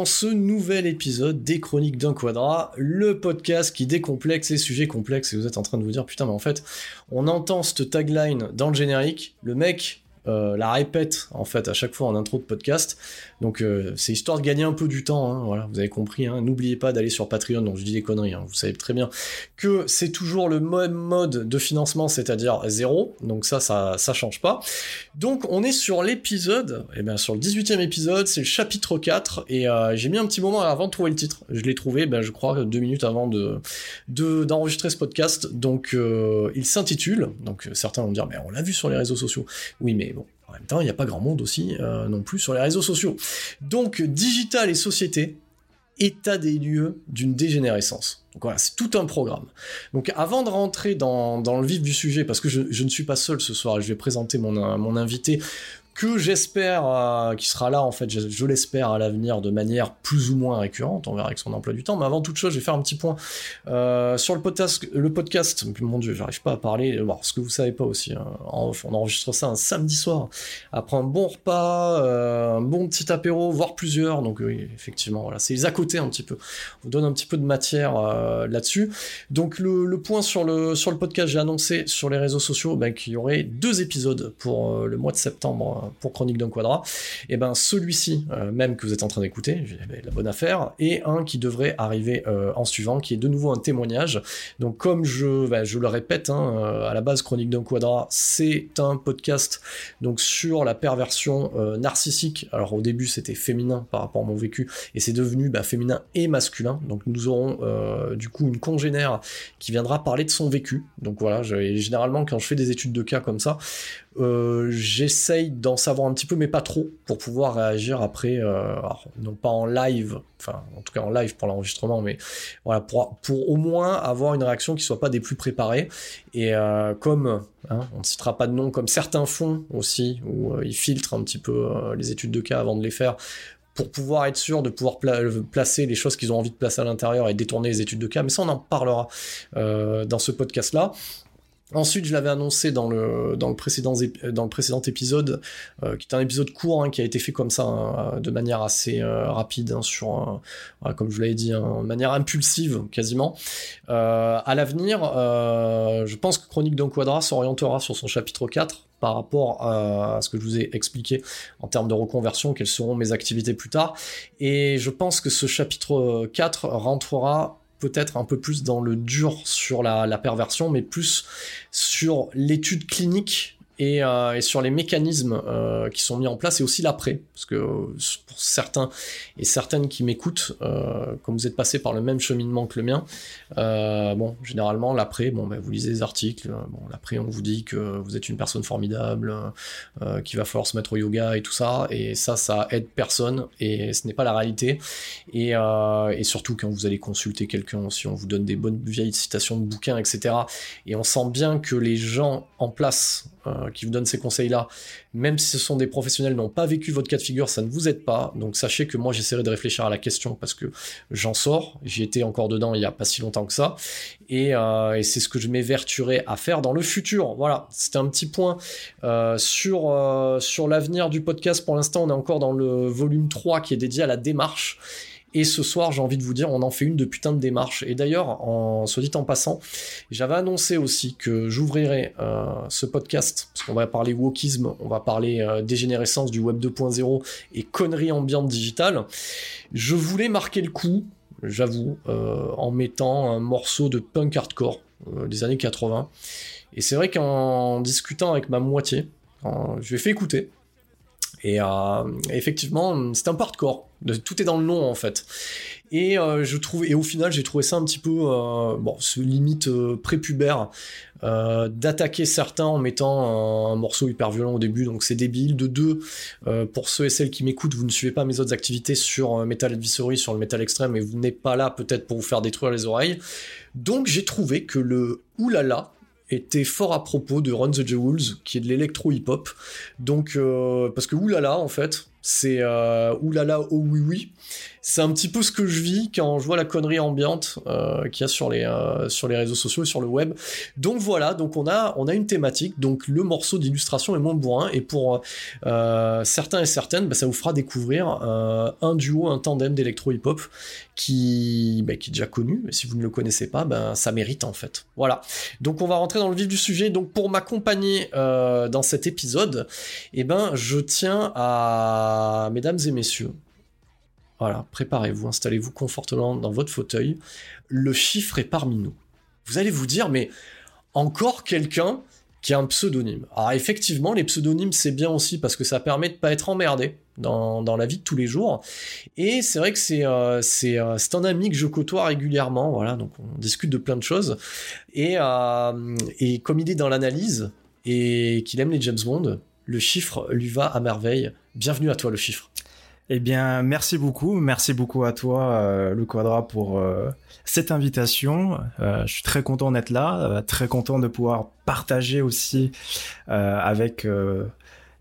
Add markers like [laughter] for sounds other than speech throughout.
Dans ce nouvel épisode des Chroniques d'un Quadra, le podcast qui décomplexe les sujets complexes. Et vous êtes en train de vous dire, putain, mais en fait, on entend cette tagline dans le générique, le mec euh, la répète en fait à chaque fois en intro de podcast. Donc euh, c'est histoire de gagner un peu du temps, hein, voilà, vous avez compris. Hein. N'oubliez pas d'aller sur Patreon, donc je dis des conneries, hein. vous savez très bien que c'est toujours le même mode de financement, c'est-à-dire zéro. Donc ça, ça, ça change pas. Donc on est sur l'épisode, et bien sur le 18e épisode, c'est le chapitre 4, et euh, j'ai mis un petit moment avant de trouver le titre. Je l'ai trouvé, ben, je crois, deux minutes avant de de- d'enregistrer ce podcast. Donc il s'intitule, donc certains vont dire, mais on l'a vu sur les réseaux sociaux. Oui, mais en même temps, il n'y a pas grand monde aussi euh, non plus sur les réseaux sociaux. Donc, digital et société, état des lieux d'une dégénérescence. Donc voilà, c'est tout un programme. Donc avant de rentrer dans, le vif du sujet, parce que je, ne suis pas seul ce soir, je vais présenter mon invité que j'espère euh, qui sera là en fait, je, l'espère à l'avenir de manière plus ou moins récurrente, on verra avec son emploi du temps, mais avant toute chose, je vais faire un petit point euh, sur le podcast, le podcast, mon dieu, j'arrive pas à parler, bon, ce que vous savez pas aussi, hein, on enregistre ça un samedi soir, après un bon repas, euh, un bon petit apéro, voire plusieurs, donc effectivement, voilà, c'est les à côté un petit peu, on vous donne un petit peu de matière euh, là-dessus. Donc le, point sur le, sur le podcast, j'ai annoncé sur les réseaux sociaux ben, qu'il y aurait deux épisodes pour euh, le mois de septembre euh, pour Chronique d'un Quadra. Et ben celui-ci, euh, même que vous êtes en train d'écouter, ben, la bonne affaire, et un qui devrait arriver euh, en suivant, qui est de nouveau un témoignage. Donc comme je, ben, je le répète, hein, euh, à la base Chronique d'un Quadra, c'est un podcast donc sur la perversion narcissique. Alors au début c'était féminin par rapport à mon vécu, et c'est devenu bah, féminin et masculin. Donc nous aurons du coup une congénère qui viendra parler de son vécu. Donc voilà, généralement quand je fais des études de cas comme ça, euh, j'essaye d'en savoir un petit peu, mais pas trop, pour pouvoir réagir après, euh, non pas en live, enfin en tout cas en live pour l'enregistrement, mais voilà, pour, au moins avoir une réaction qui soit pas des plus préparées. Et euh, comme, hein, on ne citera pas de nom, comme certains font aussi, où ils filtrent un petit peu les études de cas avant de les faire, pour pouvoir être sûr de pouvoir pla- placer les choses qu'ils ont envie de placer à l'intérieur et détourner les études de cas. Mais ça, on en parlera dans ce podcast-là. Ensuite, je l'avais annoncé dans le, dans le, précédent, ép- dans le précédent épisode, euh, qui est un épisode court, hein, qui a été fait comme ça, hein, de manière assez euh, rapide, hein, sur, comme je vous l'avais dit, de manière impulsive quasiment. Euh, à l'avenir, euh, je pense que Chronique d'un Quadra s'orientera sur son chapitre 4 par rapport à ce que je vous ai expliqué en termes de reconversion, quelles seront mes activités plus tard. Et je pense que ce chapitre 4 rentrera peut-être un peu plus dans le dur sur la, perversion, mais plus sur l'étude clinique et, euh, et sur les mécanismes euh, qui sont mis en place et aussi l'après. Parce que euh, pour certains et certaines qui m'écoutent, comme vous êtes passé par le même cheminement que le mien, bon, généralement, l'après, bon, ben, vous lisez des articles, bon, l'après, on vous dit que vous êtes une personne formidable, qu'il va falloir se mettre au yoga et tout ça, et ça, ça aide personne, et ce n'est pas la réalité. Et, et surtout, quand vous allez consulter quelqu'un, si on vous donne des bonnes vieilles citations de bouquins, etc., et on sent bien que les gens en place, qui vous donnent ces conseils-là, même si ce sont des professionnels n'ont pas vécu votre cas de figure, ça ne vous aide pas. Donc sachez que moi j'essaierai de réfléchir à la question parce que j'en sors. J'y étais encore dedans il y a pas si longtemps que ça, et, euh, c'est ce que je m'évertuerai à faire dans le futur. Voilà, c'était un petit point euh, sur euh, sur l'avenir du podcast. Pour l'instant, on est encore dans le volume 3 qui est dédié à la démarche. Et ce soir, j'ai envie de vous dire, on en fait une de putain de démarche. Et d'ailleurs, en soit dit en passant, j'avais annoncé aussi que j'ouvrirais euh, ce podcast, parce qu'on va parler wokisme, on va parler euh, dégénérescence du web 2.0 et conneries ambiantes digitales. Je voulais marquer le coup, j'avoue, euh, en mettant un morceau de punk hardcore des années 80. Et c'est vrai qu'en discutant avec ma moitié, je lui ai fait écouter. Et euh, effectivement, c'est un hardcore. Tout est dans le nom en fait. Et euh, je trouve, et au final, j'ai trouvé ça un petit peu, euh, bon, ce limite prépubère d'attaquer certains en mettant un, morceau hyper violent au début, donc c'est débile. De deux, pour ceux et celles qui m'écoutent, vous ne suivez pas mes autres activités sur Metal Advisory, sur le métal extrême, et vous n'êtes pas là peut-être pour vous faire détruire les oreilles. Donc j'ai trouvé que le oulala était fort à propos de Run the Jewels, qui est de l'électro hip-hop. Donc, euh, parce que oulala, en fait, c'est euh, oulala, oh oui oui. C'est un petit peu ce que je vis quand je vois la connerie ambiante euh, qu'il y a sur les, euh, sur les réseaux sociaux et sur le web. Donc voilà, donc on a, une thématique. Donc le morceau d'illustration est moins bourrin. Et pour euh, certains et certaines, bah, ça vous fera découvrir un duo, un tandem d'électro hip-hop qui, bah, qui est déjà connu. Si vous ne le connaissez pas, ben ça mérite en fait. Voilà. Donc on va rentrer dans le vif du sujet. Donc pour m'accompagner dans cet épisode, eh ben je tiens à mesdames et messieurs. Voilà, préparez-vous, installez-vous confortablement dans votre fauteuil. Le chiffre est parmi nous. Vous allez vous dire, mais encore quelqu'un qui a un pseudonyme. Alors effectivement, les pseudonymes, c'est bien aussi parce que ça permet de pas être emmerdé dans, la vie de tous les jours. Et c'est vrai que c'est euh, euh, c'est un ami que je côtoie régulièrement, voilà, donc on discute de plein de choses. Et, euh, et comme il est dans l'analyse et qu'il aime les James Bond, le chiffre lui va à merveille. Bienvenue à toi, le chiffre. Eh bien, merci beaucoup. Merci beaucoup à toi, euh, le Quadra, pour euh, cette invitation. Euh, je suis très content d'être là, euh, très content de pouvoir partager aussi avec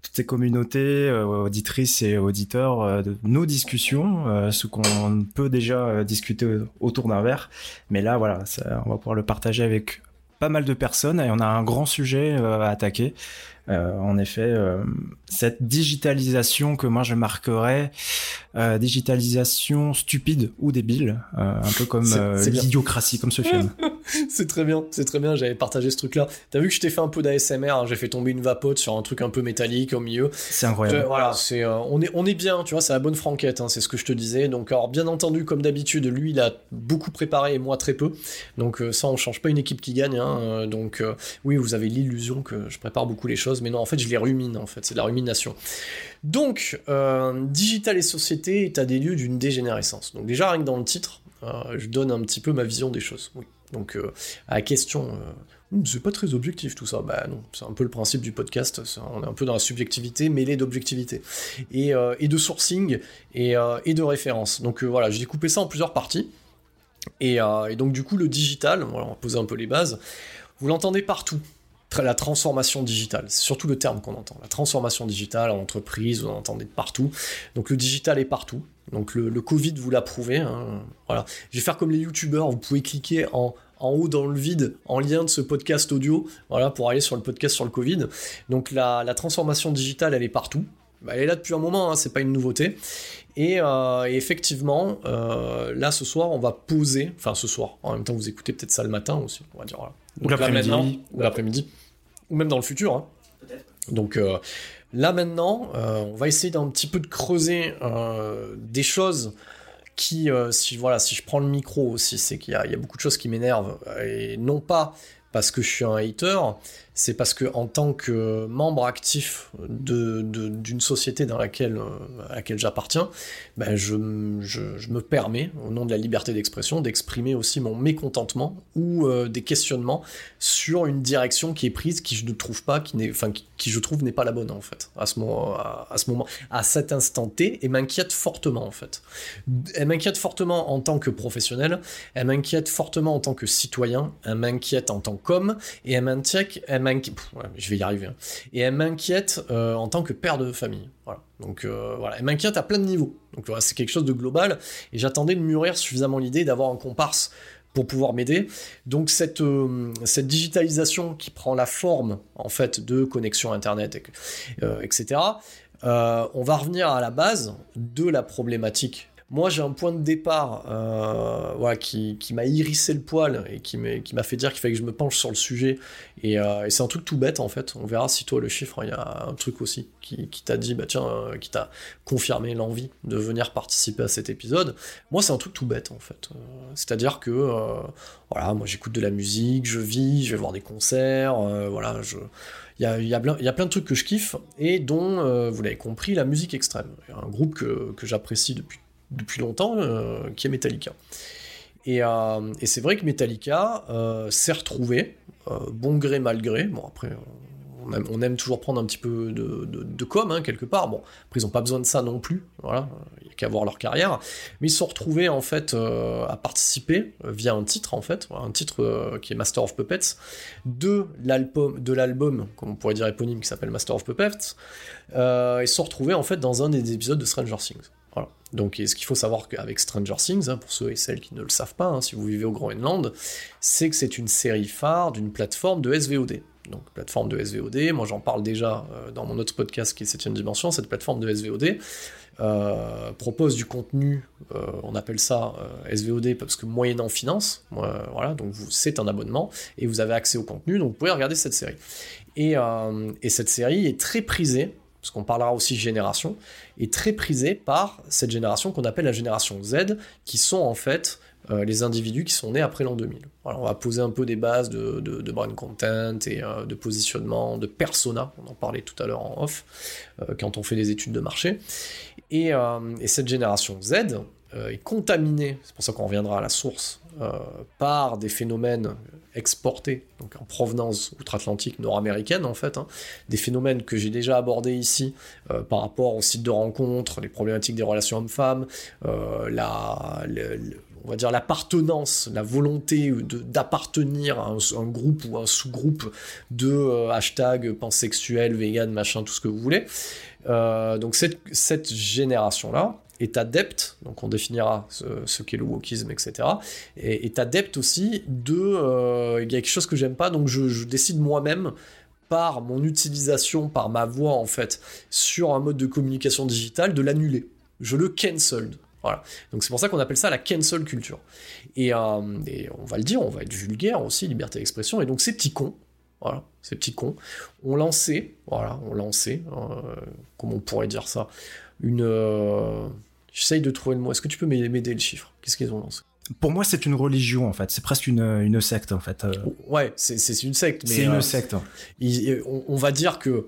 toutes ces communautés, auditrices et auditeurs, nos discussions, ce qu'on peut déjà discuter autour d'un verre. Mais là, voilà, on va pouvoir le partager avec pas mal de personnes et on a un grand sujet à attaquer. Euh, en effet, euh, cette digitalisation que moi je marquerais, euh, digitalisation stupide ou débile, un peu comme l'idiocratie, comme ce film. [laughs] c'est très bien, c'est très bien, j'avais partagé ce truc-là. T'as vu que je t'ai fait un peu d'ASMR, hein, j'ai fait tomber une vapote sur un truc un peu métallique au milieu. C'est incroyable. Voilà, c'est euh, on est on est bien, tu vois, c'est la bonne franquette, hein, c'est ce que je te disais. Donc alors bien entendu, comme d'habitude, lui il a beaucoup préparé et moi très peu. Donc euh, ça on change pas une équipe qui gagne. hein, euh, donc oui, vous avez l'illusion que je prépare beaucoup les choses, mais non, en fait je les rumine. En fait, c'est de la rumination. Donc euh, digital et société à des lieux d'une dégénérescence. Donc déjà rien que dans le titre, euh, je donne un petit peu ma vision des choses. Donc euh, à la question. Hum, C'est pas très objectif tout ça. Bah non, c'est un peu le principe du podcast. On est un peu dans la subjectivité mêlée d'objectivité et, de sourcing et, de référence. Donc voilà, j'ai découpé ça en plusieurs parties. Et, donc du coup, le digital, on va poser un peu les bases. Vous l'entendez partout. La transformation digitale, c'est surtout le terme qu'on entend. La transformation digitale en entreprise, vous en entendez de partout. Donc le digital est partout. Donc le, Covid vous l'a prouvé. hein. Je vais faire comme les youtubeurs, vous pouvez cliquer en, en haut dans le vide en lien de ce podcast audio, voilà, pour aller sur le podcast sur le Covid. Donc la, transformation digitale, elle est partout. Bah, elle est là depuis un moment, hein, c'est pas une nouveauté. Et, euh, effectivement, euh, là ce soir, on va poser, enfin ce soir, en même temps vous écoutez peut-être ça le matin aussi, on va dire voilà. Ou l'après-midi. Ou l'après-midi. Ou même dans le futur. hein. Donc euh, là maintenant, euh, on va essayer d'un petit peu de creuser euh, des choses qui, euh, si voilà, si je prends le micro aussi, c'est qu'il y, a il y a beaucoup de choses qui m'énervent et non pas parce que je suis un hater, c'est parce que en tant que membre actif d'une société dans laquelle, euh, à laquelle j'appartiens, ben je, je, me permets, au nom de la liberté d'expression, d'exprimer aussi mon mécontentement ou euh, des questionnements sur une direction qui est prise, qui je ne trouve pas, qui, n'est, enfin, qui, je trouve n'est pas la bonne en fait, à ce moment, à, à ce moment, à cet instant T, et m'inquiète fortement en fait. Elle m'inquiète fortement en tant que professionnel, elle m'inquiète fortement en tant que citoyen, elle m'inquiète en tant com et elle m'inquiète, je vais y arriver, hein. et elle m'inquiète euh, en tant que père de famille. Donc euh, voilà, elle m'inquiète à plein de niveaux. Donc voilà, c'est quelque chose de global et j'attendais de mûrir suffisamment l'idée d'avoir un comparse pour pouvoir m'aider. Donc cette, euh, digitalisation qui prend la forme en fait de connexion internet, etc. on va revenir à la base de la problématique. Moi, j'ai un point de départ euh, qui, m'a irrissé le poil et qui m'a fait dire qu'il fallait que je me penche sur le sujet. Et, euh, c'est un truc tout bête en fait. On verra si toi, le chiffre, il y a un truc aussi qui, t'a dit, bah tiens, euh, qui t'a confirmé l'envie de venir participer à cet épisode. Moi, c'est un truc tout bête en fait. C'est-à-dire que, voilà, moi j'écoute de la musique, je vis, je vais voir des concerts, voilà. Il y a, plein- de trucs que je kiffe, et dont, vous l'avez compris, la musique extrême. Un groupe que, que j'apprécie depuis, depuis longtemps, euh, qui est Metallica. Et, euh, et c'est vrai que Metallica euh, s'est retrouvé, bon gré mal gré, bon après on aime, toujours prendre un petit peu de, com hein, quelque part, bon après ils n'ont pas besoin de ça non plus, voilà, il n'y a qu'à voir leur carrière, mais ils se sont retrouvés en fait à participer via un titre en fait, un titre qui est Master of Puppets, de l'album, de l'album, comme on pourrait dire éponyme, qui s'appelle Master of Puppets, ils se sont retrouvés en fait dans un des épisodes de Stranger Things. Donc, ce qu'il faut savoir qu'avec Stranger Things, hein, pour ceux et celles qui ne le savent pas, hein, si vous vivez au Groenland, c'est que c'est une série phare d'une plateforme de SVOD. Donc, plateforme de SVOD, moi j'en parle déjà euh, dans mon autre podcast qui est 7ème Dimension, cette plateforme de SVOD euh, propose du contenu, euh, on appelle ça SVOD parce que moyennant finance, voilà, donc c'est un abonnement et vous avez accès au contenu, donc vous pouvez regarder cette série. Et cette série est très prisée, parce qu'on parlera aussi génération, est très prisée par cette génération qu'on appelle la génération Z, qui sont en fait euh, les individus qui sont nés après l'an 2000. Voilà, on va poser un peu des bases de, de, brand content et euh, de positionnement, de persona, on en parlait tout à l'heure en off, euh, quand on fait des études de marché. Et, et cette génération Z est contaminée, c'est pour ça qu'on reviendra à la source, euh, par des phénomènes exportés, donc en provenance outre-Atlantique, nord-américaine en fait, hein, des phénomènes que j'ai déjà abordés ici euh, par rapport aux sites de rencontres, les problématiques des relations hommes-femmes, euh, on va dire l'appartenance, la volonté d'appartenir à un, groupe ou un sous-groupe de hashtag pansexuel, vegan, machin, tout ce que vous voulez. Donc cette, cette génération-là est adepte, donc on définira ce, qu'est le wokisme, etc., et est adepte aussi de... euh, Il y a quelque chose que j'aime pas, donc je, décide moi-même par mon utilisation, par ma voix en fait, sur un mode de communication digitale, de l'annuler. Je le cancelled. Voilà. Donc c'est pour ça qu'on appelle ça la cancel culture. Et, euh, et on va le dire, on va être vulgaire aussi, liberté d'expression. Et donc ces petits cons, voilà, ces petits cons, ont lancé, voilà, ont lancé, euh, comment on pourrait dire ça, une... J'essaye de trouver le mot. Est-ce que tu peux m'aider le chiffre? Qu'est-ce qu'ils ont lancé Pour moi, c'est une religion en fait. C'est presque une, une secte en fait. Euh, Ouais, c'est une secte. c'est une euh, secte. ils- on, on va dire que,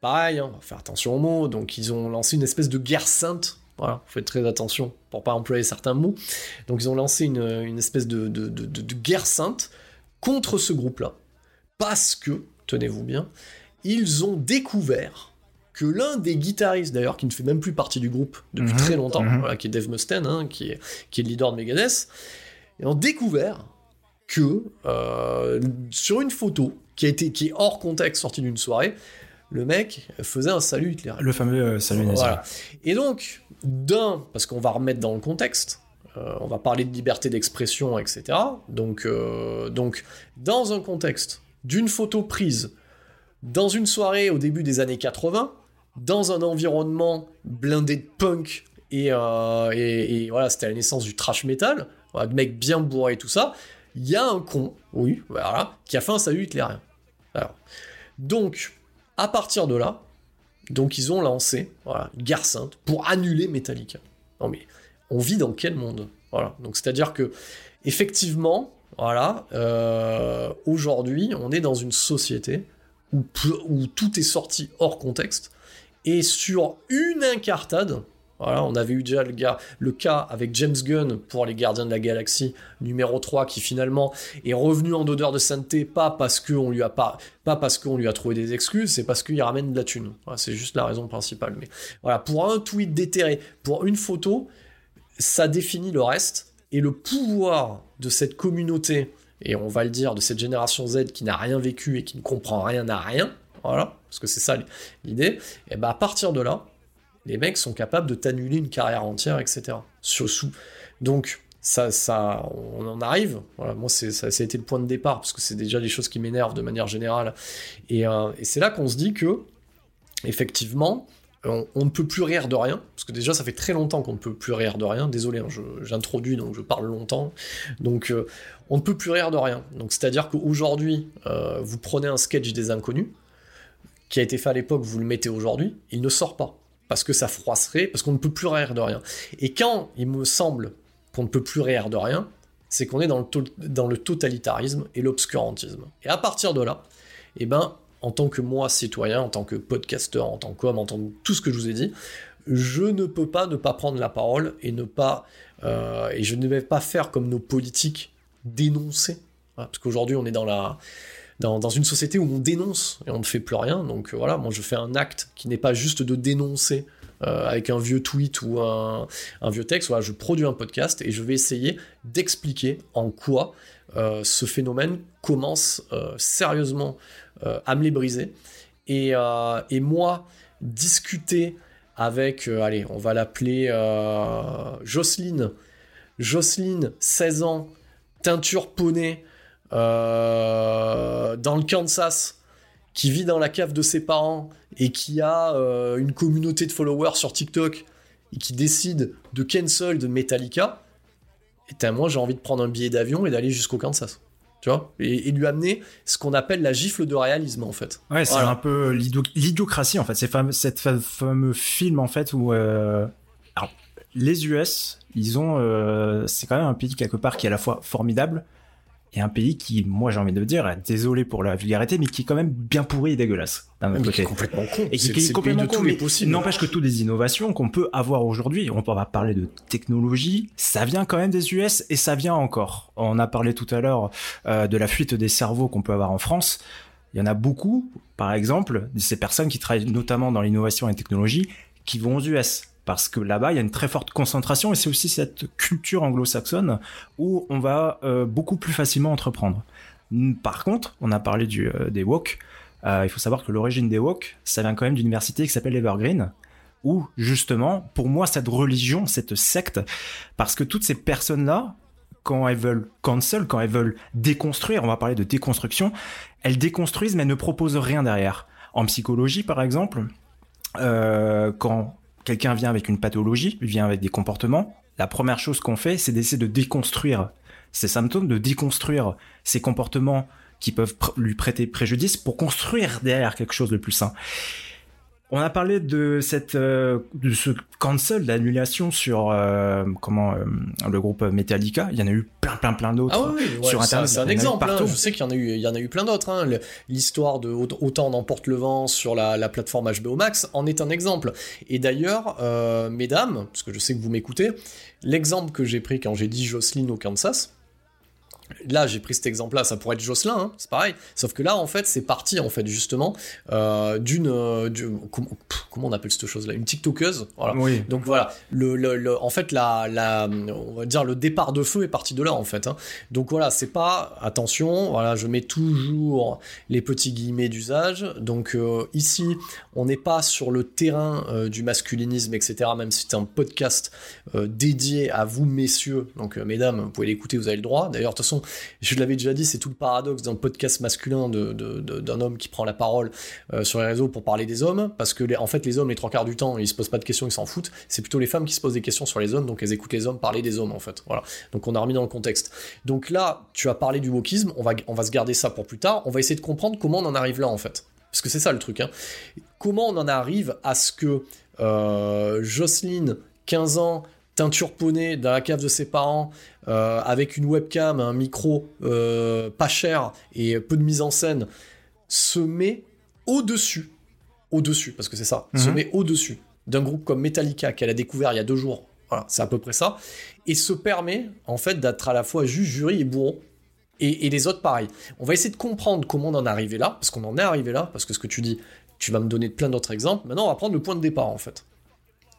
pareil, hein, on va faire attention aux mots, donc ils ont lancé une espèce de guerre sainte. Voilà, faites très attention pour pas employer certains mots. Donc ils ont lancé une, une espèce de, de- de- de- de guerre sainte contre ce groupe-là. Parce que, tenez-vous bien, ils ont découvert que l'un des guitaristes, d'ailleurs, qui ne fait même plus partie du groupe depuis Mhm, très longtemps, mhm. voilà, qui est Dave Mustaine, hein, qui, est, qui est le leader de Megadeth, ils ont découvert que euh, sur une photo qui a été qui est hors contexte sortie d'une soirée, le mec faisait un salut Hitler. Le fameux euh, salut nazi. Voilà. Et donc, d'un, parce qu'on va remettre dans le contexte, euh, on va parler de liberté d'expression, etc. Donc, donc, dans un contexte d'une photo prise dans une soirée au début des années 80, dans un environnement blindé de punk, et, euh, voilà, c'était la naissance du trash metal, de mecs bien bourrés et tout ça, il y a un con, oui, voilà, qui a fait un salut hitlérien. Alors, donc, à partir de là, donc ils ont lancé voilà, guerre sainte pour annuler Metallica. Non mais on vit dans quel monde? Voilà. Donc c'est-à-dire que effectivement, voilà, euh, aujourd'hui on est dans une société où, tout est sorti hors contexte et sur une incartade. Voilà, on avait eu déjà le, cas avec James Gunn pour les Gardiens de la Galaxie numéro 3 qui finalement est revenu en odeur de sainteté pas parce qu'on lui a pas pas lui a trouvé des excuses, c'est parce qu'il ramène de la thune. C'est juste la raison principale. Mais voilà, pour un tweet déterré, pour une photo, ça définit le reste. Et le pouvoir de cette communauté et on va le dire, de cette génération Z qui n'a rien vécu et qui ne comprend rien à rien, voilà, parce que c'est ça l'idée, et ben à partir de là, les mecs sont capables de t'annuler une carrière entière, etc. Sur, sous. Donc, ça, ça, on en arrive. Voilà, moi, ça, ça a été le point de départ, parce que c'est déjà des choses qui m'énervent de manière générale. Et, euh, et c'est là qu'on se dit que, effectivement, on, ne peut plus rire de rien, parce que déjà ça fait très longtemps qu'on ne peut plus rire de rien, désolé, hein, j'introduis donc je parle longtemps, donc euh, on ne peut plus rire de rien. Donc c'est-à-dire qu'aujourd'hui, euh, vous prenez un sketch des inconnus, qui a été fait à l'époque, vous le mettez aujourd'hui, il ne sort pas, parce que ça froisserait, parce qu'on ne peut plus rire de rien. Et quand il me semble qu'on ne peut plus rire de rien, c'est qu'on est dans le, dans le totalitarisme et l'obscurantisme. Et à partir de là, eh ben, en tant que moi, citoyen, en tant que podcasteur, en tant qu'homme, en tant que tout ce que je vous ai dit, je ne peux pas ne pas prendre la parole et ne pas euh, et je ne vais pas faire comme nos politiques dénoncer. Parce qu'aujourd'hui on est dans la dans, dans, une société où on dénonce et on ne fait plus rien. Donc euh, voilà moi je fais un acte qui n'est pas juste de dénoncer euh, avec un vieux tweet ou un, un, vieux texte. Voilà je produis un podcast et je vais essayer d'expliquer en quoi ce phénomène commence sérieusement à me les briser. Et, euh, et moi, discuter avec, euh, allez, on va l'appeler Jocelyne. Jocelyne, 16 ans, teinture poney, dans le Kansas, qui vit dans la cave de ses parents et qui a une communauté de followers sur TikTok et qui décide de cancel de Metallica, et moi j'ai envie de prendre un billet d'avion et d'aller jusqu'au Kansas tu vois, et, lui amener ce qu'on appelle la gifle de réalisme en fait. Ouais, c'est un peu l'idiocratie en fait, c'est fameux, cette fameux film en fait où euh, alors, les US, ils ont, euh, c'est quand même un pays quelque part qui est à la fois formidable et un pays qui, moi j'ai envie de dire, désolé pour la vulgarité, mais qui est quand même bien pourri et dégueulasse d'un autre côté. complètement con. Et qui est, complètement con, n'empêche que toutes les innovations qu'on peut avoir aujourd'hui, on va parler de technologie, ça vient quand même des US et ça vient encore. On a parlé tout à l'heure euh, de la fuite des cerveaux qu'on peut avoir en France. Il y en a beaucoup, par exemple, de ces personnes qui travaillent notamment dans l'innovation et la technologie, qui vont aux US parce que là-bas il y a une très forte concentration et c'est aussi cette culture anglo-saxonne où on va euh, beaucoup plus facilement entreprendre. Par contre, on a parlé du, euh, des woke. Euh, il faut savoir que l'origine des woke, ça vient quand même d'une université qui s'appelle Evergreen, où justement, pour moi, cette religion, cette secte, parce que toutes ces personnes-là, quand elles veulent cancel, quand elles veulent déconstruire, on va parler de déconstruction, elles déconstruisent mais elles ne proposent rien derrière. En psychologie, par exemple, quand quelqu'un vient avec une pathologie, vient avec des comportements, la première chose qu'on fait, c'est d'essayer de déconstruire ces symptômes, de déconstruire ces comportements qui peuvent lui prêter préjudice pour construire derrière quelque chose de plus sain. On a parlé de cette euh, de ce cancel d'annulation sur euh, comment euh, le groupe Metallica. Il y en a eu plein plein plein d'autres ah oui, sur internet. C'est un exemple. Hein. Je sais qu'il y en a eu il y en a eu plein d'autres. Hein. L'histoire de autant d'emporte le vent sur la, la, plateforme HBO Max en est un exemple. Et d'ailleurs, mesdames, parce que je sais que vous m'écoutez, l'exemple que j'ai pris quand j'ai dit Jocelyne au Kansas Là, j'ai pris cet exemple-là, ça pourrait être Jocelyn, hein, c'est pareil. Sauf que là, en fait, c'est parti, en fait, justement, euh, d'une, euh, comment, on appelle cette chose-là, une TikTokeuse. Voilà. Oui. Donc voilà, le, le, en fait, la, la, on va dire le départ de feu est parti de là, en fait. Hein. Donc voilà, c'est pas, attention, voilà, je mets toujours les petits guillemets d'usage. Donc euh, ici, on n'est pas sur le terrain du masculinisme, etc. Même si c'est un podcast dédié à vous, messieurs. Donc mesdames, vous pouvez l'écouter, vous avez le droit. D'ailleurs, de toute façon je l'avais déjà dit, c'est tout le paradoxe d'un podcast masculin d'un homme qui prend la parole euh, sur les réseaux pour parler des hommes, parce que en fait les hommes les trois quarts du temps ils se posent pas de questions, ils s'en foutent. C'est plutôt les femmes qui se posent des questions sur les hommes, donc elles écoutent les hommes parler des hommes en fait. Voilà. Donc on a remis dans le contexte. Donc là, tu as parlé du wokisme, on va on va se garder ça pour plus tard. On va essayer de comprendre comment on en arrive là en fait, parce que c'est ça le truc. Hein. Comment on en arrive à ce que euh, Jocelyne 15 ans teinture poney dans la cave de ses parents, euh, avec une webcam, un micro euh, pas cher et peu de mise en scène, se met au-dessus, au-dessus, parce que c'est ça, se mhm. met au-dessus d'un groupe comme Metallica qu'elle a découvert il y a deux jours, voilà, c'est à peu près ça, et se permet en fait d'être à la fois juge, jury et bourreau. Et, et, les autres pareil. On va essayer de comprendre comment on en est arrivé là, parce qu'on en est arrivé là, parce que ce que tu dis, tu vas me donner plein d'autres exemples. Maintenant, on va prendre le point de départ en fait.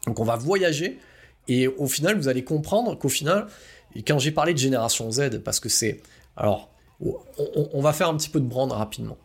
Donc on va voyager et au final, vous allez comprendre qu'au final, quand j'ai parlé de génération Z, parce que c'est. Alors, on, va faire un petit peu de brand rapidement.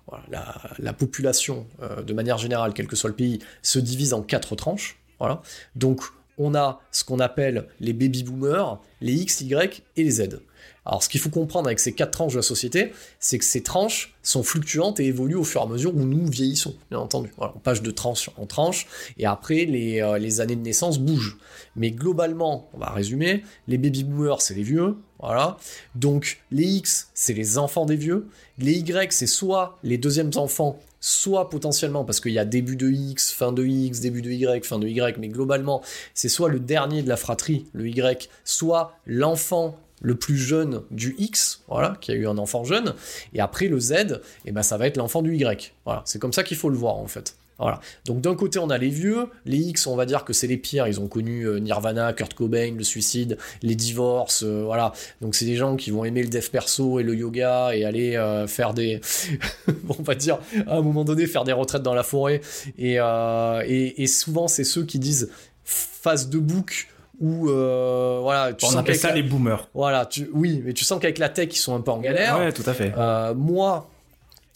la, population, euh, de manière générale, quel que soit le pays, se divise en quatre tranches. Voilà. Donc, on a ce qu'on appelle les baby boomers, les X, Y et les Z. Alors, ce qu'il faut comprendre avec ces quatre tranches de la société, c'est que ces tranches sont fluctuantes et évoluent au fur et à mesure où nous vieillissons, bien entendu. On passe de tranche en tranche, et après, les, euh, les années de naissance bougent. Mais globalement, on va résumer, les baby boomers, c'est les vieux, voilà. Donc, les X, c'est les enfants des vieux. Les Y, c'est soit les deuxièmes enfants, soit potentiellement, parce qu'il y a début de X, fin de X, début de Y, fin de Y, mais globalement, c'est soit le dernier de la fratrie, le Y, soit l'enfant le plus jeune du X, voilà, qui a eu un enfant jeune, et après le Z, et eh ben ça va être l'enfant du Y. Voilà, c'est comme ça qu'il faut le voir en fait. Voilà. Donc d'un côté on a les vieux, les X on va dire que c'est les pires, ils ont connu euh, Nirvana, Kurt Cobain, le suicide, les divorces, euh, voilà. Donc c'est des gens qui vont aimer le dev perso et le yoga et aller euh, faire des, [laughs] on va dire à un moment donné faire des retraites dans la forêt. Et, et, et souvent c'est ceux qui disent face de bouc ou euh, voilà tu on appelle ça les boomers. Voilà tu oui mais tu sens qu'avec la tech ils sont un peu en galère. Ouais tout à fait. Moi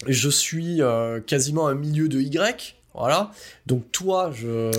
je suis quasiment un milieu de Y voilà. Donc toi je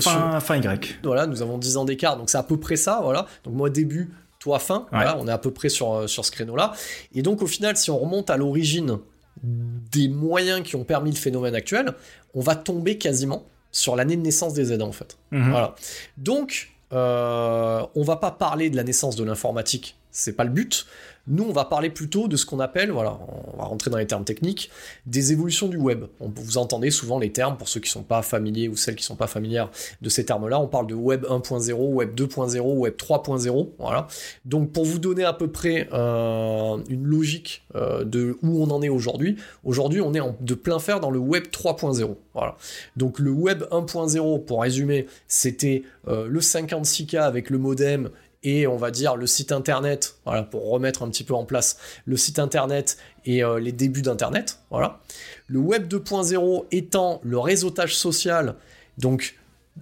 fin, fin Y. Voilà nous avons 10 ans d'écart donc c'est à peu près ça voilà. Donc moi début toi fin. Voilà on est à peu près sur, sur ce créneau là et donc au final si on remonte à l'origine des moyens qui ont permis le phénomène actuel on va tomber quasiment sur l'année de naissance des Z en fait. Mhm. voilà. Donc euh, on va pas parler de la naissance de l'informatique, c'est pas le but. Nous, on va parler plutôt de ce qu'on appelle, voilà, on va rentrer dans les termes techniques, des évolutions du web. vous entendez souvent les termes, pour ceux qui sont pas familiers ou celles qui sont pas familières de ces termes-là, on parle de web 1.0, web 2.0, web 3.0, voilà. Donc, pour vous donner à peu près euh, une logique euh, de où on en est aujourd'hui, aujourd'hui, on est en, de plein fer dans le web 3.0, voilà. Donc, le web 1.0, pour résumer, c'était euh, le 56K avec le modem et on va dire le site internet, voilà, pour remettre un petit peu en place le site internet et euh, les débuts d'internet, voilà. Le web 2.0 étant le réseautage social, donc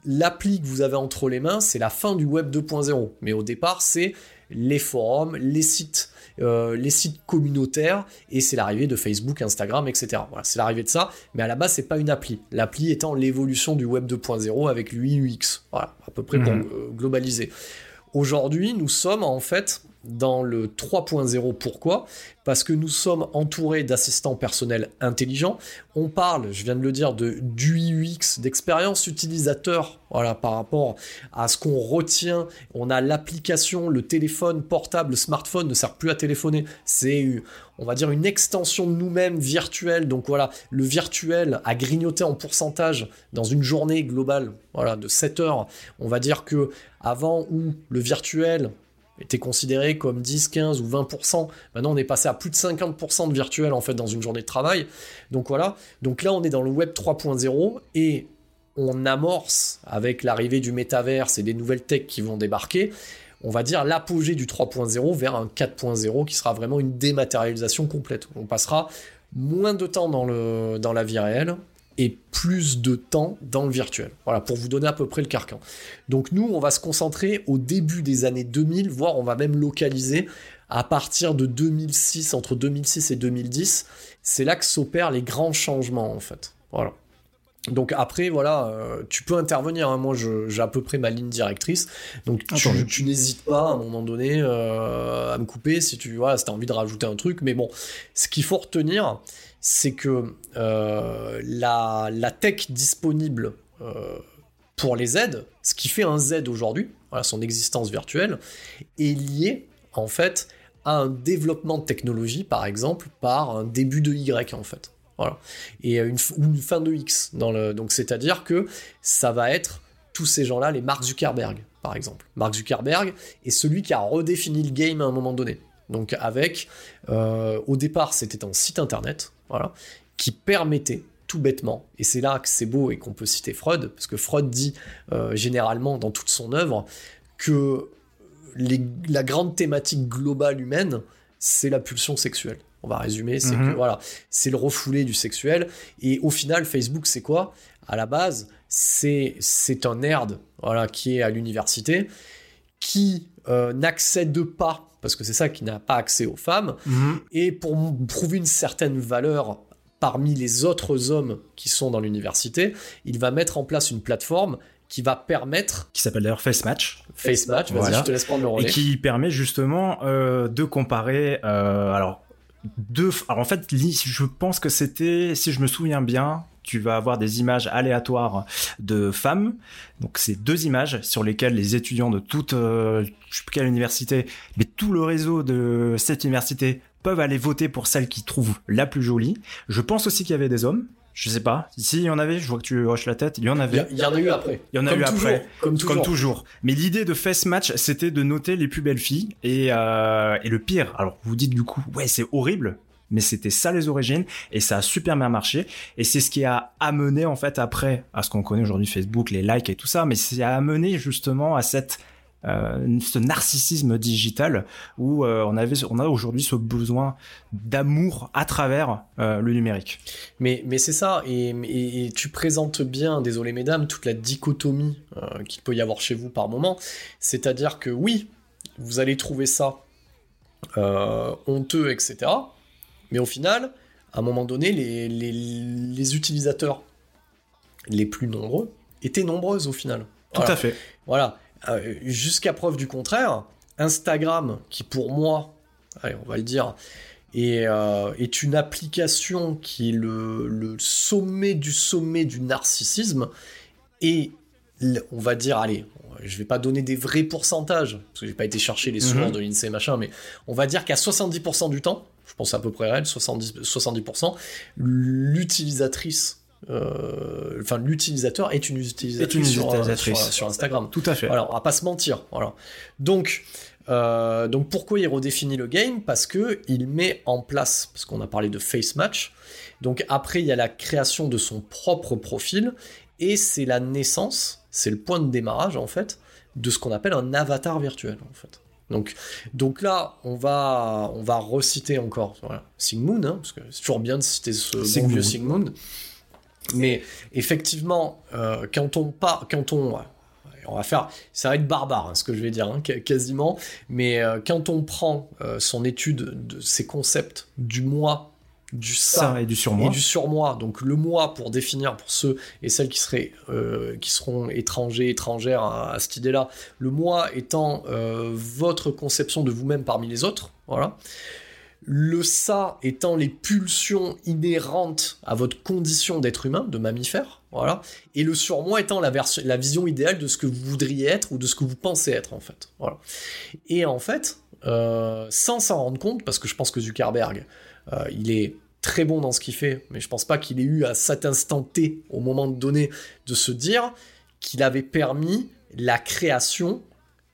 l'appli que vous avez entre les mains, c'est la fin du web 2.0. Mais au départ, c'est les forums, les sites, euh, les sites communautaires, et c'est l'arrivée de Facebook, Instagram, etc. Voilà, c'est l'arrivée de ça, mais à la base, c'est pas une appli. L'appli étant l'évolution du web 2.0 avec l'UI/UX. Voilà, à peu près pour mhm. euh, globaliser. Aujourd'hui, nous sommes en fait dans le 3.0. Pourquoi? Parce que nous sommes entourés d'assistants personnels intelligents. On parle, je viens de le dire, de d'UX, d'expérience utilisateur, voilà, par rapport à ce qu'on retient. On a l'application, le téléphone portable, le smartphone ne sert plus à téléphoner. C'est, on va dire, une extension de nous-mêmes virtuelle. Donc voilà, le virtuel a grignoté en pourcentage dans une journée globale, voilà, de 7 heures. On va dire que avant où le virtuel était considéré comme 10, 15 ou 20%. Maintenant, on est passé à plus de 50% de virtuel en fait dans une journée de travail. Donc voilà. Donc là, on est dans le web 3.0 et on amorce avec l'arrivée du métaverse et des nouvelles techs qui vont débarquer. On va dire l'apogée du 3.0 vers un 4.0 qui sera vraiment une dématérialisation complète. On passera moins de temps dans, le, dans la vie réelle, et plus de temps dans le virtuel. Voilà, pour vous donner à peu près le carcan. Donc nous, on va se concentrer au début des années 2000, voire on va même localiser à partir de 2006, entre 2006 et 2010. C'est là que s'opèrent les grands changements, en fait. Voilà. Donc après, voilà, euh, tu peux intervenir. Hein. Moi, j'ai à peu près ma ligne directrice. Donc tu, n'hésites pas à un moment donné euh, à me couper si tu vois, si as envie de rajouter un truc. Mais bon, ce qu'il faut retenir, c'est que euh, la, tech disponible euh, pour les Z, ce qui fait un Z aujourd'hui, son existence virtuelle, est liée en fait à un développement de technologie, par exemple, par un début de Y en fait. Voilà. Et une, fin de X. Dans le, donc c'est-à-dire que ça va être tous ces gens-là, les Mark Zuckerberg, par exemple. Mark Zuckerberg est celui qui a redéfini le game à un moment donné. Donc avec, euh, au départ, c'était un site internet, voilà, qui permettait tout bêtement, et c'est là que c'est beau et qu'on peut citer Freud, parce que Freud dit euh, généralement dans toute son œuvre que la grande thématique globale humaine, c'est la pulsion sexuelle. On va résumer, c'est que mhm. voilà, c'est le refoulé du sexuel. Et au final, Facebook, c'est quoi? À la base, c'est c'est un nerd, voilà, qui est à l'université, qui euh, n'accède pas parce que c'est ça qui n'a pas accès aux femmes, Mhm. et pour prouver une certaine valeur parmi les autres hommes qui sont dans l'université, il va mettre en place une plateforme qui va permettre Qui s'appelle d'ailleurs Face Match. Face Match, vas-y, Voilà. je te laisse prendre le relais. et qui permet justement euh, de comparer euh, alors deux alors en fait je pense que c'était si je me souviens bien tu vas avoir des images aléatoires de femmes donc c'est deux images sur lesquelles les étudiants de toute euh, je sais plus quelle université mais tout le réseau de cette université peuvent aller voter pour celle qu'ils trouvent la plus jolie je pense aussi qu'il y avait des hommes je sais pas si il y en avait je vois que tu hoches la tête il y en Il y, avait il y en a eu après. Il y en a Comme eu toujours, après. Comme toujours. comme toujours. Mais l'idée de Face Match, c'était de noter les plus belles filles. Et, euh, et le pire, alors vous dites du coup, ouais, c'est horrible. Mais c'était ça les origines et ça a super bien marché et c'est ce qui a amené en fait après à ce qu'on connaît aujourd'hui Facebook, les likes et tout ça, mais c'est amené justement à cette euh, ce narcissisme digital où euh, on avait on a aujourd'hui ce besoin d'amour à travers euh, le numérique. Mais, mais c'est ça, et, et- tu présentes bien, désolé mesdames, toute la dichotomie qu'il peut y avoir chez vous par moment. C'est-à-dire que oui, vous allez trouver ça honteux, etc. Mais au final, à un moment donné, les, les, les utilisateurs les plus nombreux étaient nombreuses au final. Tout à fait. Voilà. Euh, Jusqu'à preuve du contraire, Instagram, qui pour moi, allez, on va le dire, est, euh, est une application qui est le, le sommet du sommet du narcissisme, et on va dire, allez, je vais pas donner des vrais pourcentages, parce que j'ai pas été chercher les sources Mhm. de l'INSEE machin, mais on va dire qu'à 70% du temps, je pense à peu près réel, 70%, 70% l'utilisatrice, euh, enfin l'utilisateur est une utilisatrice, Est une sur, euh, utilisatrice. sur- sur Instagram. Tout à fait. Voilà, on va pas se mentir. Voilà. Donc, euh, donc pourquoi il redéfinit le game? Parce que il met en place, parce qu'on a parlé de face match. Donc après, il y a la création de son propre profil et c'est la naissance, c'est le point de démarrage en fait de ce qu'on appelle un avatar virtuel en fait. Donc, donc là, on va, on va reciter encore voilà, Sigmund, hein, parce que c'est toujours bien de citer ce bon vieux Sigmund. Mais effectivement, euh, quand on part, quand on, ouais, on va faire, ça va être barbare hein, ce que je vais dire, hein, quasiment. Mais euh, quand on prend euh, son étude de ces concepts du moi, du ça, ça et du surmoi. et du surmoi. Donc le moi pour définir pour ceux et celles qui seraient euh, qui seront étrangers étrangères à, à cette idée-là. Le moi étant euh, votre conception de vous-même parmi les autres. Voilà. Le ça étant les pulsions inhérentes à votre condition d'être humain, de mammifère, voilà, et le surmoi étant la, version, la vision idéale de ce que vous voudriez être ou de ce que vous pensez être en fait, voilà. Et en fait, euh, sans s'en rendre compte, parce que je pense que Zuckerberg, euh, il est très bon dans ce qu'il fait, mais je pense pas qu'il ait eu à cet instant T, au moment donné, de se dire qu'il avait permis la création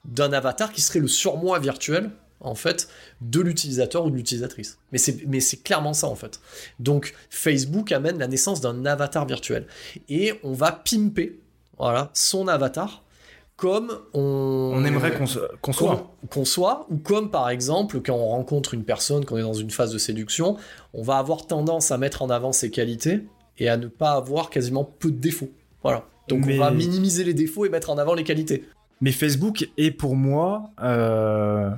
d'un avatar qui serait le surmoi virtuel, en fait, de l'utilisateur ou de l'utilisatrice. Mais c'est, mais c'est clairement ça, en fait. Donc, Facebook amène la naissance d'un avatar virtuel. Et on va pimper, voilà, son avatar, comme on... On aimerait qu'on se- soit. qu'on qu'on soit, ou comme par exemple quand on rencontre une personne, qu'on est dans une phase de séduction, on va avoir tendance à mettre en avant ses qualités et à ne pas avoir quasiment peu de défauts. Voilà. Donc Mais- on va minimiser les défauts et mettre en avant les qualités. Mais Facebook est pour moi euh,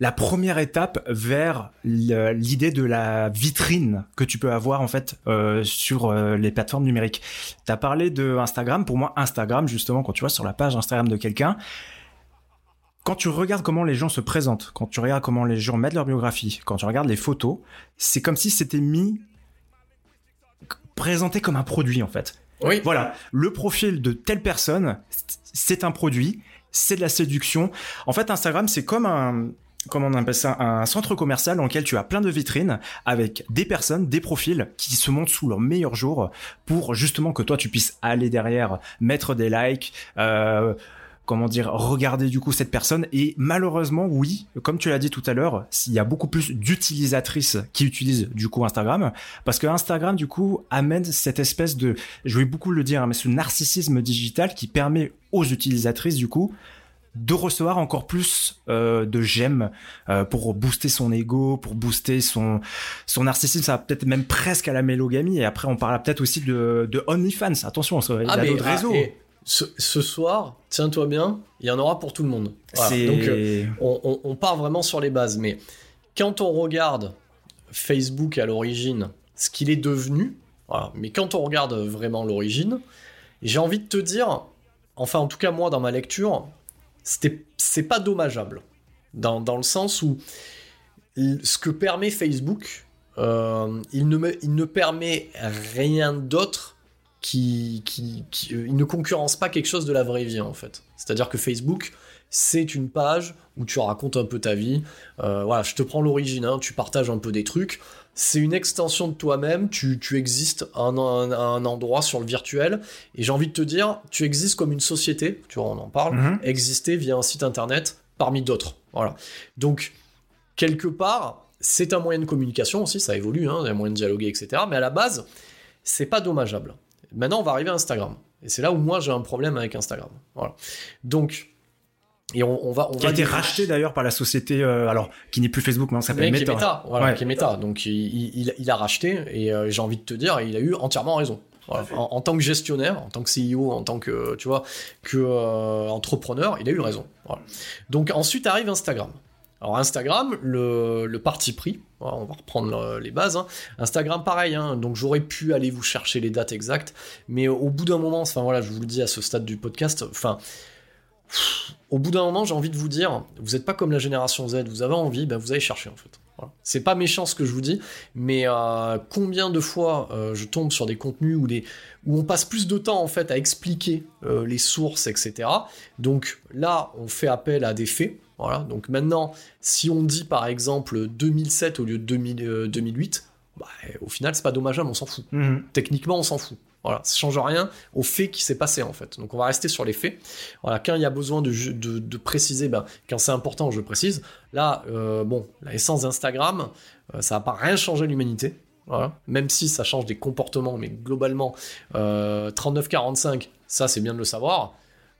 la première étape vers l'idée de la vitrine que tu peux avoir en fait euh, sur euh, les plateformes numériques. Tu as parlé de Instagram. Pour moi, Instagram, justement, quand tu vois sur la page Instagram de quelqu'un, quand tu regardes comment les gens se présentent, quand tu regardes comment les gens mettent leur biographie, quand tu regardes les photos, c'est comme si c'était mis présenté comme un produit en fait. Oui. Voilà, le profil de telle personne, c'est un produit, c'est de la séduction. En fait, Instagram, c'est comme un, comment on appelle ça, un centre commercial dans lequel tu as plein de vitrines avec des personnes, des profils qui se montrent sous leur meilleur jour pour justement que toi tu puisses aller derrière, mettre des likes, euh, comment dire, regarder du coup cette personne. Et malheureusement, oui, comme tu l'as dit tout à l'heure, il y a beaucoup plus d'utilisatrices qui utilisent du coup Instagram, parce que Instagram du coup amène cette espèce de, je vais beaucoup le dire, hein, mais ce narcissisme digital qui permet aux utilisatrices du coup de recevoir encore plus euh, de j'aime euh, pour booster son ego, pour booster son son narcissisme, ça va peut-être même presque à la mélogamie. Et après, on parlera peut-être aussi de, de OnlyFans. Attention, il y a mais, d'autres ah, réseaux. ce, ce soir, tiens-toi bien, il y en aura pour tout le monde. Voilà. Donc, euh, on, on- on part vraiment sur les bases. Mais quand on regarde Facebook à l'origine, ce qu'il est devenu, voilà. mais quand on regarde vraiment l'origine, j'ai envie de te dire, enfin en tout cas moi dans ma lecture, c'est pas dommageable. Dans, dans le sens où ce que permet Facebook, euh, il, ne il ne permet rien d'autre qui, qui, qui- euh, il ne concurrence pas quelque chose de la vraie vie en fait. C'est-à-dire que Facebook, c'est une page où tu racontes un peu ta vie. Euh, voilà, je te prends l'origine, hein, tu partages un peu des trucs. C'est une extension de toi-même, tu, tu existes à un, un- à un endroit sur le virtuel, et j'ai envie de te dire, tu existes comme une société, tu vois, on en parle, Mhm. exister via un site internet parmi d'autres. Voilà. Donc, quelque part, c'est un moyen de communication aussi, ça évolue, hein, il y a un moyen de dialoguer, etc. Mais à la base, c'est pas dommageable. Maintenant, on va arriver à Instagram. Et c'est là où moi j'ai un problème avec Instagram. Voilà. Donc, et on, on va. On Qui a été racheté d'ailleurs par la société, euh, alors qui n'est plus Facebook, mais on s'appelle mais qui est Meta. Meta, voilà, Ouais. qui est Meta. Donc il, il- il a racheté et euh, j'ai envie de te dire, il a eu entièrement raison. Voilà. En, en tant que gestionnaire, en tant que CEO, en tant que tu vois que euh, entrepreneur, il a eu raison. Voilà. Donc ensuite arrive Instagram. Alors Instagram, le, le parti pris, voilà, on va reprendre les bases. hein. Instagram, pareil. hein, donc j'aurais pu aller vous chercher les dates exactes, mais au bout d'un moment, enfin voilà, je vous le dis à ce stade du podcast, enfin au bout d'un moment, j'ai envie de vous dire, vous n'êtes pas comme la génération Z, vous avez envie, ben vous allez chercher en fait. Voilà. C'est pas méchant ce que je vous dis, mais euh, combien de fois euh, je tombe sur des contenus où, on passe plus de temps en fait à expliquer euh, les sources, etc. Donc là, on fait appel à des faits. Voilà. Donc maintenant, si on dit par exemple 2007 au lieu de 2000, euh, 2008, bah, au final, c'est pas dommageable, on s'en fout Mhm. techniquement on s'en fout. Voilà, ça change rien au fait qui s'est passé en fait. Donc on va rester sur les faits. Voilà, quand il y a besoin de, de, préciser, ben, quand c'est important, je précise. Là, euh, bon, la essence d'Instagram, euh, ça va pas rien changer à l'humanité. Voilà, même si ça change des comportements, mais globalement, euh, 39-45, ça c'est bien de le savoir.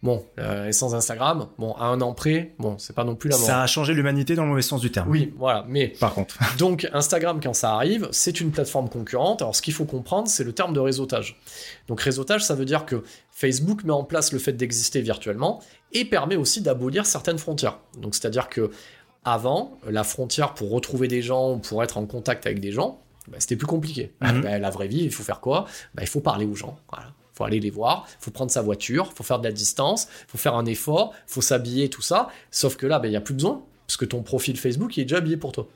Bon, euh, essence d'Instagram, bon, à un an près, bon, c'est pas non plus la mort. Ça a changé l'humanité dans le mauvais sens du terme. Oui, voilà, mais Par contre. [laughs] donc Instagram, quand ça arrive, c'est une plateforme concurrente. Alors ce qu'il faut comprendre, c'est le terme de réseautage. Donc réseautage, ça veut dire que Facebook met en place le fait d'exister virtuellement et permet aussi d'abolir certaines frontières. Donc c'est-à-dire que avant, la frontière pour retrouver des gens, pour être en contact avec des gens, bah, c'était plus compliqué. Mhm. Bah, la vraie vie, il faut faire quoi? Bah, Il faut parler aux gens. Voilà. Faut aller les voir, faut prendre sa voiture, faut faire de la distance, faut faire un effort, faut s'habiller, tout ça. Sauf que là, il n'y a plus besoin, parce que ton profil Facebook est déjà habillé pour toi.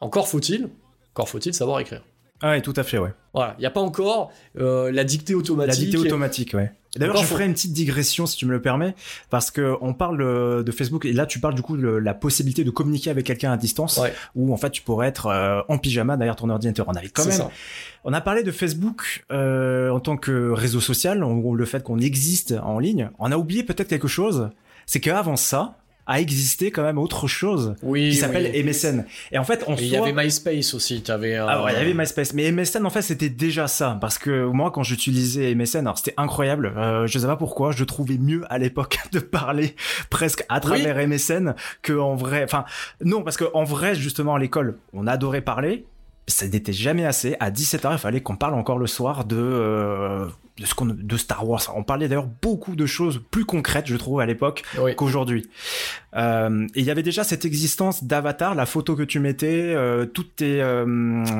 Encore faut-il, encore faut-il savoir écrire. Ah oui, tout à fait, ouais. Voilà, il n'y a pas encore euh, la dictée automatique. La dictée automatique, ouais. D'ailleurs, je ferai une petite digression si tu me le permets, parce que on parle euh, de Facebook et là tu parles du coup de la possibilité de communiquer avec quelqu'un à distance, Ouais. où en fait tu pourrais être euh, en pyjama derrière ton ordinateur. On avait quand même, ça. on a parlé de Facebook euh, en tant que réseau social, en gros le fait qu'on existe en ligne. On a oublié peut-être quelque chose, c'est qu'avant ça a existé quand même autre chose Oui, qui s'appelle oui. MSN. Et en fait, on il y avait MySpace aussi, tu avais... ah ouais, il y avait MySpace, mais MSN en fait c'était déjà ça parce que moi quand j'utilisais MSN, alors c'était incroyable. Euh, je sais pas pourquoi, je trouvais mieux à l'époque [laughs] de parler presque à travers MSN que en vrai. Enfin non parce que en vrai justement à l'école on adorait parler. Ça n'était jamais assez. À 17h, il fallait qu'on parle encore le soir de euh, de ce qu'on de Star Wars. On parlait d'ailleurs beaucoup de choses plus concrètes, je trouve, à l'époque Oui. qu'aujourd'hui. Euh, et il y avait déjà cette existence d'avatar, la photo que tu mettais, euh, toutes tes, euh,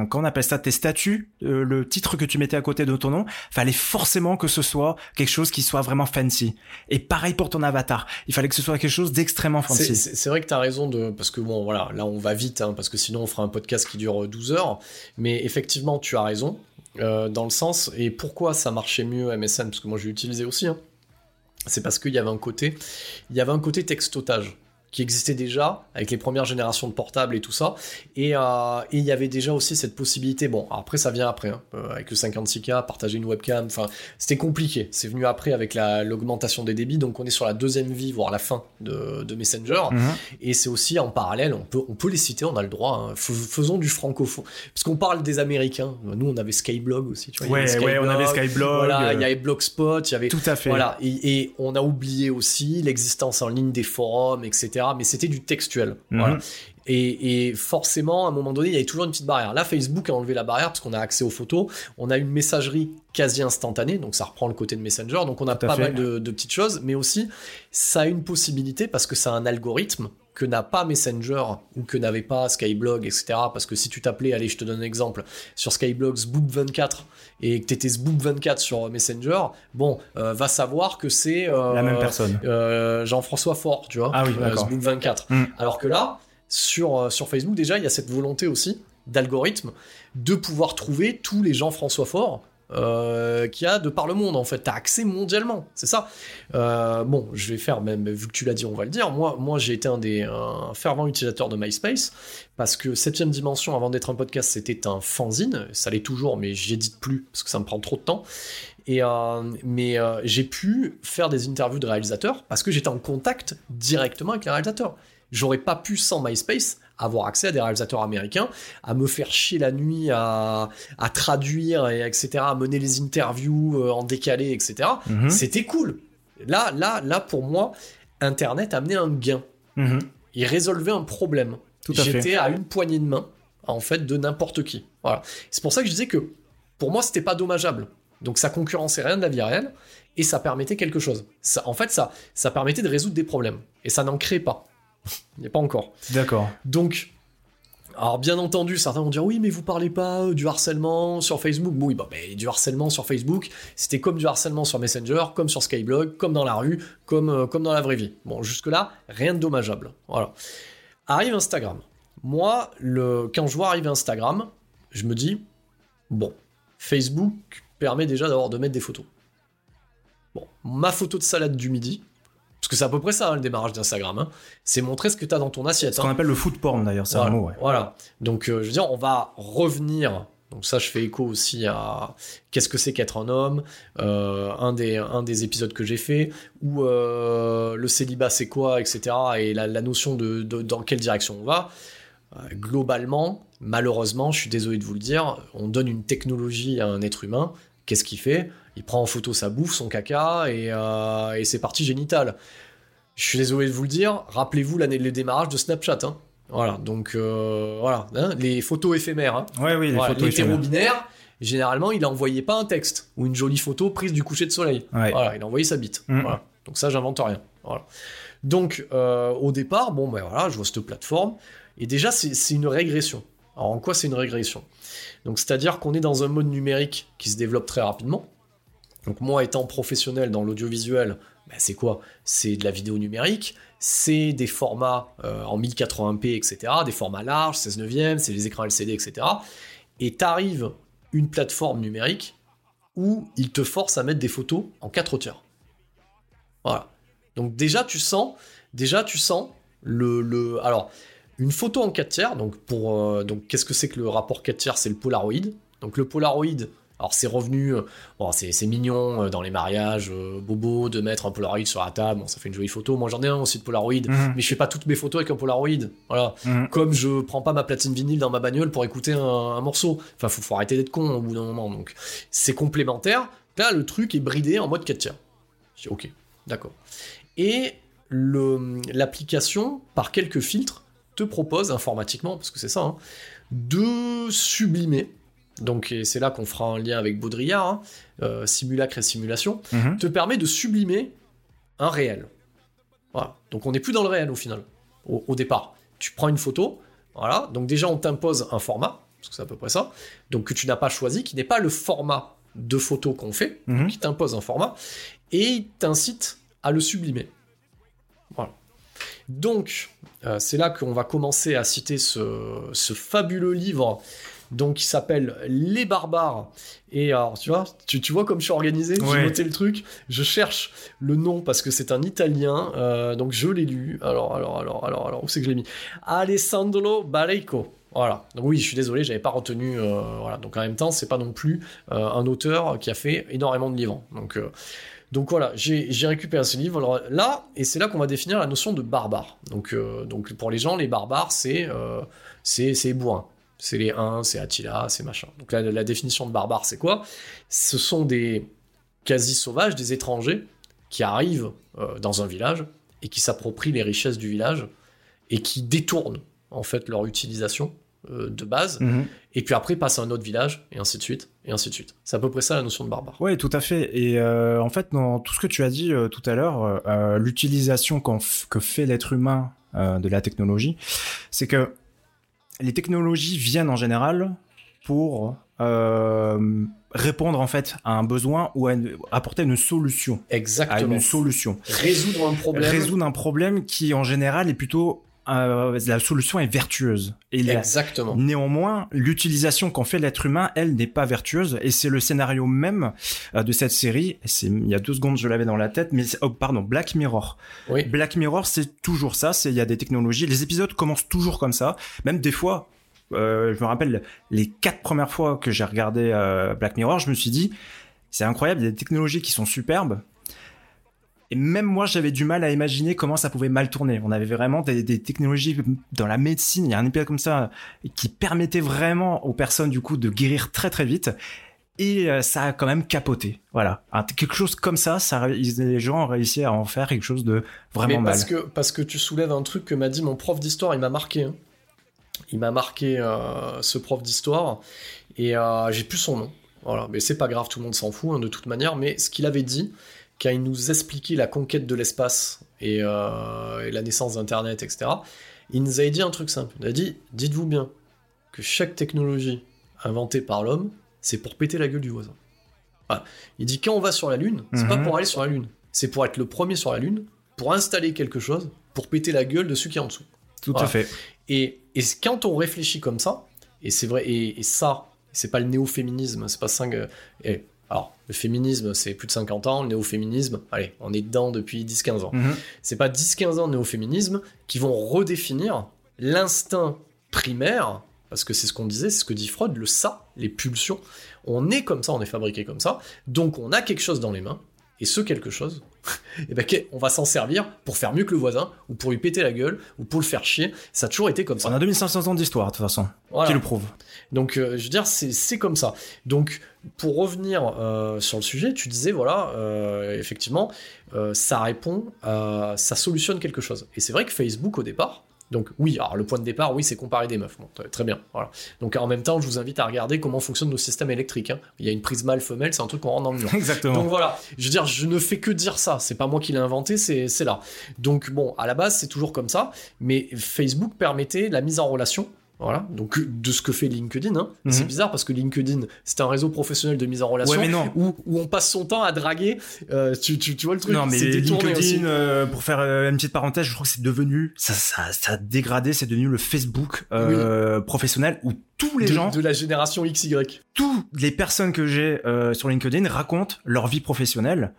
comment on appelle ça, tes statuts, euh, le titre que tu mettais à côté de ton nom, fallait forcément que ce soit quelque chose qui soit vraiment fancy. Et pareil pour ton avatar, il fallait que ce soit quelque chose d'extrêmement fancy. C'est c'est vrai que tu as raison de parce que bon voilà là on va vite hein, parce que sinon on fera un podcast qui dure 12 heures mais effectivement tu as raison euh, dans le sens et pourquoi ça marchait mieux MSN parce que moi j'ai utilisé aussi hein, c'est parce qu'il y avait un côté il y avait un côté textotage qui existait déjà avec les premières générations de portables et tout ça et euh, et il y avait déjà aussi cette possibilité bon après ça vient après hein, euh, avec le 56K partager une webcam enfin c'était compliqué c'est venu après avec la- l'augmentation des débits donc on est sur la deuxième vie voire la fin de, de Messenger Mhm. et c'est aussi en parallèle, on peut, on peut les citer, on a le droit. hein. Fais- Faisons du francophone. Parce qu'on parle des Américains. Nous, on avait Skyblog aussi. Tu vois, Ouais, ouais, on avait Skyblog, Voilà, euh, il y avait Blogspot, il y avait. Tout à fait. Voilà, et, et on a oublié aussi l'existence en ligne des forums, etc. etc. Mais c'était du textuel. Mhm. Voilà. Et, et forcément, à un moment donné, il y avait toujours une petite barrière. Là, Facebook a enlevé la barrière parce qu'on a accès aux photos. On a une messagerie quasi instantanée, donc ça reprend le côté de Messenger. Donc on a pas fait. mal de, de petites choses, mais aussi ça a une possibilité parce que ça a un algorithme que n'a pas Messenger ou que n'avait pas Skyblog, etc. Parce que si tu t'appelais, allez, je te donne un exemple, sur Skyblog Sboop24 et que t'étais Sboop24 sur Messenger, bon, euh, va savoir que c'est euh, La même personne. euh, Jean-François Fort, tu vois, Ah oui, euh, d'accord. Sboop24. Mm. Alors que là, sur, sur Facebook, déjà, il y a cette volonté aussi d'algorithme de pouvoir trouver tous les Jean-François Fort euh, qu'il y a de par le monde en fait. T'as accès mondialement, c'est ça. Euh, bon, je vais faire même vu que tu l'as dit, on va le dire. Moi, moi, j'ai été un des fervent utilisateur de MySpace parce que septième dimension, avant d'être un podcast, c'était un fanzine. Ça l'est toujours, mais j'édite plus parce que ça me prend trop de temps. Et euh, mais euh, j'ai pu faire des interviews de réalisateurs parce que j'étais en contact directement avec les réalisateurs. J'aurais pas pu sans MySpace avoir accès à des réalisateurs américains, à me faire chier la nuit, à, à traduire, et etc., à mener les interviews euh, en décalé, etc. Mhm. C'était cool. Là, là, là, pour moi, Internet amenait un gain. Mhm. Il résolvait un problème. J'étais à une poignée de main, en fait, de n'importe qui. Voilà. C'est pour ça que je disais que, pour moi, c'était pas dommageable. Donc ça concurrençait rien de la vie réelle, et ça permettait quelque chose. Ça, en fait, ça, ça permettait de résoudre des problèmes. Et ça n'en crée pas. Il n'y a pas encore. D'accord. Donc, alors bien entendu, certains vont dire oui, mais vous parlez pas euh, du harcèlement sur Facebook. Oui, bah, mais du harcèlement sur Facebook, c'était comme du harcèlement sur Messenger, comme sur Skyblog, comme dans la rue, comme, euh, comme dans la vraie vie. Bon, jusque-là, rien de dommageable. Voilà. Arrive Instagram. Moi, le, quand je vois arriver Instagram, je me dis, bon, Facebook permet déjà d'avoir de mettre des photos. Bon, ma photo de salade du midi, parce que c'est à peu près ça hein, le démarrage d'Instagram, hein, c'est montrer ce que tu as dans ton assiette. Ce hein. qu'on appelle le food porn d'ailleurs, c'est Voilà, un mot. Ouais. voilà. Donc, euh, je veux dire, on va revenir. Donc ça, je fais écho aussi à qu'est-ce que c'est qu'être un homme, euh, un des un des épisodes que j'ai fait, où euh, le célibat c'est quoi, etc. Et la, la notion de, de- dans quelle direction on va. Euh, globalement, malheureusement, je suis désolé de vous le dire, on donne une technologie à un être humain. Qu'est-ce qu'il fait? Il prend en photo sa bouffe, son caca, et, euh, et c'est parti génital. Je suis désolé de vous le dire, rappelez-vous l'année le démarrage de Snapchat. Hein. Voilà, donc euh, voilà, hein, les photos éphémères. Hein. Ouais, oui, les Voilà, photos éphémères. Généralement, il envoyait pas un texte ou une jolie photo prise du coucher de soleil. Ouais. Voilà, il envoyait sa bite. Mm. Voilà. Donc ça, j'invente rien. Voilà. Donc, euh, au départ, bon, ben voilà, je vois cette plateforme, et déjà, c'est une régression. Alors, en quoi c'est une régression? Donc, c'est-à-dire qu'on est dans un mode numérique qui se développe très rapidement. Donc, moi, étant professionnel dans l'audiovisuel, ben, c'est quoi? C'est de la vidéo numérique, c'est des formats euh, en 1080p, etc., des formats larges, 16 neuvième, c'est les écrans LCD, etc. Et t'arrives une plateforme numérique où il te force à mettre des photos en 4 tiers. Voilà. Donc déjà tu sens, déjà tu sens le, le alors une photo en 4 tiers. Donc pour euh, donc qu'est-ce que c'est que le rapport 4 tiers? C'est le Polaroid. Donc le Polaroid. Alors c'est revenu, euh, bon c'est mignon euh, dans les mariages, euh, bobo de mettre un Polaroid sur la table, bon, ça fait une jolie photo. Moi j'en ai un aussi de Polaroid, Mhm. mais je fais pas toutes mes photos avec un Polaroid. Voilà. Mhm. Comme je prends pas ma platine vinyle dans ma bagnole pour écouter un, un morceau. Enfin, faut, faut arrêter d'être con au bout d'un moment. Donc, c'est complémentaire. Là, le truc est bridé en mode 4 tiers. Je dis, ok, d'accord. Et l'application, par quelques filtres, te propose informatiquement, parce que c'est ça, hein, de sublimer. Donc, et c'est là qu'on fera un lien avec Baudrillard, hein, euh, simulacre et simulation, Mhm. te permet de sublimer un réel. Voilà. Donc on n'est plus dans le réel au final, au, au départ. Tu prends une photo, voilà. Donc déjà on t'impose un format, parce que c'est à peu près ça, donc que tu n'as pas choisi, qui n'est pas le format de photo qu'on fait, Mhm. qui t'impose un format, et il t'incite à le sublimer. Voilà. Donc, euh, c'est là qu'on va commencer à citer ce, ce fabuleux livre donc qui s'appelle Les Barbares. Et alors, tu vois, tu, tu vois comme je suis organisé, j'ai Ouais. noté le truc, je cherche le nom parce que c'est un italien, euh, donc je l'ai lu. Alors, alors, alors, alors, alors, où c'est que je l'ai mis? Alessandro Barreco. Voilà. Donc oui, je suis désolé, j'avais pas retenu. euh, voilà. Donc en même temps, c'est pas non plus euh, un auteur qui a fait énormément de livres. Donc, donc voilà, j'ai j'ai récupéré ce livre. Alors là, et c'est là qu'on va définir la notion de barbare. Donc, euh, donc pour les gens, les barbares, c'est euh, c'est c'est bourrin. C'est les Huns, c'est Attila, c'est machin. Donc là, la définition de barbare, c'est quoi? Ce sont des quasi sauvages, des étrangers qui arrivent euh, dans un village et qui s'approprient les richesses du village et qui détournent en fait leur utilisation euh, de base, Mhm. et puis après passent à un autre village, et ainsi de suite, et ainsi de suite. C'est à peu près ça la notion de barbare. Oui, tout à fait. Et euh, en fait, dans tout ce que tu as dit tout à l'heure, l'utilisation que fait l'être humain de la technologie, c'est que les technologies viennent en général pour euh, répondre en fait à un besoin ou à une- apporter une solution. À Exactement. une solution. Résoudre un problème. Résoudre un problème qui en général est plutôt euh, la solution est vertueuse. Et la- Exactement. Néanmoins, l'utilisation qu'en fait l'être humain, elle, n'est pas vertueuse, et c'est le scénario même euh, de cette série. C'est il y a deux secondes, je l'avais dans la tête, mais oh, pardon, Black Mirror. Oui. Black Mirror, c'est toujours ça. C'est il y a des technologies. Les épisodes commencent toujours comme ça. Même des fois, euh, je me rappelle les quatre premières fois que j'ai regardé Black Mirror, je me suis dit, c'est incroyable. Il y a des technologies qui sont superbes. Et même moi, j'avais du mal à imaginer comment ça pouvait mal tourner. On avait vraiment des, des technologies dans la médecine. Il y a un épisode comme ça qui permettait vraiment aux personnes du coup de guérir très très vite. Et euh, ça a quand même capoté. Voilà, quelque chose comme ça, les gens ont réussi à en faire quelque chose de vraiment Mais mal. parce que, parce que tu soulèves un truc que m'a dit mon prof d'histoire, il m'a marqué. hein. Il m'a marqué euh, ce prof d'histoire, et euh, j'ai plus son nom. Voilà, mais c'est pas grave, tout le monde s'en fout hein, de toute manière. Mais ce qu'il avait dit, quand il nous expliquait la conquête de l'espace et, euh, et la naissance d'Internet, etc., il nous avait dit un truc simple. Il a dit Dites-vous bien que chaque technologie inventée par l'homme, c'est pour péter la gueule du voisin. Voilà. Il dit Quand on va sur la Lune, c'est pas Mhm. pour aller sur la Lune, c'est pour être le premier sur la Lune, pour installer quelque chose, pour péter la gueule de ceux qui est en dessous. Tout Voilà. à fait. Et, et quand on réfléchit comme ça, et c'est vrai, et, et ça, c'est pas le néo-féminisme, c'est pas 5. Alors, le féminisme, c'est plus de 50 ans, le néo-féminisme, allez, on est dedans depuis 10-15 ans. Mhm. C'est pas 10-15 ans de néo-féminisme qui vont redéfinir l'instinct primaire, parce que c'est ce qu'on disait, c'est ce que dit Freud, le ça, les pulsions. On est comme ça, on est fabriqué comme ça, donc on a quelque chose dans les mains, et ce quelque chose, [laughs] eh ben, on va s'en servir pour faire mieux que le voisin, ou pour lui péter la gueule, ou pour le faire chier. Ça a toujours été comme ça. On a 2500 ans d'histoire de toute façon, Voilà. qui le prouve. Donc, euh, je veux dire, c'est comme ça. Donc, pour revenir euh, sur le sujet, tu disais, voilà, euh, effectivement, ça répond, à- ça solutionne quelque chose. Et c'est vrai que Facebook, au départ, donc oui, alors le point de départ, oui, c'est comparer des meufs. Bon, très- bien, voilà. Donc, en même temps, je vous invite à regarder comment fonctionnent nos systèmes électriques. hein. Il y a une prise mâle-femelle, c'est un truc qu'on rentre dans le mur. [laughs] Exactement. Donc voilà, je veux dire, je ne fais que dire ça, c'est pas moi qui l'ai inventé, c'est là. Donc bon, à la base, c'est toujours comme ça, mais Facebook permettait la mise en relation. Voilà, donc de ce que fait LinkedIn. hein. Mhm. C'est bizarre parce que LinkedIn, c'est un réseau professionnel de mise en relation Ouais, mais non. où, où on passe son temps à draguer. euh, tu, tu, tu vois le truc Non, mais. LinkedIn, euh, pour faire euh, une petite parenthèse, je crois que c'est devenu, ça, ça, ça a dégradé, c'est devenu le Facebook euh, professionnel où tous les de, gens, de la génération XY. toutes les personnes que j'ai euh, sur LinkedIn racontent leur vie professionnelle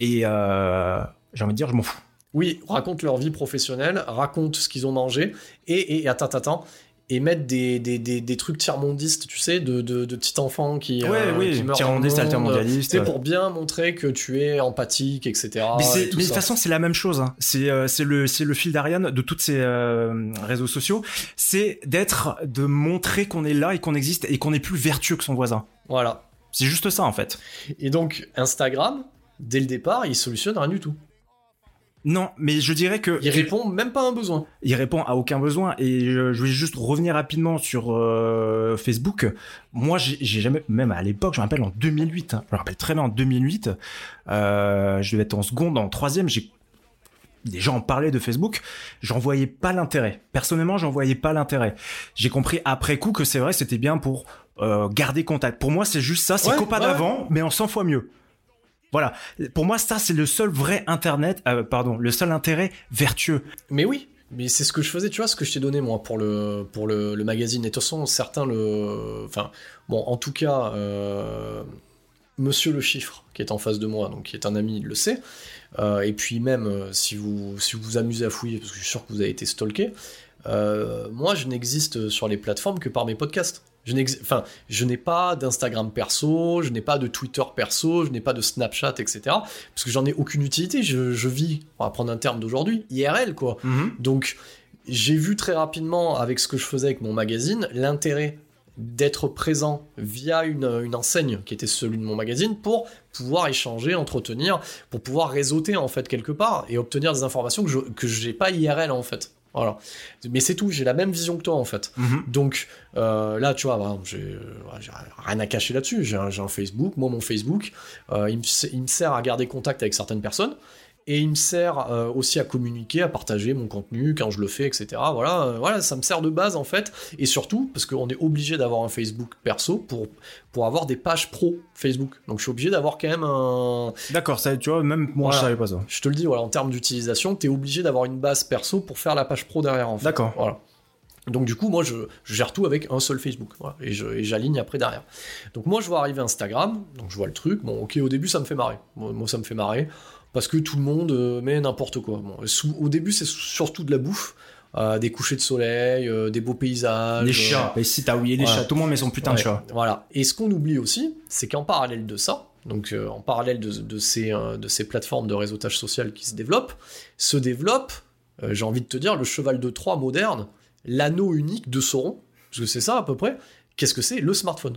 et euh, j'ai envie de dire, je m'en fous. Oui, racontent leur vie professionnelle, racontent ce qu'ils ont mangé, et, et attends, attends, attends, et mettre des, des, des, des trucs tiers-mondistes, tu sais, de, de, de petits enfants qui, Ouais, euh, oui, qui meurent tiers-mondiste, dans le monde, altermondialiste. Tu sais, pour bien montrer que tu es empathique, etc. mais et de toute façon, c'est la même chose. hein. C'est euh, c'est le c'est le fil d'Ariane de tous ces euh, réseaux sociaux. C'est d'être, de montrer qu'on est là et qu'on existe et qu'on est plus vertueux que son voisin. Voilà. C'est juste ça en fait. Et donc, Instagram, dès le départ, il solutionne rien du tout. Non, mais je dirais que Il répond même pas à un besoin. il répond à aucun besoin et je, je vais juste revenir rapidement sur euh, Facebook. Moi, j'ai jamais, même à l'époque, je me rappelle en 2008, hein, je me rappelle très bien en 2008, euh, je devais être en seconde, en troisième, j'ai des gens en parlaient de Facebook, j'en voyais pas l'intérêt. Personnellement, j'en voyais pas l'intérêt. J'ai compris après coup que c'est vrai, c'était bien pour euh, garder contact. Pour moi, c'est juste ça, c'est Ouais, copain ouais. d'avant, mais en 100 fois mieux. Voilà. Pour moi, ça, c'est le seul vrai Internet, euh, pardon, le seul intérêt vertueux. Mais oui, mais c'est ce que je faisais, tu vois, ce que je t'ai donné moi pour le, pour le, magazine. Et de toute façon, certains le. Enfin, bon, en tout cas, euh, Monsieur le Chiffre, qui est en face de moi, donc qui est un ami, il le sait. Euh, et puis même, si vous si vous vous amusez à fouiller, parce que je suis sûr que vous avez été stalké, moi, je n'existe sur les plateformes que par mes podcasts. Je n'ex- enfin, je n'ai pas d'Instagram perso, je n'ai pas de Twitter perso, je n'ai pas de Snapchat, etc. Parce que j'en ai aucune utilité. Je, je vis, on va prendre un terme d'aujourd'hui, IRL, quoi. Donc, j'ai vu très rapidement, avec ce que je faisais avec mon magazine, l'intérêt d'être présent via une, une enseigne qui était celui de mon magazine pour pouvoir échanger, entretenir, pour pouvoir réseauter en fait quelque part et obtenir des informations que je que j'ai pas IRL en fait. Voilà. Mais c'est tout, j'ai la même vision que toi en fait. Mhm. Donc euh, là, tu vois, j'ai rien à cacher là-dessus. J'ai un, Facebook, moi mon Facebook, euh, il, me, s- il me sert à garder contact avec certaines personnes. Et il me sert euh, aussi à communiquer, à partager mon contenu quand je le fais, etc. Voilà, euh, voilà, ça me sert de base en fait. Et surtout, parce qu'on est obligé d'avoir un Facebook perso pour, pour avoir des pages pro Facebook. Donc je suis obligé d'avoir quand même un, D'accord, ça, tu vois, même moi, Voilà. je savais pas ça. je te le dis, voilà, en termes d'utilisation, tu es obligé d'avoir une base perso pour faire la page pro derrière. En fait. D'accord. Voilà. Donc du coup, moi, je, je gère tout avec un seul Facebook. voilà, et j'aligne après derrière. Donc moi, je vois arriver Instagram, donc je vois le truc. Bon, ok, au début, ça me fait marrer. Moi, moi, ça me fait marrer parce que tout le monde euh, met n'importe quoi. Bon, sous- au début, c'est surtout de la bouffe. euh, des couchers de soleil, euh, des beaux paysages. Les euh, chats. Et si t'as oublié les voilà. chats, tout le monde met son putain de chat. Voilà. Et ce qu'on oublie aussi, c'est qu'en parallèle de ça, donc euh, en parallèle de, de ces, euh, de ces plateformes de réseautage social qui se développent, se développe, euh, j'ai envie de te dire, le cheval de Troie moderne, l'anneau unique de Sauron, parce que c'est ça à peu près. Qu'est-ce que c'est? Le smartphone.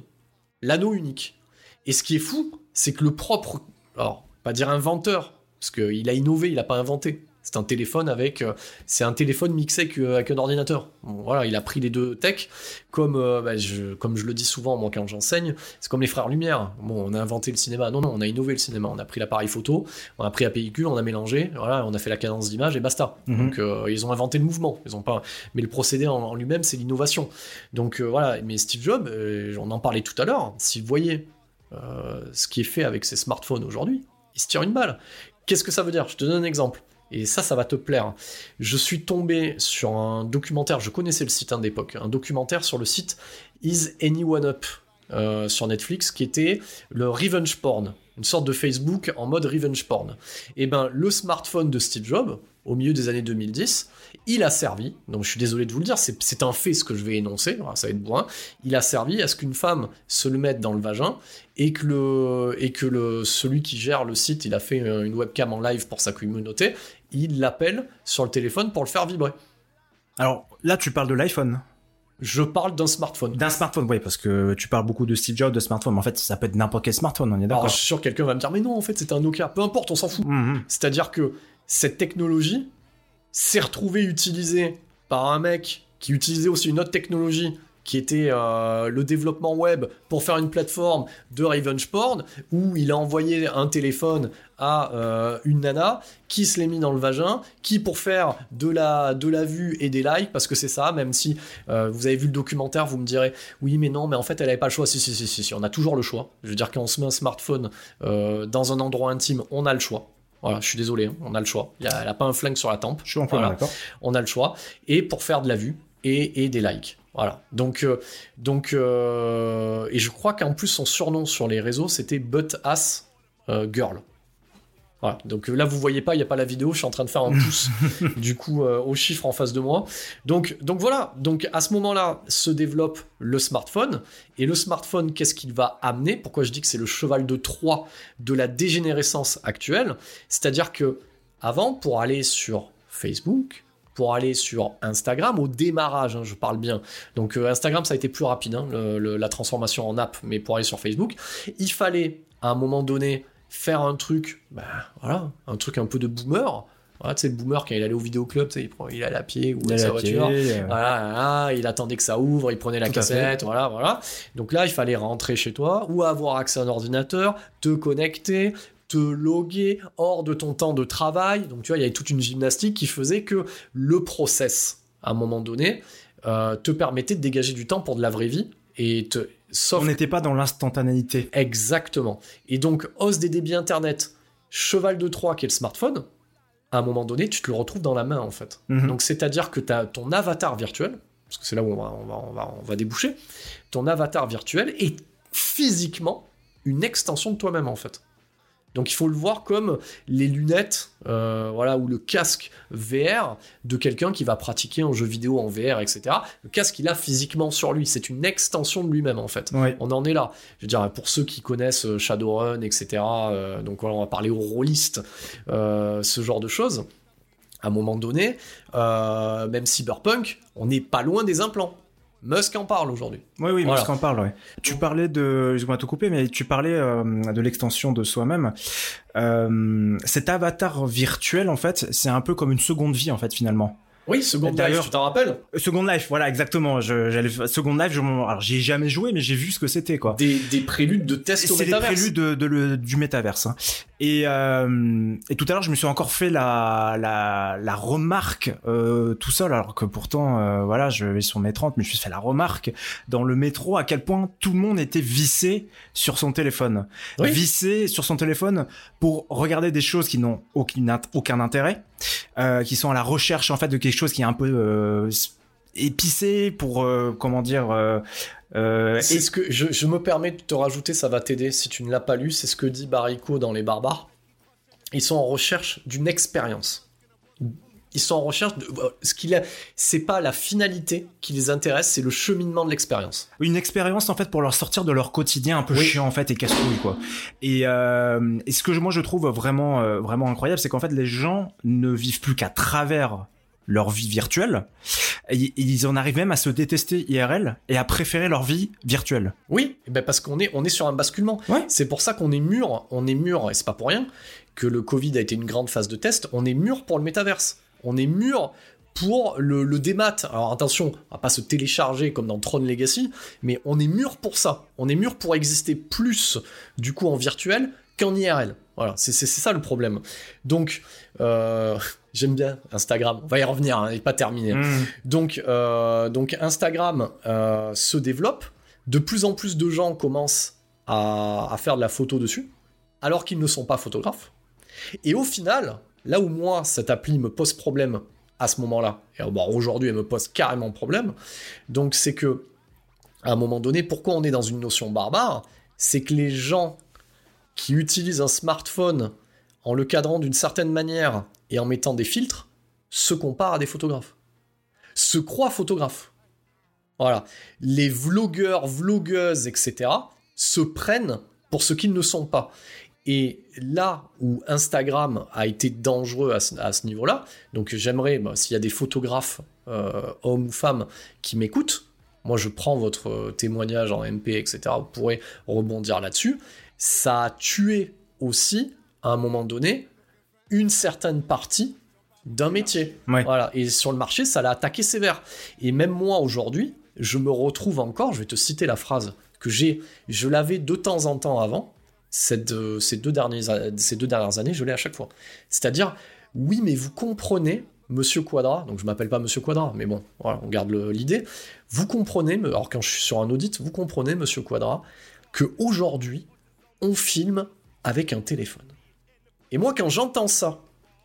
L'anneau unique. Et ce qui est fou, c'est que le propre, alors pas dire inventeur, parce qu'il a innové, il n'a pas inventé. C'est un téléphone avec, euh, c'est un téléphone mixé avec, euh, un ordinateur. Bon, voilà, il a pris les deux techs, comme, euh, bah, je, comme je le dis souvent moi quand j'enseigne, c'est comme les frères Lumière. Bon, on a inventé le cinéma. Non, non, on a innové le cinéma. On a pris l'appareil photo, on a pris la pellicule, on a mélangé, voilà, on a fait la cadence d'image et basta. Mhm. Donc euh, ils ont inventé le mouvement. Ils ont pas, mais le procédé en, en lui-même, c'est l'innovation. Donc euh, voilà. Mais Steve Jobs, on en parlait tout à l'heure. Si vous voyez ce qui est fait avec ces smartphones aujourd'hui, il se tire une balle. Qu'est-ce que ça veut dire? Je te donne un exemple. Et ça, ça va te plaire. Je suis tombé sur un documentaire, je connaissais le site hein, d'époque, un documentaire sur le site Is Anyone Up euh, sur Netflix qui était le revenge porn, une sorte de Facebook en mode revenge porn. Et ben le smartphone de Steve Jobs, au milieu des années 2010, il a servi, donc je suis désolé de vous le dire, c'est un fait ce que je vais énoncer, ça va être bourrin, il a servi à ce qu'une femme se le mette dans le vagin et que, le, et que le, celui qui gère le site, il a fait une webcam en live pour sa communauté, il l'appelle sur le téléphone pour le faire vibrer. Alors, là, tu parles de l'iPhone. Je parle d'un smartphone. D'un smartphone, oui, parce que tu parles beaucoup de Steve Jobs, de smartphone, mais en fait, ça peut être n'importe quel smartphone, on est Alors, d'accord. je suis sûr que quelqu'un va me dire, mais non, en fait, c'était un Nokia. Peu importe, on s'en fout. Mhm. C'est-à-dire que cette technologie s'est retrouvée utilisée par un mec qui utilisait aussi une autre technologie qui était euh, le développement web pour faire une plateforme de revenge porn où il a envoyé un téléphone à euh, une nana qui se l'est mis dans le vagin, qui pour faire de la, de la vue et des likes, parce que c'est ça, même si euh, vous avez vu le documentaire, vous me direz oui mais non, mais en fait elle avait pas le choix, si si si si, on a toujours le choix. Je veux dire quand on se met un smartphone dans un endroit intime, on a le choix. Voilà, je suis désolé, hein, on a le choix. Il y a- elle a pas un flingue sur la tempe. Je suis en plein Voilà. d'accord. On a le choix. Et pour faire de la vue et, et des likes. Voilà. Donc, euh, donc euh, et je crois qu'en plus son surnom sur les réseaux c'était Butt Ass euh, Girl. Voilà. Donc euh, là vous voyez pas, il y a pas la vidéo, je suis en train de faire un pouce [laughs] du coup euh, au chiffre en face de moi. Donc, donc voilà. Donc à ce moment-là se développe le smartphone et le smartphone qu'est-ce qu'il va amener? Pourquoi je dis que c'est le cheval de Troie de la dégénérescence actuelle? C'est-à-dire que avant pour aller sur Facebook, pour aller sur Instagram au démarrage, hein, je parle bien. Donc euh, Instagram, ça a été plus rapide, hein, le- le- la transformation en app, mais pour aller sur Facebook, il fallait à un moment donné faire un truc, bah, voilà, un truc un peu de boomer. Voilà, tu sais, le boomer, quand il allait au vidéoclub, tu sais, il, prend- il allait à pied ou a sa pied, voiture. euh, Voilà, voilà, il attendait que ça ouvre, il prenait la à cassette, voilà, voilà. Donc là, il fallait rentrer chez toi ou avoir accès à un ordinateur, te connecter, te loguer hors de ton temps de travail. Donc tu vois, il y avait toute une gymnastique qui faisait que le process, à un moment donné, euh, te permettait de dégager du temps pour de la vraie vie et te sauf On n'était pas dans l'instantanéité. Exactement. Et donc, hausse des débits Internet, cheval de Troie qui est le smartphone, à un moment donné, tu te le retrouves dans la main, en fait. Mhm. Donc, c'est-à-dire que as ton avatar virtuel, parce que c'est là où on va, on, va, on, va, on va déboucher, ton avatar virtuel est physiquement une extension de toi-même, en fait. Donc il faut le voir comme les lunettes, euh, voilà, ou le casque VR de quelqu'un qui va pratiquer un jeu vidéo en VR, etc. Le casque qu'il a physiquement sur lui, c'est une extension de lui-même en fait. On en est là. Je veux dire, pour ceux qui connaissent euh, Shadowrun, etc., euh, donc voilà, on va parler aux rôlistes, euh, ce genre de choses. À un moment donné, même Cyberpunk, on n'est pas loin des implants. Musk en parle aujourd'hui. Oui, oui, Voilà. Musk en parle, ouais. Tu parlais de, excuse-moi de te couper, mais tu parlais euh, de l'extension de soi-même. Euh, cet avatar virtuel, en fait, c'est un peu comme une seconde vie, en fait, finalement. Oui, Second Life, tu t'en rappelles? Second Life, voilà, exactement. Je, Second Life, je, alors j'y ai jamais joué, mais j'ai vu ce que c'était, quoi. des, des préludes de tests au C'est les métaverse. préludes de, de le- du métaverse. hein. Et, euh, et tout à l'heure, je me suis encore fait la, la, la remarque euh, tout seul, alors que pourtant, euh, voilà, je vais sur mes 30, mais je me suis fait la remarque dans le métro à quel point tout le monde était vissé sur son téléphone. Oui. Vissé sur son téléphone pour regarder des choses qui n'ont aucun intérêt, euh, qui sont à la recherche en fait de quelque chose qui est un peu euh, épicé pour, euh, comment dire... C'est ce que je, je me permets de te rajouter, ça va t'aider si tu ne l'as pas lu. C'est ce que dit Barrico dans Les Barbares. Ils sont en recherche d'une expérience. Ils sont en recherche de ce qu'il a. C'est pas la finalité qui les intéresse, c'est le cheminement de l'expérience. une expérience en fait pour leur sortir de leur quotidien un peu Oui. chiant en fait et casse-couille quoi. Et, euh, et ce que moi je trouve vraiment euh, vraiment incroyable, c'est qu'en fait les gens ne vivent plus qu'à travers leur vie virtuelle. Et, ils en arrivent même à se détester IRL et à préférer leur vie virtuelle. Oui, eh ben parce qu'on est, on est sur un basculement. Ouais. C'est pour ça qu'on est mûr, on est mûr, et c'est pas pour rien que le Covid a été une grande phase de test, on est mûr pour le métaverse. On est mûr pour le, le démat. Alors attention, on va pas se télécharger comme dans Tron Legacy, mais on est mûr pour ça. On est mûr pour exister plus du coup en virtuel qu'en IRL. Voilà, c'est ça le problème. Donc, euh, [laughs] j'aime bien Instagram. On va y revenir, hein, il n'est pas terminé. Mmh. Donc, euh, donc Instagram euh, se développe. De plus en plus de gens commencent à, à faire de la photo dessus, alors qu'ils ne sont pas photographes. Et au final, là où moi, cette appli me pose problème à ce moment-là, et bon, aujourd'hui, elle me pose carrément problème, donc c'est que, à un moment donné, pourquoi on est dans une notion barbare? C'est que les gens qui utilisent un smartphone en le cadrant d'une certaine manière et en mettant des filtres se comparent à des photographes se croient photographes. Voilà. Les vlogueurs, vlogueuses, etc. se prennent pour ce qu'ils ne sont pas. Et là où Instagram a été dangereux à ce, niveau-là, donc j'aimerais, bah, s'il y a des photographes, euh, hommes ou femmes, qui m'écoutent, moi je prends votre témoignage en MP, etc. Vous pourrez rebondir là-dessus. Ça a tué aussi, à un moment donné, une certaine partie d'un métier. Ouais. Voilà. Et sur le marché, ça l'a attaqué sévère. Et même moi, aujourd'hui, je me retrouve encore, je vais te citer la phrase que j'ai, je l'avais de temps en temps avant, cette, euh, ces, deux dernières, ces deux dernières années, je l'ai à chaque fois. C'est-à-dire, oui, mais vous comprenez, Monsieur Quadra, donc je m'appelle pas Monsieur Quadra, mais bon, voilà, on garde l'idée, vous comprenez, alors quand je suis sur un audit, vous comprenez, Monsieur Quadra, que aujourd'hui, on filme avec un téléphone. Et moi, quand j'entends ça,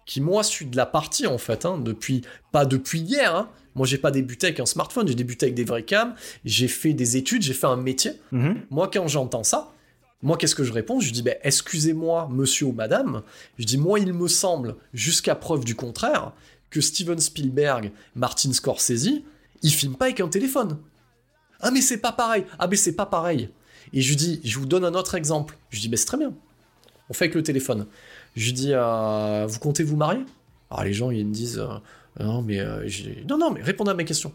qui moi suis de la partie en fait, hein, depuis pas depuis hier. hein. Moi, j'ai pas débuté avec un smartphone, j'ai débuté avec des vrais cams, j'ai fait des études, j'ai fait un métier. Mhm. Moi, quand j'entends ça, moi, qu'est-ce que je réponds? Je dis, ben, excusez-moi, monsieur ou madame. Je dis, moi, il me semble, jusqu'à preuve du contraire, que Steven Spielberg, Martin Scorsese, ils filment pas avec un téléphone. Ah, mais c'est pas pareil. Ah, mais c'est pas pareil. Et je lui dis, je vous donne un autre exemple. Je lui dis, ben, c'est très bien. On fait avec le téléphone. Je lui dis, euh, vous comptez vous marier? Alors, les gens, ils me disent, euh, non, mais, euh, non, non, mais répondez à mes questions.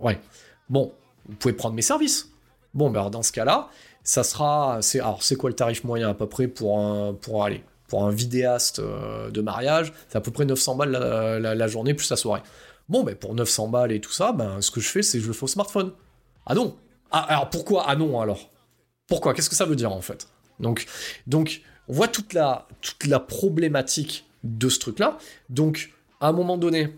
Ouais. Bon, vous pouvez prendre mes services. Bon, ben alors dans ce cas-là, ça sera. C'est, alors, c'est quoi le tarif moyen à peu près pour un, pour aller, pour un vidéaste euh, de mariage? C'est à peu près 900 balles la, journée plus la soirée. Bon, ben pour 900 balles et tout ça, ben ce que je fais, c'est je le fais au smartphone. Ah non ah, Alors pourquoi? Ah non alors Pourquoi? Qu'est-ce que ça veut dire en fait? Donc, donc, on voit toute la, toute la problématique de ce truc-là. Donc, à un moment donné,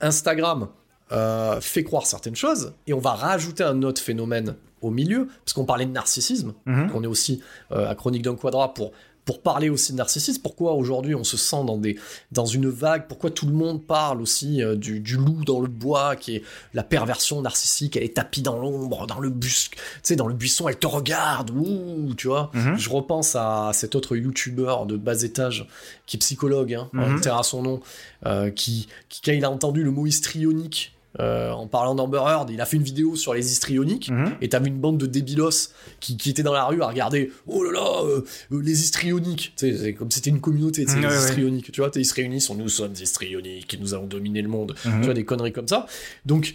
Instagram euh, fait croire certaines choses, et on va rajouter un autre phénomène au milieu, parce qu'on parlait de narcissisme, Mhm. on est aussi euh, à Chronique d'un Quadra pour, pour parler aussi de narcissisme. Pourquoi aujourd'hui on se sent dans, des, dans une vague? Pourquoi tout le monde parle aussi euh, du, du loup dans le bois, qui est la perversion narcissique? Elle est tapie dans l'ombre, dans le bus, tu sais, dans le buisson, elle te regarde, ouh, tu vois? Mhm. Je repense à cet autre youtubeur de bas étage qui est psychologue, hein, on taira son nom, euh, qui, qui, quand il a entendu le mot histrionique euh, en parlant d'Amber Heard, il a fait une vidéo sur les histrioniques. Mhm. Et t'avais une bande de débilos qui, qui étaient dans la rue à regarder Oh là là, euh, euh, les histrioniques. C'est comme si c'était une communauté, Ouais, les ouais. histrioniques. Tu vois, ils se réunissent, on, nous sommes histrioniques, nous allons dominer le monde. Mhm. Tu vois, des conneries comme ça. Donc,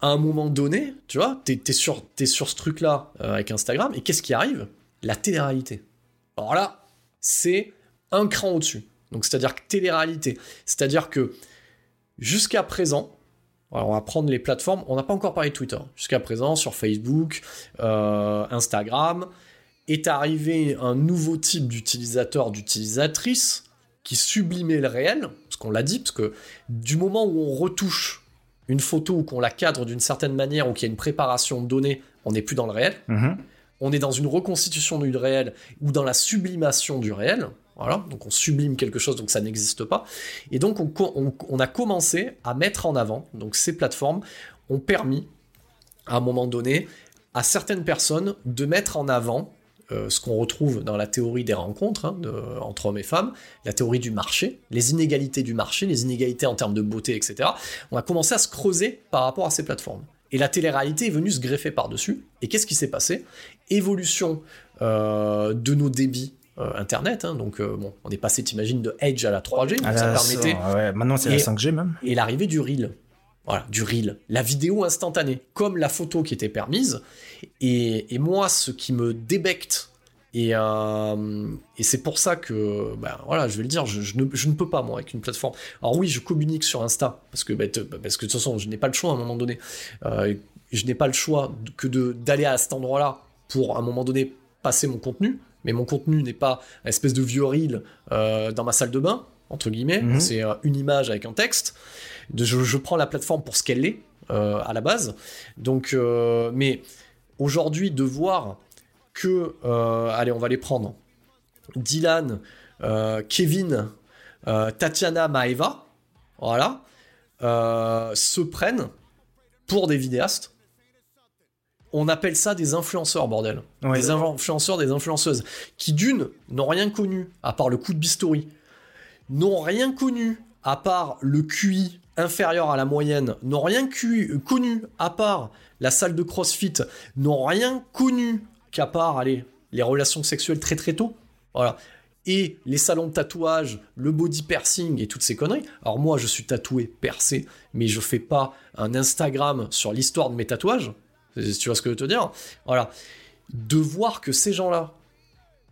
à un moment donné, tu vois, t'es es sur, es sur ce truc-là avec Instagram, et qu'est-ce qui arrive? La télé-réalité. Alors là, c'est un cran au-dessus. Donc, c'est-à-dire que télé-réalité, c'est-à-dire que jusqu'à présent, alors on va prendre les plateformes, on n'a pas encore parlé de Twitter. Jusqu'à présent, sur Facebook, euh, Instagram, est arrivé un nouveau type d'utilisateur, d'utilisatrice, qui sublimait le réel, parce qu'on l'a dit, parce que du moment où on retouche une photo ou qu'on la cadre d'une certaine manière ou qu'il y a une préparation de données, on n'est plus dans le réel. Mhm. On est dans une reconstitution du réel ou dans la sublimation du réel. Voilà, donc on sublime quelque chose, donc ça n'existe pas. Et donc on, a commencé à mettre en avant, donc ces plateformes ont permis, à un moment donné, à certaines personnes de mettre en avant euh, ce qu'on retrouve dans la théorie des rencontres hein, entre hommes et femmes, la théorie du marché, les inégalités du marché, les inégalités en termes de beauté, etc. On a commencé à se creuser par rapport à ces plateformes. Et la télé-réalité est venue se greffer par-dessus. Et qu'est-ce qui s'est passé? Évolution euh, de nos débits euh, Internet. hein. donc, euh, bon, on est passé, t'imagines, de Edge à la 3G. donc Ah, ça permettait ça, ouais, maintenant c'est la Et- 5G même. et l'arrivée du reel. Voilà, du reel. La vidéo instantanée, comme la photo qui était permise. Et, et moi, ce qui me débecte, et, euh, et c'est pour ça que, ben, voilà, je vais le dire, je, je ne, je ne peux pas, moi, avec une plateforme. Alors oui, je communique sur Insta, parce que, ben, te- parce que de toute façon, je n'ai pas le choix à un moment donné. Je n'ai pas le choix que d'aller à cet endroit-là pour, à un moment donné, passer mon contenu. Mais mon contenu n'est pas une espèce de vieux reel euh, dans ma salle de bain, entre guillemets. Mhm. C'est euh, une image avec un texte. De- je, je prends la plateforme pour ce qu'elle est euh, à la base. Donc, mais aujourd'hui, de voir que, allez, on va les prendre. Dylan, Kevin, Tatiana, Maeva, voilà, se prennent pour des vidéastes. On appelle ça des influenceurs, bordel. Ouais. Des influenceurs, des influenceuses, qui d'une, n'ont rien connu, à part le coup de bistouri, n'ont rien connu, à part le QI inférieur à la moyenne, n'ont rien connu, à part la salle de crossfit, n'ont rien connu, qu'à part, allez, les relations sexuelles très très tôt. Voilà. Et les salons de tatouage, le body piercing et toutes ces conneries. Alors moi, je suis tatoué, percé, mais je fais pas un Instagram sur l'histoire de mes tatouages. Tu vois ce que je veux te dire Voilà. De voir que ces gens-là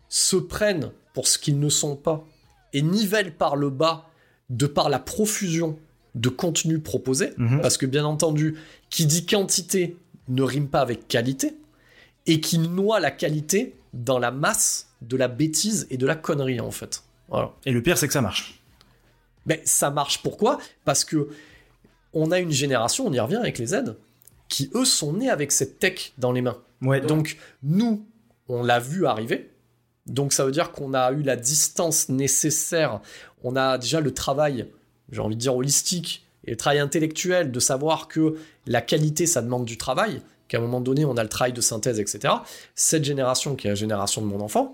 se prennent pour ce qu'ils ne sont pas et nivellent par le bas de par la profusion de contenu proposé, Mhm. parce que bien entendu, qui dit quantité ne rime pas avec qualité, et qui noie la qualité dans la masse de la bêtise et de la connerie en fait. Voilà. Et le pire, c'est que ça marche. Mais ça marche pourquoi? Parce que on a une génération, on y revient avec les Z, qui eux sont nés avec cette tech dans les mains. Ouais, Donc nous, on l'a vu arriver. Donc ça veut dire qu'on a eu la distance nécessaire. On a déjà le travail, j'ai envie de dire holistique, et le travail intellectuel de savoir que la qualité, ça demande du travail, qu'à un moment donné, on a le travail de synthèse, etc. Cette génération, qui est la génération de mon enfant,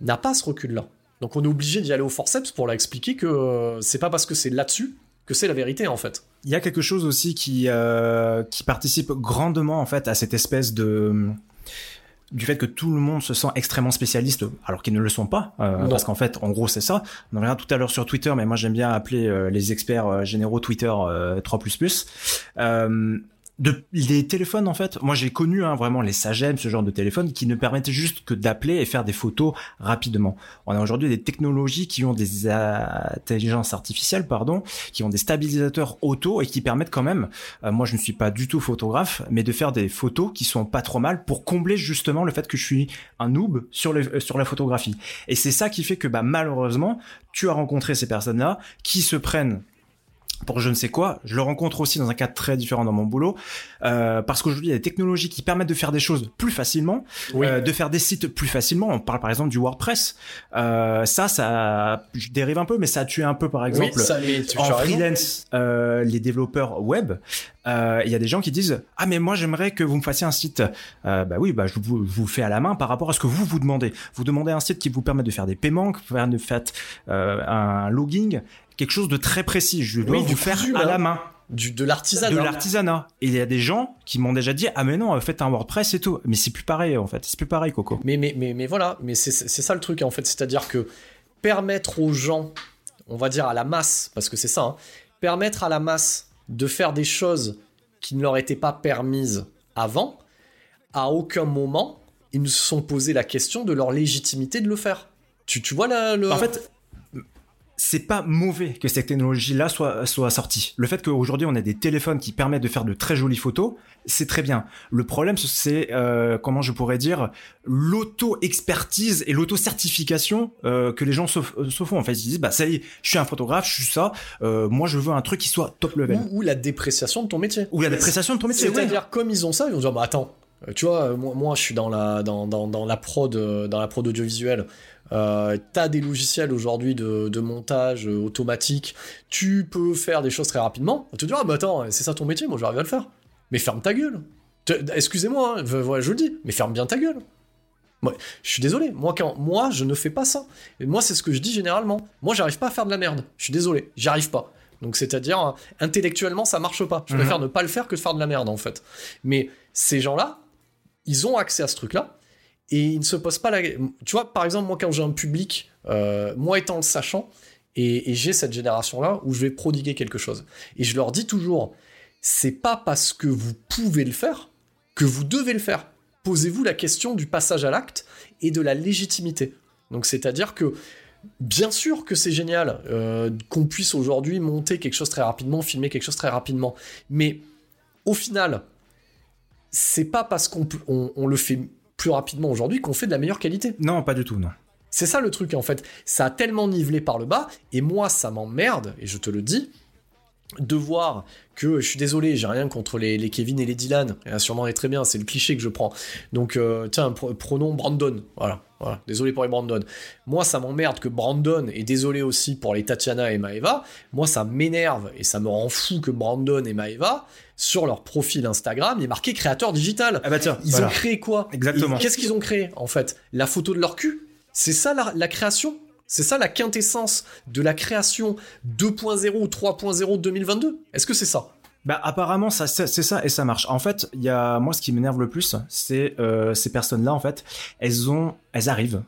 n'a pas ce recul-là. Donc on est obligé d'y aller au forceps pour leur expliquer que euh, c'est pas parce que c'est là-dessus que c'est la vérité en fait. Il y a quelque chose aussi qui euh, qui participe grandement en fait à cette espèce de du fait que tout le monde se sent extrêmement spécialiste alors qu'ils ne le sont pas euh, parce qu'en fait en gros c'est ça. On en verra tout à l'heure sur Twitter mais moi j'aime bien appeler euh, les experts euh, généraux Twitter euh, 3++ euh, de téléphones en fait moi j'ai connu hein, vraiment les Sagem ce genre de téléphone qui ne permettaient juste que d'appeler et faire des photos rapidement. On a aujourd'hui des technologies qui ont des intelligences artificielles pardon qui ont des stabilisateurs auto et qui permettent quand même euh, moi je ne suis pas du tout photographe mais de faire des photos qui sont pas trop mal pour combler justement le fait que je suis un noob sur euh, sur la photographie. Et c'est ça qui fait que bah malheureusement tu as rencontré ces personnes là qui se prennent pour je ne sais quoi. Je le rencontre aussi dans un cadre très différent dans mon boulot, euh, parce qu'aujourd'hui il y a des technologies qui permettent de faire des choses plus facilement, Oui. euh, de faire des sites plus facilement. On parle par exemple du WordPress. Euh, ça, ça, je dérive un peu, mais ça a tué un peu par exemple oui, ça, en freelance euh, les développeurs web. euh, Il y a des gens qui disent ah mais moi j'aimerais que vous me fassiez un site. Euh, bah oui, bah je vous, vous fais à la main par rapport à ce que vous vous demandez. Vous demandez un site qui vous permet de faire des paiements, que vous de faire euh, un logging, quelque chose de très précis. Je dois Oui, du vous faire cousu, à la main Du, de de l'artisanat. l'artisanat. Et il y a des gens qui m'ont déjà dit ah mais non, faites un WordPress et tout. Mais c'est plus pareil en fait. C'est plus pareil, Coco. Mais, mais, mais, mais voilà, mais c'est c'est ça le truc en fait, c'est-à-dire que permettre aux gens, on va dire à la masse, parce que c'est ça, hein, permettre à la masse de faire des choses qui ne leur étaient pas permises avant, à aucun moment, ils ne se sont posé la question de leur légitimité de le faire. Tu, tu vois là le... En fait, c'est pas mauvais que cette technologie-là soit, soit sortie. Le fait qu'aujourd'hui on ait des téléphones qui permettent de faire de très jolies photos, c'est très bien. Le problème, c'est, euh, comment je pourrais dire, l'auto-expertise et l'auto-certification euh, que les gens se, se, font. En fait, ils disent, bah ça y est, je suis un photographe, je suis ça, euh, moi je veux un truc qui soit top level. Ou, ou la dépréciation de ton métier. Ou la dépréciation de ton métier, C'est-à-dire, ouais. comme ils ont ça, ils vont dire, bah attends, tu vois, moi, moi je suis dans la, dans, dans, dans la prod, dans la prod audiovisuelle. Euh, t'as des logiciels aujourd'hui de, de, montage euh, automatique, tu peux faire des choses très rapidement. On te dit, ah bah attends, c'est ça ton métier, moi j'arrive à le faire. Mais ferme ta gueule. Excusez-moi, hein, voilà, je le dis, mais ferme bien ta gueule. Moi, je suis désolé, moi, quand, moi je ne fais pas ça. Et moi c'est ce que je dis généralement. Moi j'arrive pas à faire de la merde. Je suis désolé, j'y arrive pas. Donc c'est-à-dire, intellectuellement ça marche pas. Je préfère mm -hmm. ne pas le faire que de faire de la merde en fait. Mais ces gens-là, ils ont accès à ce truc-là et ils ne se posent pas la tu vois par exemple moi quand j'ai un public euh, moi étant le sachant et, j'ai cette génération là où je vais prodiguer quelque chose. Et je leur dis toujours c'est pas parce que vous pouvez le faire que vous devez le faire. Posez-vous la question du passage à l'acte et de la légitimité. Donc c'est à dire que bien sûr que c'est génial euh, qu'on puisse aujourd'hui monter quelque chose très rapidement filmer quelque chose très rapidement. Mais au final c'est pas parce qu'on on, on le fait plus rapidement aujourd'hui qu'on fait de la meilleure qualité. Non, pas du tout, non. C'est ça le truc en fait. Ça a tellement nivelé par le bas, et moi ça m'emmerde, et je te le dis, de voir que je suis désolé, j'ai rien contre les, les, Kevin et les Dylan, et sûrement est très bien, c'est le cliché que je prends. Donc euh, tiens, prenons Brandon, voilà, voilà, désolé pour les Brandon. Moi ça m'emmerde que Brandon, et désolé aussi pour les Tatiana et Maeva, moi ça m'énerve et ça me rend fou que Brandon et Maeva, sur leur profil Instagram, il est marqué créateur digital. Ah bah tiens, ils voilà. ont créé quoi? Exactement. Qu'est-ce qu'ils ont créé en fait? La photo de leur cul? C'est ça la, la création? C'est ça la quintessence de la création 2.0 ou 3.0 2022 Est-ce que c'est ça? Bah apparemment ça c'est ça et ça marche. En fait, il y a moi ce qui m'énerve le plus, c'est euh, ces personnes-là en fait, elles ont elles arrivent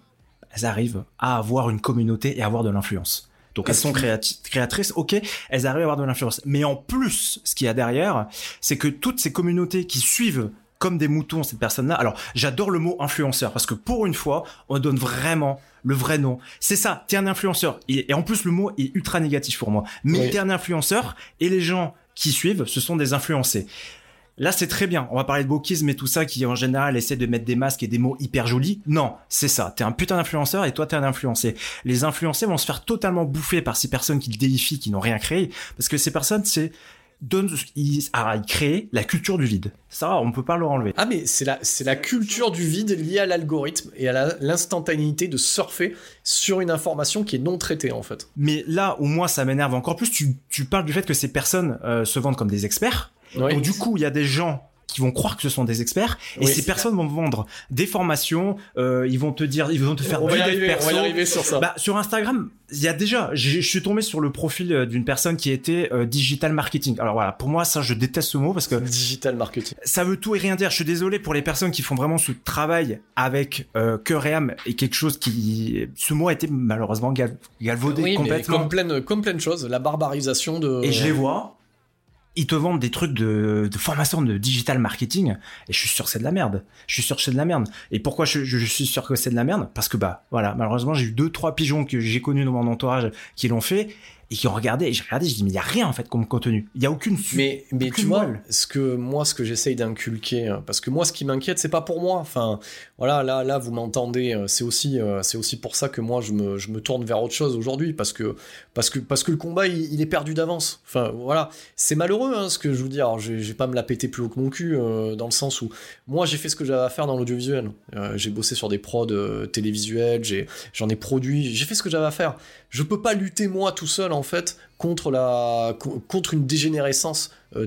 elles arrivent à avoir une communauté et à avoir de l'influence. Donc elles sont créati créatrices, ok, elles arrivent à avoir de l'influence. Mais en plus, ce qu'il y a derrière, c'est que toutes ces communautés qui suivent comme des moutons cette personne-là. Alors, j'adore le mot influenceur parce que pour une fois, on donne vraiment le vrai nom. C'est ça, t'es un influenceur. Et, en plus, le mot est ultra négatif pour moi. Mais oui. t'es un influenceur et les gens qui suivent, ce sont des influencés. Là, c'est très bien. On va parler de wokisme et tout ça qui, en général, essaie de mettre des masques et des mots hyper jolis. Non, c'est ça. T'es un putain d'influenceur et toi, t'es un influencé. Les influencés vont se faire totalement bouffer par ces personnes qui déifient, qui n'ont rien créé. Parce que ces personnes, c'est donne il, ah, la culture du vide. Ça, on peut pas le enlever. Ah mais c'est la c'est la culture du vide liée à l'algorithme et à l'instantanéité de surfer sur une information qui est non traitée en fait. Mais là où moi ça m'énerve encore plus, tu, tu parles du fait que ces personnes euh, se vendent comme des experts. Oui. Donc du coup, il y a des gens qui vont croire que ce sont des experts et oui, ces personnes vont vendre des formations euh, ils vont te dire ils vont te faire on va y arriver, perso. on va y arriver sur ça. Bah, sur Instagram il y a déjà je suis tombé sur le profil d'une personne qui était euh, digital marketing. Alors voilà pour moi ça je déteste ce mot parce que digital marketing. ça veut tout et rien dire. Je suis désolé pour les personnes qui font vraiment ce travail avec euh, cœur et âme et quelque chose qui ce mot a été malheureusement gal... galvaudé oui, complètement. comme plein comme plein de choses la barbarisation de et je les vois ils te vendent des trucs de, formation de digital marketing et je suis sûr que c'est de la merde. Je suis sûr que c'est de la merde. Et pourquoi je, je suis sûr que c'est de la merde? Parce que bah voilà, malheureusement j'ai eu deux trois pigeons que j'ai connus dans mon entourage qui l'ont fait et qui ont regardé et j'ai regardé, je dis mais il y a rien en fait comme contenu. Il y a aucune Mais mais aucune tu vois ce que moi ce que j'essaye d'inculquer hein, parce que moi ce qui m'inquiète c'est pas pour moi. Enfin voilà, là là vous m'entendez, c'est aussi c'est aussi pour ça que moi je me je me tourne vers autre chose aujourd'hui parce que parce que parce que le combat il, il est perdu d'avance. Enfin voilà, c'est malheureux hein, ce que je vous dis. Alors je vais pas me la péter plus haut que mon cul euh, dans le sens où moi j'ai fait ce que j'avais à faire dans l'audiovisuel. Euh, j'ai bossé sur des prods euh, télévisuels, j'ai j'en ai produit, j'ai fait ce que j'avais à faire. Je peux pas lutter moi tout seul en fait contre la contre une dégénérescence euh,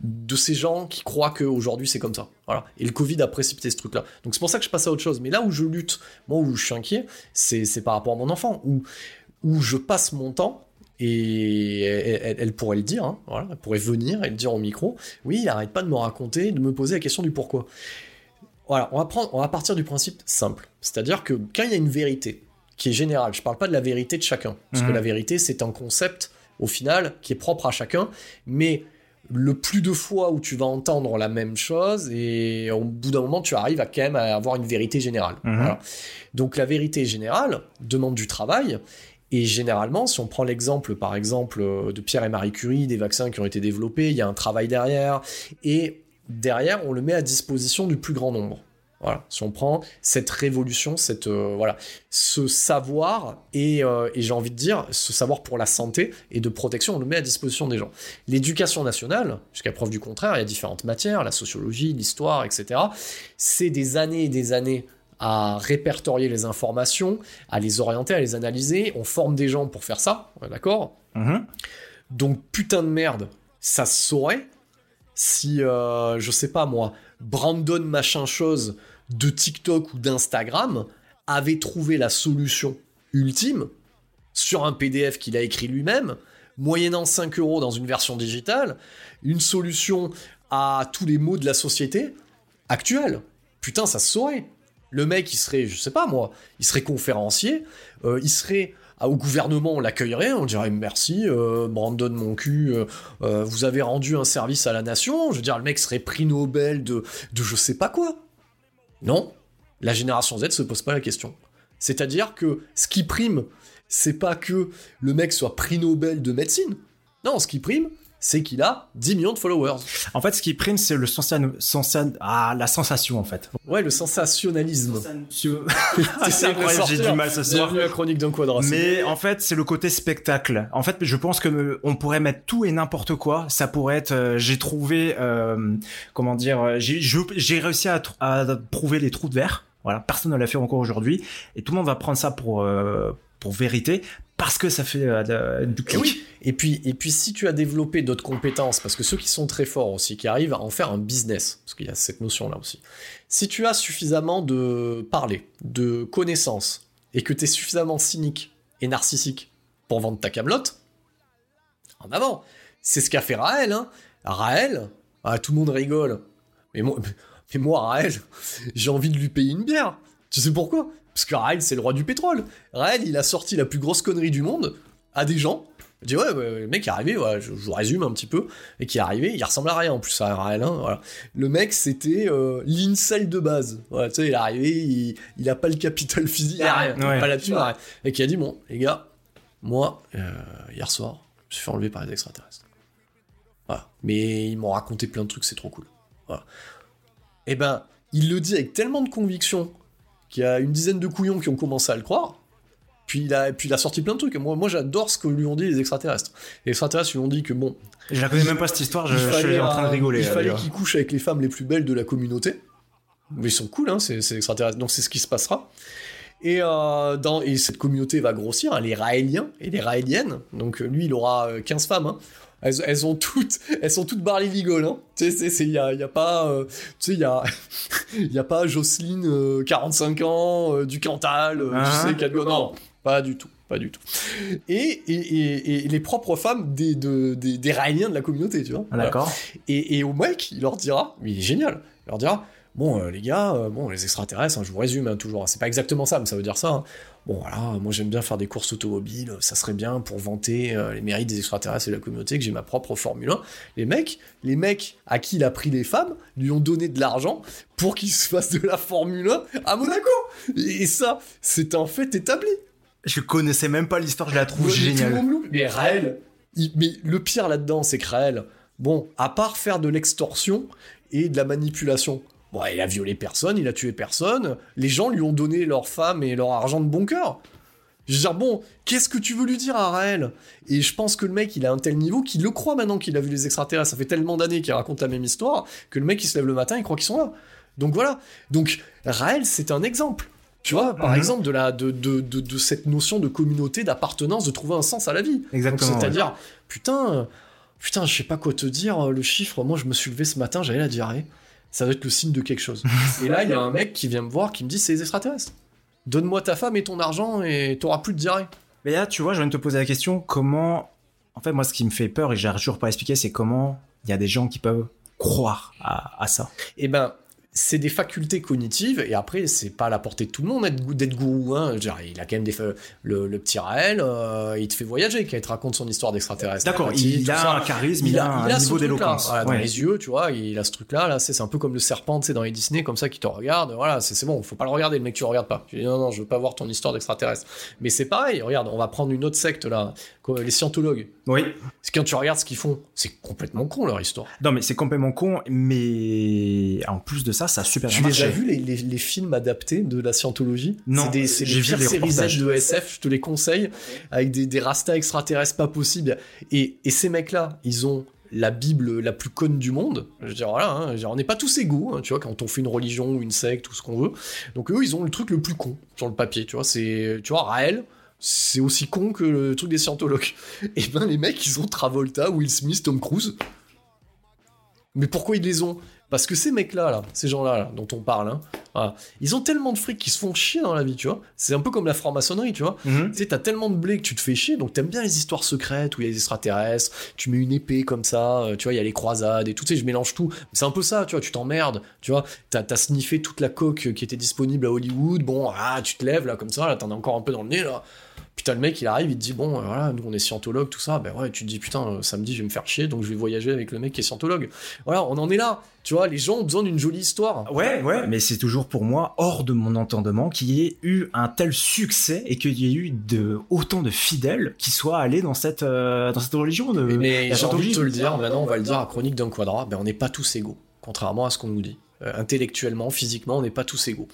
de ces gens qui croient qu'aujourd'hui c'est comme ça. Et le Covid a précipité ce truc-là. Donc c'est pour ça que je passe à autre chose. Mais là où je lutte, moi où je suis inquiet, c'est par rapport à mon enfant, où, où je passe mon temps et elle, pourrait le dire, hein, voilà, elle pourrait venir et le dire au micro. Oui, arrête pas de me raconter, de me poser la question du pourquoi. Voilà, on va, prendre, on va partir du principe simple. C'est-à-dire que quand il y a une vérité qui est générale, je parle pas de la vérité de chacun, parce mmh. que la vérité c'est un concept au final qui est propre à chacun, mais le plus de fois où tu vas entendre la même chose et au bout d'un moment tu arrives à quand même à avoir une vérité générale. Mhm. Voilà. Donc la vérité générale demande du travail et généralement si on prend l'exemple par exemple euh, de Pierre et Marie Curie, des vaccins qui ont été développés, il y a un travail derrière et derrière on le met à disposition du plus grand nombre. Voilà, si on prend cette révolution, cette euh, voilà, ce savoir et, euh, et j'ai envie de dire ce savoir pour la santé et de protection, on le met à disposition des gens. L'éducation nationale, jusqu'à preuve du contraire, il y a différentes matières, la sociologie, l'histoire, etc. C'est des années et des années à répertorier les informations, à les orienter, à les analyser. On forme des gens pour faire ça, d'accord? Mhm. donc putain de merde, ça se saurait si, euh, je sais pas moi, Brandon machin chose de TikTok ou d'Instagram avait trouvé la solution ultime sur un PDF qu'il a écrit lui-même, moyennant 5 euros dans une version digitale, une solution à tous les maux de la société actuelle. Putain, ça se saurait. Le mec, il serait, je sais pas moi, il serait conférencier, euh, il serait au gouvernement, on l'accueillerait, on dirait merci, euh, Brandon mon cul, euh, euh, vous avez rendu un service à la nation. Je veux dire, le mec serait prix Nobel de, de je sais pas quoi. Non, la génération Z se pose pas la question. C'est-à-dire que ce qui prime, c'est pas que le mec soit prix Nobel de médecine. Non, ce qui prime, c'est qu'il a 10 millions de followers. En fait, ce qui prime, c'est le sensa- sensa- ah, la sensation, en fait. Ouais, le sensationnalisme. [laughs] c'est incroyable, j'ai du mal ce soir. Bienvenue à Chronique d'un quadra. Mais en fait, c'est le côté spectacle. En fait, je pense que on pourrait mettre tout et n'importe quoi. Ça pourrait être. euh, j'ai trouvé, euh, comment dire, euh, j'ai réussi à, à prouver les trous de verre. Voilà, personne ne l'a fait encore aujourd'hui, et tout le monde va prendre ça pour euh, pour vérité parce que ça fait euh, de- du Et clic. oui. Et puis, et puis, si tu as développé d'autres compétences, parce que ceux qui sont très forts aussi, qui arrivent à en faire un business, parce qu'il y a cette notion-là aussi. Si tu as suffisamment de parler, de connaissances, et que tu es suffisamment cynique et narcissique pour vendre ta camelote, en avant. C'est ce qu'a fait Raël, hein. Raël, ah, tout le monde rigole. Mais moi, [laughs] mais moi, Raël, [laughs] j'ai envie de lui payer une bière. Tu sais pourquoi? Parce que Raël, c'est le roi du pétrole. Raël, il a sorti la plus grosse connerie du monde à des gens. Je dis ouais, ouais, le mec est arrivé, ouais, je, je vous résume un petit peu, et qui est arrivé, il ressemble à rien en plus à Raël, hein, voilà. Le mec c'était euh, de base, voilà, tu sais, il est arrivé, il, il a pas le capital [laughs] physique, il a rien, Ouais. pas là-dessus, rien. et qui a dit bon, les gars, moi, euh, hier soir, je me suis fait enlever par les extraterrestres. Voilà. Mais ils m'ont raconté plein de trucs, c'est trop cool. Voilà. Et ben, il le dit avec tellement de conviction qu'il y a une dizaine de couillons qui ont commencé à le croire. Puis il a, puis il a sorti plein de trucs. Moi, moi j'adore ce que lui ont dit les extraterrestres. Les extraterrestres lui ont dit que bon, Je la connais même pas cette histoire. Je, suis en train de euh, rigoler. Il là, fallait qu'il couche avec les femmes les plus belles de la communauté. Mais ils sont cool, hein, ces, ces extraterrestres. Donc c'est ce qui se passera. Et, euh, dans, et cette communauté va grossir, hein, les Raéliens et les Raéliennes. Donc euh, lui, il aura euh, 15 femmes. hein. Elles, elles ont toutes, elles sont toutes Barley Vigol. Hein. Tu sais, c'est- il y a, y a pas, euh, tu sais, il y a, il [laughs] y a pas Jocelyne, euh, 45 ans, euh, du Cantal, euh, Ah. tu sais, a- non, pas du tout, pas du tout. Et, et, et, et les propres femmes des, de, des, des Raéliens de la communauté, tu vois. Ah, D'accord. Et, et au mec, il leur dira, mais il est génial, il leur dira, bon euh, les gars, euh, bon les extraterrestres, hein, je vous résume hein, toujours, hein, c'est pas exactement ça, mais ça veut dire ça. Bon voilà, moi j'aime bien faire des courses automobiles, ça serait bien pour vanter euh, les mérites des extraterrestres et de la communauté que j'ai ma propre Formule 1. Les mecs, les mecs à qui il a pris les femmes lui ont donné de l'argent pour qu'il se fasse de la Formule 1 à Monaco. Et ça, c'est un fait établi. Je connaissais même pas l'histoire. Je la trouve géniale. Mais Raël, il- mais le pire là-dedans, c'est que Raël, bon, à part faire de l'extorsion et de la manipulation, bon, il a violé personne, il a tué personne, les gens lui ont donné leur femme et leur argent de bon cœur. Je veux dire, bon, qu'est-ce que tu veux lui dire à Raël Et je pense que le mec, il a un tel niveau qu'il le croit maintenant qu'il a vu les extraterrestres. Ça fait tellement d'années qu'il raconte la même histoire que le mec, il se lève le matin, il croit qu'ils sont là. Donc voilà. Donc Raël, c'est un exemple. Tu vois, par Mhm. exemple, de, la, de, de, de, de cette notion de communauté, d'appartenance, de trouver un sens à la vie. Exactement. C'est-à-dire, putain, putain, je sais pas quoi te dire, le chiffre, moi je me suis levé ce matin, j'avais la diarrhée. Ça doit être le signe de quelque chose. [laughs] et là, il y a un mec qui vient me voir, qui me dit c'est les extraterrestres. Donne-moi ta femme et ton argent et t'auras plus de diarrhée. Mais là, tu vois, je viens de te poser la question comment. En fait, moi, ce qui me fait peur et j'arrive toujours pas à expliquer, c'est comment il y a des gens qui peuvent croire à, à ça. Eh ben, c'est des facultés cognitives et après c'est pas à la portée de tout le monde d'être, gourou hein. Il a quand même des le, le petit Raël euh, il te fait voyager quand il te raconte son histoire d'extraterrestre D'accord, il, a ça. un charisme, il, a un ce niveau truc-là. d'éloquence. Voilà, dans Ouais. les yeux tu vois il a ce truc là là c'est, c'est un peu comme le serpent tu sais dans les Disney comme ça qui te regarde voilà c'est, c'est bon faut pas le regarder le mec tu le regardes pas tu dis non non je veux pas voir ton histoire d'extraterrestre mais c'est pareil regarde on va prendre une autre secte là les scientologues Oui. C'est quand tu regardes ce qu'ils font c'est complètement con leur histoire Non, mais c'est complètement con, mais en plus de ça, ça a super Tu bien les as marché. vus les, les, les films adaptés de la scientologie Non, c'est j'ai vu les séries Z de SF, je te les conseille, avec des, des rastas extraterrestres pas possibles. Et, et ces mecs-là, ils ont la Bible la plus conne du monde. Je veux dire, voilà, hein, dire, on n'est pas tous égaux, hein, tu vois, quand on fait une religion ou une secte ou ce qu'on veut. Donc eux, ils ont le truc le plus con sur le papier, tu vois. C'est, tu vois, Raël, c'est aussi con que le truc des scientologues. [laughs] Et ben les mecs, ils ont Travolta, Will Smith, Tom Cruise. Mais pourquoi ils les ont? Parce que ces mecs-là, là, ces gens-là, là, dont on parle, hein, voilà, ils ont tellement de fric qu'ils se font chier dans la vie, tu vois. C'est un peu comme la franc-maçonnerie, tu vois. Mhm. Tu sais, t'as tellement de blé que tu te fais chier, donc t'aimes bien les histoires secrètes où il y a des extraterrestres, tu mets une épée comme ça, euh, tu vois, il y a les croisades et tout, tu sais, je mélange tout. C'est un peu ça, tu vois, tu t'emmerdes, tu vois, t'as as sniffé toute la coque qui était disponible à Hollywood, bon, ah, tu te lèves là comme ça, là, t'en as encore un peu dans le nez, là. Putain, le mec, il arrive, il te dit, bon, euh, voilà, nous on est scientologue, tout ça, ben ouais, tu te dis, putain, euh, samedi, je vais me faire chier, donc je vais voyager avec le mec qui est scientologue. Voilà, on en est là, tu vois, les gens ont besoin d'une jolie histoire. Ouais, ouais, mais c'est toujours pour moi hors de mon entendement qu'il y ait eu un tel succès et qu'il y ait eu de autant de fidèles qui soient allés dans cette euh, dans cette religion de Mais j'ai envie de te le dire, maintenant on va le dire à Chronique d'un quadrat, ben on n'est pas tous égaux, contrairement à ce qu'on nous dit. Euh, intellectuellement, physiquement, on n'est pas tous égaux.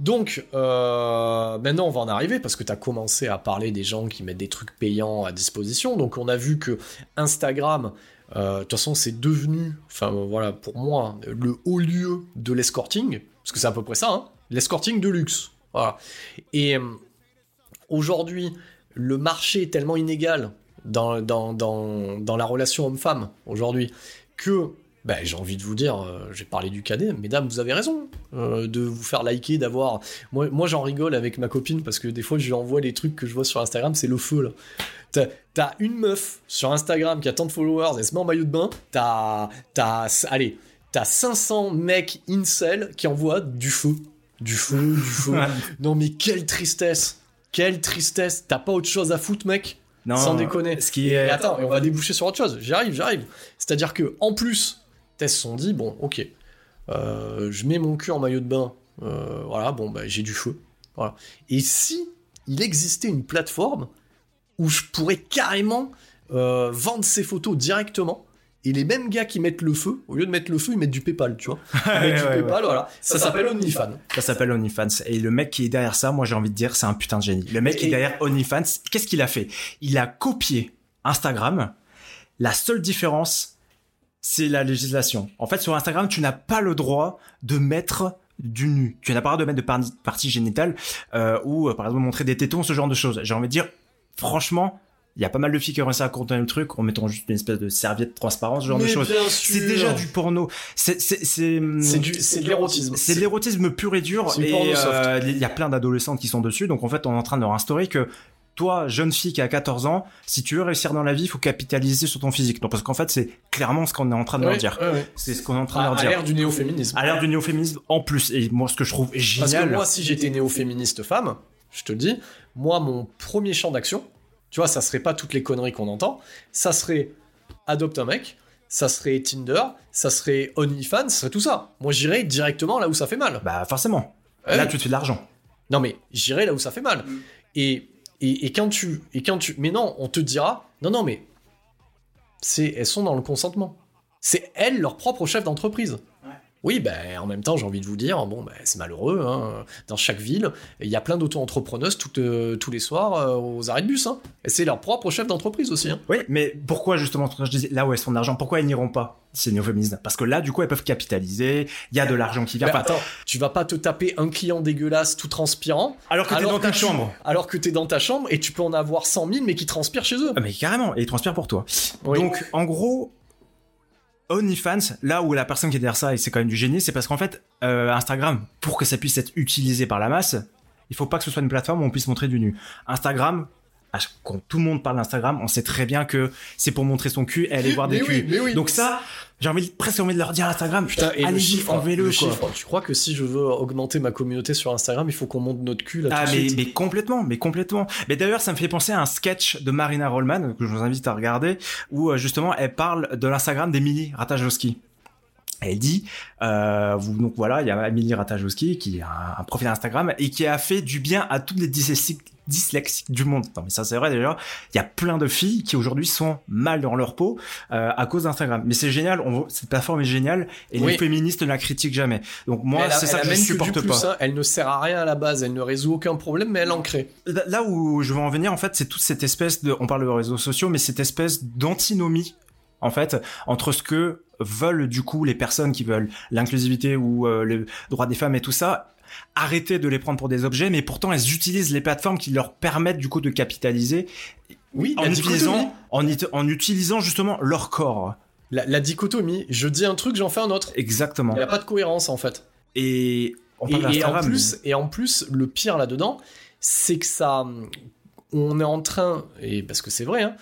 Donc, euh, maintenant on va en arriver, parce que tu as commencé à parler des gens qui mettent des trucs payants à disposition, donc on a vu que Instagram, euh, de toute façon c'est devenu, enfin voilà, pour moi, le haut lieu de l'escorting, parce que c'est à peu près ça, hein, l'escorting de luxe. Et aujourd'hui, le marché est tellement inégal dans la relation homme-femme aujourd'hui que ben, j'ai envie de vous dire, euh, j'ai parlé du cadet, mesdames, vous avez raison euh, de vous faire liker, d'avoir. Moi, moi j'en rigole avec ma copine parce que des fois, je lui envoie les trucs que je vois sur Instagram, c'est le feu là. T'as- une meuf sur Instagram qui a tant de followers, elle se met en maillot de bain, t'as. T'as. Allez, t'as 500 mecs incel qui envoient du feu. Du feu, du feu. [laughs] non, mais quelle tristesse! Quelle tristesse! T'as pas autre chose à foutre, mec? Non, Sans déconner. Ce qui Et attends, on va déboucher sur autre chose. J'arrive, j'arrive. C'est-à-dire que en plus, Tess se sont dit bon, ok, euh, je mets mon cul en maillot de bain. euh, voilà, bon, bah, j'ai du feu. Voilà. Et si il existait une plateforme où je pourrais carrément euh, vendre ces photos directement. Et les mêmes gars qui mettent le feu, au lieu de mettre le feu, ils mettent du PayPal, tu vois. [laughs] Ils mettent du Ouais, ouais, PayPal, voilà. Ça, s'appelle OnlyFans. Ça s'appelle OnlyFans. Et le mec qui est derrière ça, moi j'ai envie de dire, c'est un putain de génie. Le mec qui est derrière OnlyFans, qu'est-ce qu'il a fait? Il a copié Instagram. La seule différence, c'est la législation. En fait, sur Instagram, tu n'as pas le droit de mettre du nu. Tu n'as pas le droit de mettre de par- partie génitale euh, ou, euh, par exemple, montrer des tétons, ce genre de choses. J'ai envie de dire, franchement, il y a pas mal de filles qui ont réussi à contourner le truc en mettant juste une espèce de serviette transparente, ce genre de choses. C'est déjà du porno. C'est c'est de l'érotisme. c'est de l'érotisme pur et dur et euh, il y a plein d'adolescentes qui sont dessus donc en fait on est en train de leur instaurer que toi jeune fille qui a 14 ans si tu veux réussir dans la vie il faut capitaliser sur ton physique donc parce qu'en fait c'est clairement ce qu'on est en train de leur dire ouais, c'est ce qu'on est en train À, de à leur dire l'ère du néo-féminisme. à l'ère du néo-féminisme en plus et moi ce que je trouve Parce génial que moi, si j'étais néo-féministe femme, je te le dis, moi, mon premier champ d'action, tu vois, ça serait pas toutes les conneries qu'on entend, ça serait adopte un mec, ça serait Tinder, ça serait OnlyFans, ça serait tout ça. Moi, j'irais directement là où ça fait mal. bah forcément Ouais. là tu te fais de l'argent Non, mais j'irais là où ça fait mal. Et, et, quand tu, et quand tu, mais non, on te dira, non, non, mais c'est, elles sont dans le consentement. C'est elles leur propre chef d'entreprise. Oui, ben en même temps, j'ai envie de vous dire, bon, ben, c'est malheureux. hein. Dans chaque ville, il y a plein d'auto-entrepreneuses euh, tous les soirs euh, aux arrêts de bus. hein. Et c'est leur propre chef d'entreprise aussi. hein. oui mais pourquoi justement je disais là où elles font de l'argent pourquoi elles n'iront pas c'est néo-féminisme parce que là du coup elles peuvent capitaliser il y a de l'argent qui vient Ben, Enfin, attends, tu vas pas te taper un client dégueulasse tout transpirant. alors que t'es dans ta tu- chambre Alors que t'es dans ta chambre et tu peux en avoir 100 000 mais qui transpirent chez eux. Ah, mais carrément, et il transpire pour toi. Oui. Donc, en gros, OnlyFans, là où la personne qui est derrière ça, et c'est quand même du génie, c'est parce qu'en fait, euh, Instagram, pour que ça puisse être utilisé par la masse, il faut pas que ce soit une plateforme où on puisse montrer du nu. Instagram quand tout le monde parle d'Instagram, on sait très bien que c'est pour montrer son cul et aller voir des Mais oui, culs. mais oui. Donc ça, j'ai envie, presque envie de leur dire à Instagram, Putain, et le allez-y, chiffre, enlevez-le, le quoi. chiffre. Tu crois que si je veux augmenter ma communauté sur Instagram, il faut qu'on monte notre cul là Ah tout mais, suite mais complètement, mais complètement. Mais d'ailleurs, ça me fait penser à un sketch de Marina Rollman que je vous invite à regarder, où euh, justement elle parle de l'Instagram d'Emily Ratajkowski. Elle dit, euh, vous, donc voilà, il y a Emily Ratajkowski qui a un, un profil Instagram et qui a fait du bien à toutes les dyslexiques, dyslexiques du monde. Non mais ça c'est vrai déjà. Il y a plein de filles qui aujourd'hui sont mal dans leur peau euh, à cause d'Instagram. Mais c'est génial, on, cette plateforme est géniale et Oui. les féministes ne la critiquent jamais. Donc moi c'est ça que je supporte plus, pas. hein. Elle ne sert à rien à la base, elle ne résout aucun problème, mais elle en crée. Là où je veux en venir, en fait, c'est toute cette espèce de, on parle de réseaux sociaux, mais cette espèce d'antinomie, en fait, entre ce que veulent du coup les personnes qui veulent l'inclusivité ou euh, le droit des femmes et tout ça, arrêter de les prendre pour des objets, mais pourtant elles utilisent les plateformes qui leur permettent du coup de capitaliser Oui, en utilisant, en, utilisant justement leur corps. La, la dichotomie, je dis un truc, j'en fais un autre. Exactement. Il n'y a pas de cohérence en fait. Et on Et, parle et en d'Instagram, plus, et en plus, le pire là-dedans, c'est que ça, on est en train, et parce que c'est vrai, hein,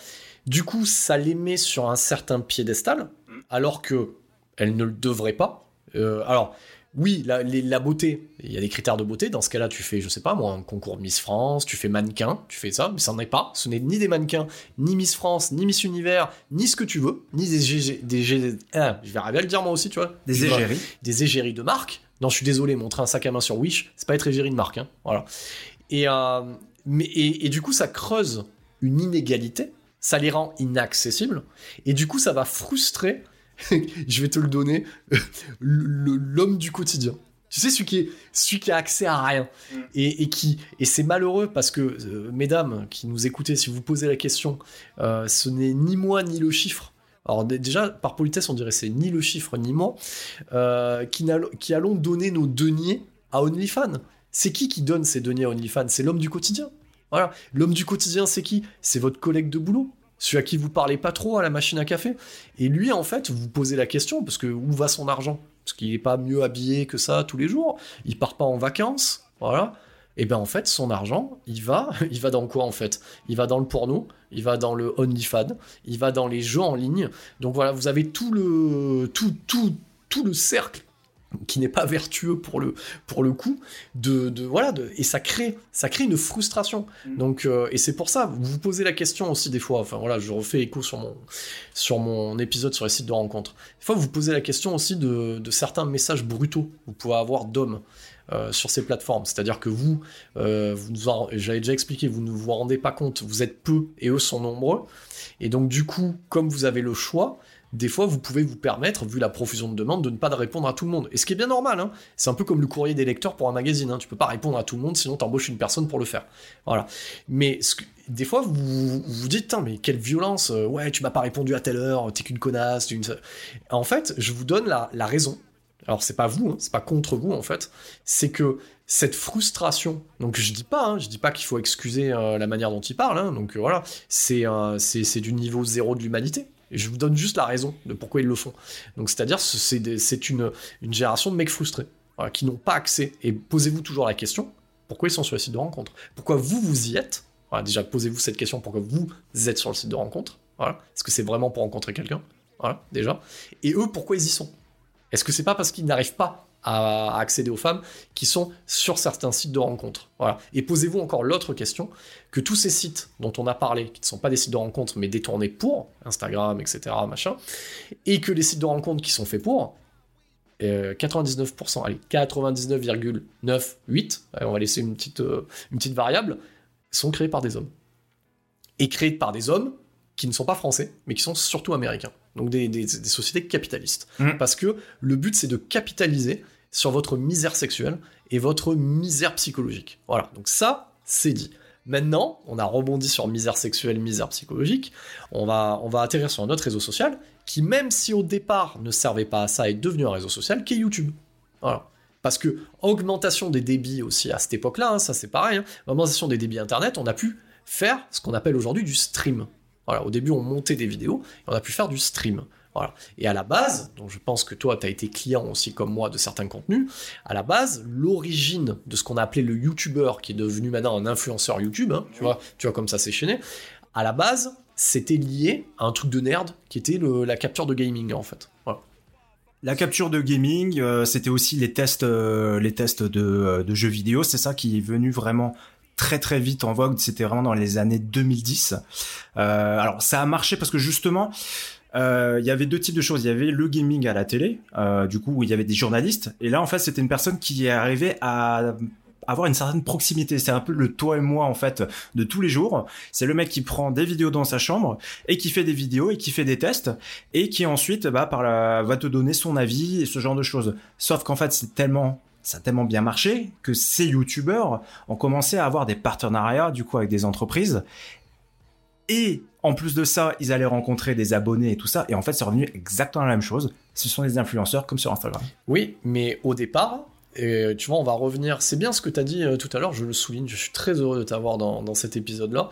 du coup, ça les met sur un certain piédestal, alors que elle ne le devrait pas. Euh, alors, oui, la, les- la beauté, il y a des critères de beauté. Dans ce cas-là, tu fais, je sais pas moi, un concours de Miss France, tu fais mannequin, tu fais ça, mais ça n'en est pas. Ce n'est ni des mannequins, ni Miss France, ni Miss Univers, ni ce que tu veux, ni des GG, des ah, je vais arriver à le dire moi aussi, tu vois. des égéries. des égéries de marque. Non, je suis désolé, montrer un sac à main sur Wish, c'est pas être égérie de marque. hein. Voilà. Et, euh, mais, et, et du coup, ça creuse une inégalité, ça les rend inaccessibles, et du coup, ça va frustrer, [laughs] je vais te le donner, [laughs] l'homme du quotidien. Tu sais, celui qui, est, celui qui a accès à rien. Et, et qui et c'est malheureux parce que, euh, mesdames qui nous écoutez, si vous posez la question, euh, ce n'est ni moi ni le chiffre. Alors dé- déjà, par politesse, on dirait c'est ni le chiffre ni moi euh, qui, qui allons donner nos deniers à OnlyFans. C'est qui qui donne ces deniers à OnlyFans? C'est l'homme du quotidien. L'homme du quotidien, c'est qui? C'est votre collègue de boulot. Celui à qui vous parlez pas trop à la machine à café. Et lui, en fait, vous posez la question, parce que où va son argent? Parce qu'il est pas mieux habillé que ça tous les jours. Il part pas en vacances. Voilà. Et ben en fait, son argent, il va, [laughs] il va dans quoi en fait? Il va dans le porno, il va dans le OnlyFans, il va dans les jeux en ligne. Donc voilà, vous avez tout le, tout, tout, tout le cercle qui n'est pas vertueux pour le, pour le coup, de, de voilà, de, et ça crée, ça crée une frustration. Donc, euh, et c'est pour ça, vous vous posez la question aussi des fois. Enfin voilà, je refais écho sur mon, sur mon épisode sur les sites de rencontres. Des fois, vous vous posez la question aussi de, de certains messages brutaux que vous pouvez avoir d'hommes. euh, sur ces plateformes, c'est-à-dire que vous, euh, vous j'avais déjà expliqué, vous ne vous rendez pas compte, vous êtes peu et eux sont nombreux, et donc du coup, comme vous avez le choix, des fois vous pouvez vous permettre, vu la profusion de demandes, de ne pas répondre à tout le monde. Et ce qui est bien normal, hein. c'est un peu comme le courrier des lecteurs pour un magazine, hein. tu peux pas répondre à tout le monde, sinon t'embauches une personne pour le faire. Voilà. Mais des fois vous vous dites, mais quelle violence, euh, ouais, tu m'as pas répondu à telle heure, t'es qu'une connasse, une... En fait, je vous donne la, raison. Alors c'est pas vous, hein, c'est pas contre vous en fait, c'est que cette frustration, donc je dis pas, hein, je dis pas qu'il faut excuser euh, la manière dont il parle, donc euh, voilà, c'est c'est du niveau zéro de l'humanité. Je vous donne juste la raison de pourquoi ils le font. Donc c'est-à-dire ce- c'est une, génération de mecs frustrés, qui n'ont pas accès. Et posez-vous toujours la question, pourquoi ils sont sur le site de rencontre? Pourquoi vous, vous y êtes? Voilà, Déjà, posez-vous cette question, pourquoi vous êtes sur le site de rencontre? Est-ce que c'est vraiment pour rencontrer quelqu'un? Déjà. Et eux, pourquoi ils y sont? Est-ce que c'est pas parce qu'ils n'arrivent pas à à accéder aux femmes qui sont sur certains sites de rencontres Voilà. Et posez-vous encore l'autre question, que tous ces sites dont on a parlé, qui ne sont pas des sites de rencontres, mais détournés pour, Instagram, etc., machin, et que les sites de rencontres qui sont faits pour, euh, 99%, allez, 99,98, allez, on va laisser une petite, euh, une petite variable, sont créés par des hommes. Et créés par des hommes qui ne sont pas français, mais qui sont surtout américains. Donc des, des- des sociétés capitalistes. Mm. Parce que le but, c'est de capitaliser sur votre misère sexuelle et votre misère psychologique. Voilà, donc ça, c'est dit. Maintenant, on a rebondi sur misère sexuelle, misère psychologique. On va, atterrir sur un autre réseau social qui, même si au départ ne servait pas à ça, est devenu un réseau social, qui est YouTube. Voilà. Parce que augmentation des débits aussi à cette époque-là, hein, ça c'est pareil, hein, augmentation des débits internet, on a pu faire ce qu'on appelle aujourd'hui du stream. Voilà, au début on montait des vidéos, et on a pu faire du stream. Voilà. Et à la base, donc je pense que toi, tu as été client aussi comme moi de certains contenus, à la base, l'origine de ce qu'on a appelé le YouTuber, qui est devenu maintenant un influenceur YouTube, hein, tu, vois, tu vois comme ça s'est chaîné, à la base, c'était lié à un truc de nerd qui était le- la capture de gaming en fait. Voilà. La capture de gaming, euh, c'était aussi les tests, euh, les tests de, euh, de jeux vidéo. C'est ça qui est venu vraiment très très vite en vogue. C'était vraiment dans les années 2010. Euh, alors ça a marché parce que justement, euh, il y avait deux types de choses. Il y avait le gaming à la télé, euh, du coup où il y avait des journalistes. Et là en fait c'était une personne qui arrivait à avoir une certaine proximité. C'est un peu le toi et moi en fait de tous les jours. C'est le mec qui prend des vidéos dans sa chambre et qui fait des vidéos et qui fait des tests et qui ensuite bah, par la, va te donner son avis et ce genre de choses. Sauf qu'en fait c'est tellement ça a tellement bien marché que ces youtubeurs ont commencé à avoir des partenariats du coup avec des entreprises et en plus de ça ils allaient rencontrer des abonnés et tout ça et en fait c'est revenu exactement la même chose. Ce sont des influenceurs comme sur Instagram. Oui, mais au départ, tu vois, on va revenir. C'est bien ce que tu as dit euh, tout à l'heure, je le souligne, je suis très heureux de t'avoir dans, cet épisode-là.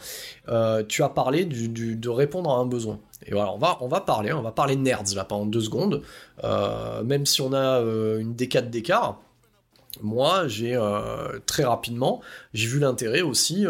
Euh, tu as parlé de répondre à un besoin. Et voilà, on va, parler, on va parler nerds là pendant deux secondes. Euh, même si on a une décade d'écart, moi, j'ai très rapidement, j'ai vu l'intérêt aussi,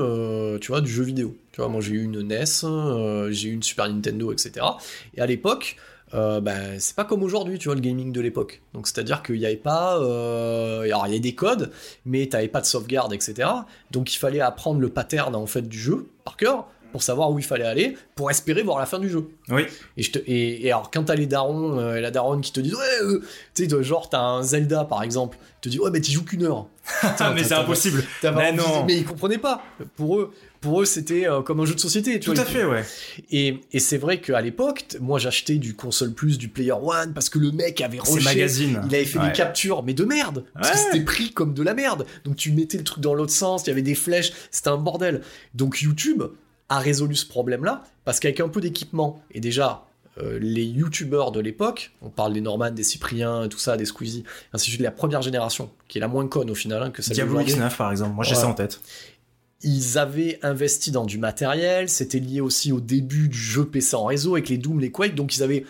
tu vois, du jeu vidéo. Tu vois, moi j'ai eu une NES, euh, j'ai eu une Super Nintendo, etc. Et à l'époque, euh, ben, c'est pas comme aujourd'hui, tu vois, le gaming de l'époque. Donc c'est-à-dire qu'il n'y avait pas, euh, alors il y avait des codes, mais t'avais pas de sauvegarde, etc. Donc il fallait apprendre le pattern en fait du jeu par cœur pour savoir où il fallait aller pour espérer voir la fin du jeu. Oui. Et, je te, et, et alors, quand t'as les darons euh, et la daronne qui te disent, ouais, euh, tu sais, genre, t'as un Zelda par exemple, te dit, ouais, mais t'y joues qu'une heure. [laughs] Mais c'est impossible. Mais non. mais ils comprenaient pas. Pour eux, pour eux c'était euh, comme un jeu de société. Tu Tout vois, à fait, ouais. Et, et c'est vrai qu'à l'époque, moi j'achetais du console plus, du Player One, parce que le mec avait rushé, magazines. il avait fait Ouais. des captures, mais de merde, parce que Ouais. c'était pris comme de la merde. Donc tu mettais le truc dans l'autre sens, il y avait des flèches, c'était un bordel. Donc YouTube a résolu ce problème-là, parce qu'avec un peu d'équipement, et déjà, euh, les YouTubeurs de l'époque, on parle des Norman, des Cypriens, tout ça, des Squeezie, ainsi de suite, la première génération, qui est la moins conne au final, hein, que celle Diablo d'aujourd'hui X9 par exemple. Moi j'ai Ouais. ça en tête. Ils avaient investi dans du matériel, c'était lié aussi au début du jeu PC en réseau avec les Doom, les Quake, donc ils avaient,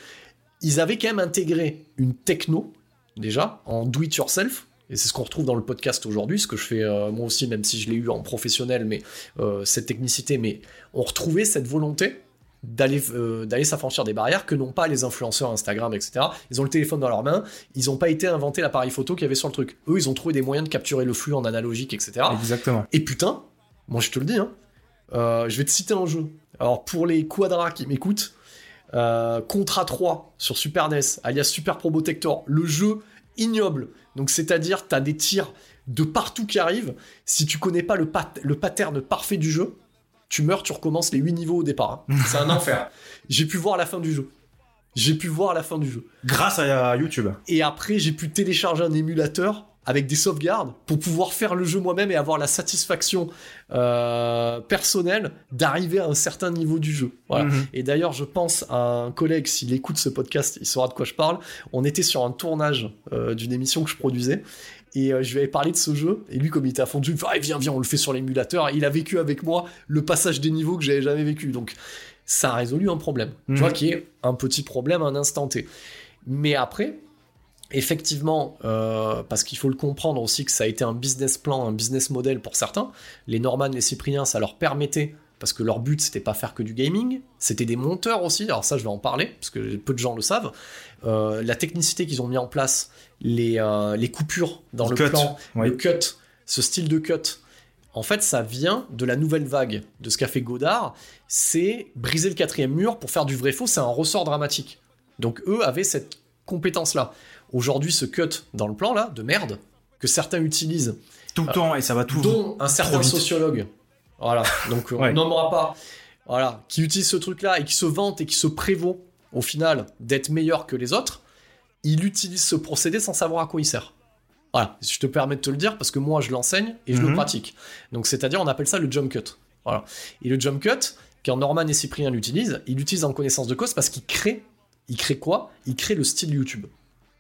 ils avaient quand même intégré une techno, déjà, en do it yourself, et c'est ce qu'on retrouve dans le podcast aujourd'hui, ce que je fais euh, moi aussi, même si je l'ai eu en professionnel, mais euh, cette technicité, mais on retrouvait cette volonté d'aller euh, d'aller s'affranchir des barrières que n'ont pas les influenceurs Instagram, etc. Ils ont le téléphone dans leurs mains, ils n'ont pas été inventé l'appareil photo qu'il y avait sur le truc. Eux, ils ont trouvé des moyens de capturer le flux en analogique, etc. Exactement. Et putain, moi je te le dis, hein, euh, je vais te citer un jeu. Alors pour les quadras qui m'écoutent, euh, Contra 3 sur Super NES, alias Super Pro Protector, le jeu ignoble. Donc c'est-à-dire t'as des tirs de partout qui arrivent. Si tu connais pas le, pat- le pattern parfait du jeu, tu meurs, tu recommences les 8 niveaux au départ. hein. [laughs] C'est un enfer. J'ai pu voir la fin du jeu. J'ai pu voir la fin du jeu. Grâce à YouTube. Et après, j'ai pu télécharger un émulateur avec des sauvegardes pour pouvoir faire le jeu moi-même et avoir la satisfaction euh, personnelle d'arriver à un certain niveau du jeu. Voilà. Mhm. Et d'ailleurs, je pense à un collègue, s'il écoute ce podcast, il saura de quoi je parle. On était sur un tournage euh, d'une émission que je produisais. Et euh, je lui avais parlé de ce jeu, et lui, comme il était à fond dessus, il me fait Ah, viens, viens, on le fait sur l'émulateur. Il a vécu avec moi le passage des niveaux que j'avais jamais vécu. Donc, ça a résolu un problème. Mhm. Tu vois, qui est un petit problème à un instant T. Mais après, effectivement, euh, parce qu'il faut le comprendre aussi que ça a été un business plan, un business model pour certains. Les Norman, les Cypriens, ça leur permettait, parce que leur but c'était pas faire que du gaming, c'était des monteurs aussi. Alors ça, je vais en parler parce que peu de gens le savent. Euh, la technicité qu'ils ont mis en place, les, euh, les coupures dans le Cut, plan, le cut, ce style de cut. En fait, ça vient de la nouvelle vague de ce qu'a fait Godard. C'est briser le quatrième mur pour faire du vrai faux. C'est un ressort dramatique. Donc eux avaient cette compétence-là. Aujourd'hui, ce cut dans le plan là de merde que certains utilisent, Tout le temps et ça va tout. dont un certain vite. sociologue, voilà, donc on Ouais. nommera pas, voilà, qui utilise ce truc-là et qui se vante et qui se prévaut au final d'être meilleur que les autres, il utilise ce procédé sans savoir à quoi il sert. Voilà, je te permets de te le dire parce que moi je l'enseigne et je le Mhm. pratique. Donc c'est-à-dire on appelle ça le jump cut. Voilà. Et le jump cut, quand Norman et Cyprien l'utilisent, il l'utilise en connaissance de cause parce qu'il crée, il crée quoi? Il crée le style YouTube.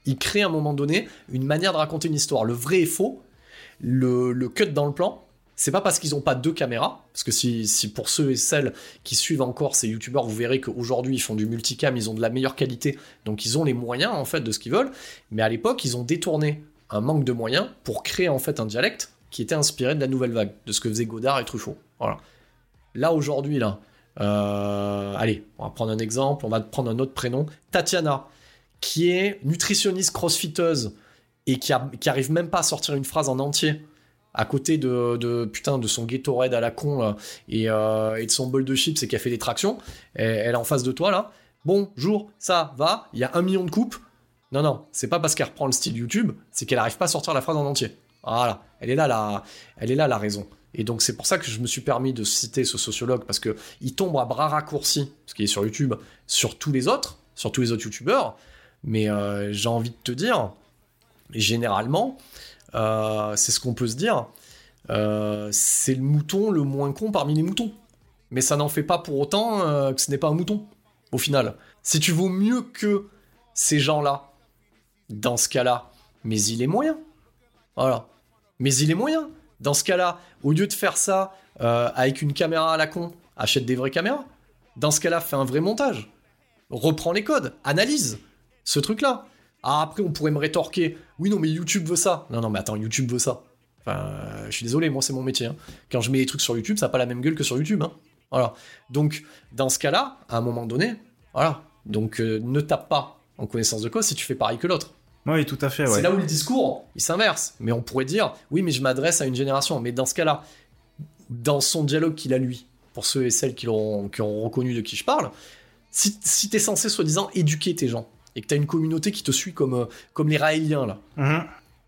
Il crée à un moment donné une manière de raconter une histoire. Le vrai et faux, le, cut dans le plan, C'est pas parce qu'ils ont pas deux caméras, parce que si, si pour ceux et celles qui suivent encore ces youtubeurs, vous verrez qu'aujourd'hui ils font du multicam, ils ont de la meilleure qualité, donc ils ont les moyens en fait de ce qu'ils veulent. Mais à l'époque, ils ont détourné un manque de moyens pour créer en fait un dialecte qui était inspiré de la nouvelle vague, de ce que faisaient Godard et Truffaut. Voilà. Là aujourd'hui là, euh, allez, on va prendre un exemple, on va prendre un autre prénom, Tatiana, qui est nutritionniste crossfiteuse et qui, a, qui arrive même pas à sortir une phrase en entier à côté de, de putain de son Gatorade à la con et, euh, et de son bol de chips et qui a fait des tractions, elle est en face de toi là. Bonjour, ça va, il y a un million de coupes. Non, non, c'est pas parce qu'elle reprend le style YouTube, c'est qu'elle arrive pas à sortir la phrase en entier. Voilà, elle est là la, elle est là la raison. Et donc c'est pour ça que je me suis permis de citer ce sociologue parce que il tombe à bras raccourcis, parce qu'il est sur YouTube, sur tous les autres, sur tous les autres YouTubeurs. Mais euh, j'ai envie de te dire, généralement, euh, c'est ce qu'on peut se dire. euh, c'est le mouton le moins con parmi les moutons. Mais ça n'en fait pas pour autant que ce n'est pas un mouton, au final. Si tu vaux mieux que ces gens-là, dans ce cas-là, mais il est moyen. Voilà. Mais il est moyen. Dans ce cas-là, au lieu de faire ça avec une caméra à la con, achète des vraies caméras. Dans ce cas-là, fais un vrai montage. Reprends les codes, analyse ce truc-là. Ah, après, on pourrait me rétorquer. Oui, non, mais YouTube veut ça. Non, non, mais attends, YouTube veut ça. Enfin, euh, je suis désolé, moi, c'est mon métier. hein. Quand je mets des trucs sur YouTube, ça n'a pas la même gueule que sur YouTube. hein. Voilà. Donc, dans ce cas-là, à un moment donné, voilà. Donc, euh, ne tape pas en connaissance de cause si tu fais pareil que l'autre. Oui, tout à fait. Ouais. C'est là où le discours, il s'inverse. Mais on pourrait dire, oui, mais je m'adresse à une génération. Mais dans ce cas-là, dans son dialogue qu'il a lui, pour ceux et celles qui, l'auront- qui ont reconnu de qui je parle, si, si t'es censé soi-disant éduquer tes gens, et que t'as une communauté qui te suit comme, euh, comme les Raéliens, là, Mhm.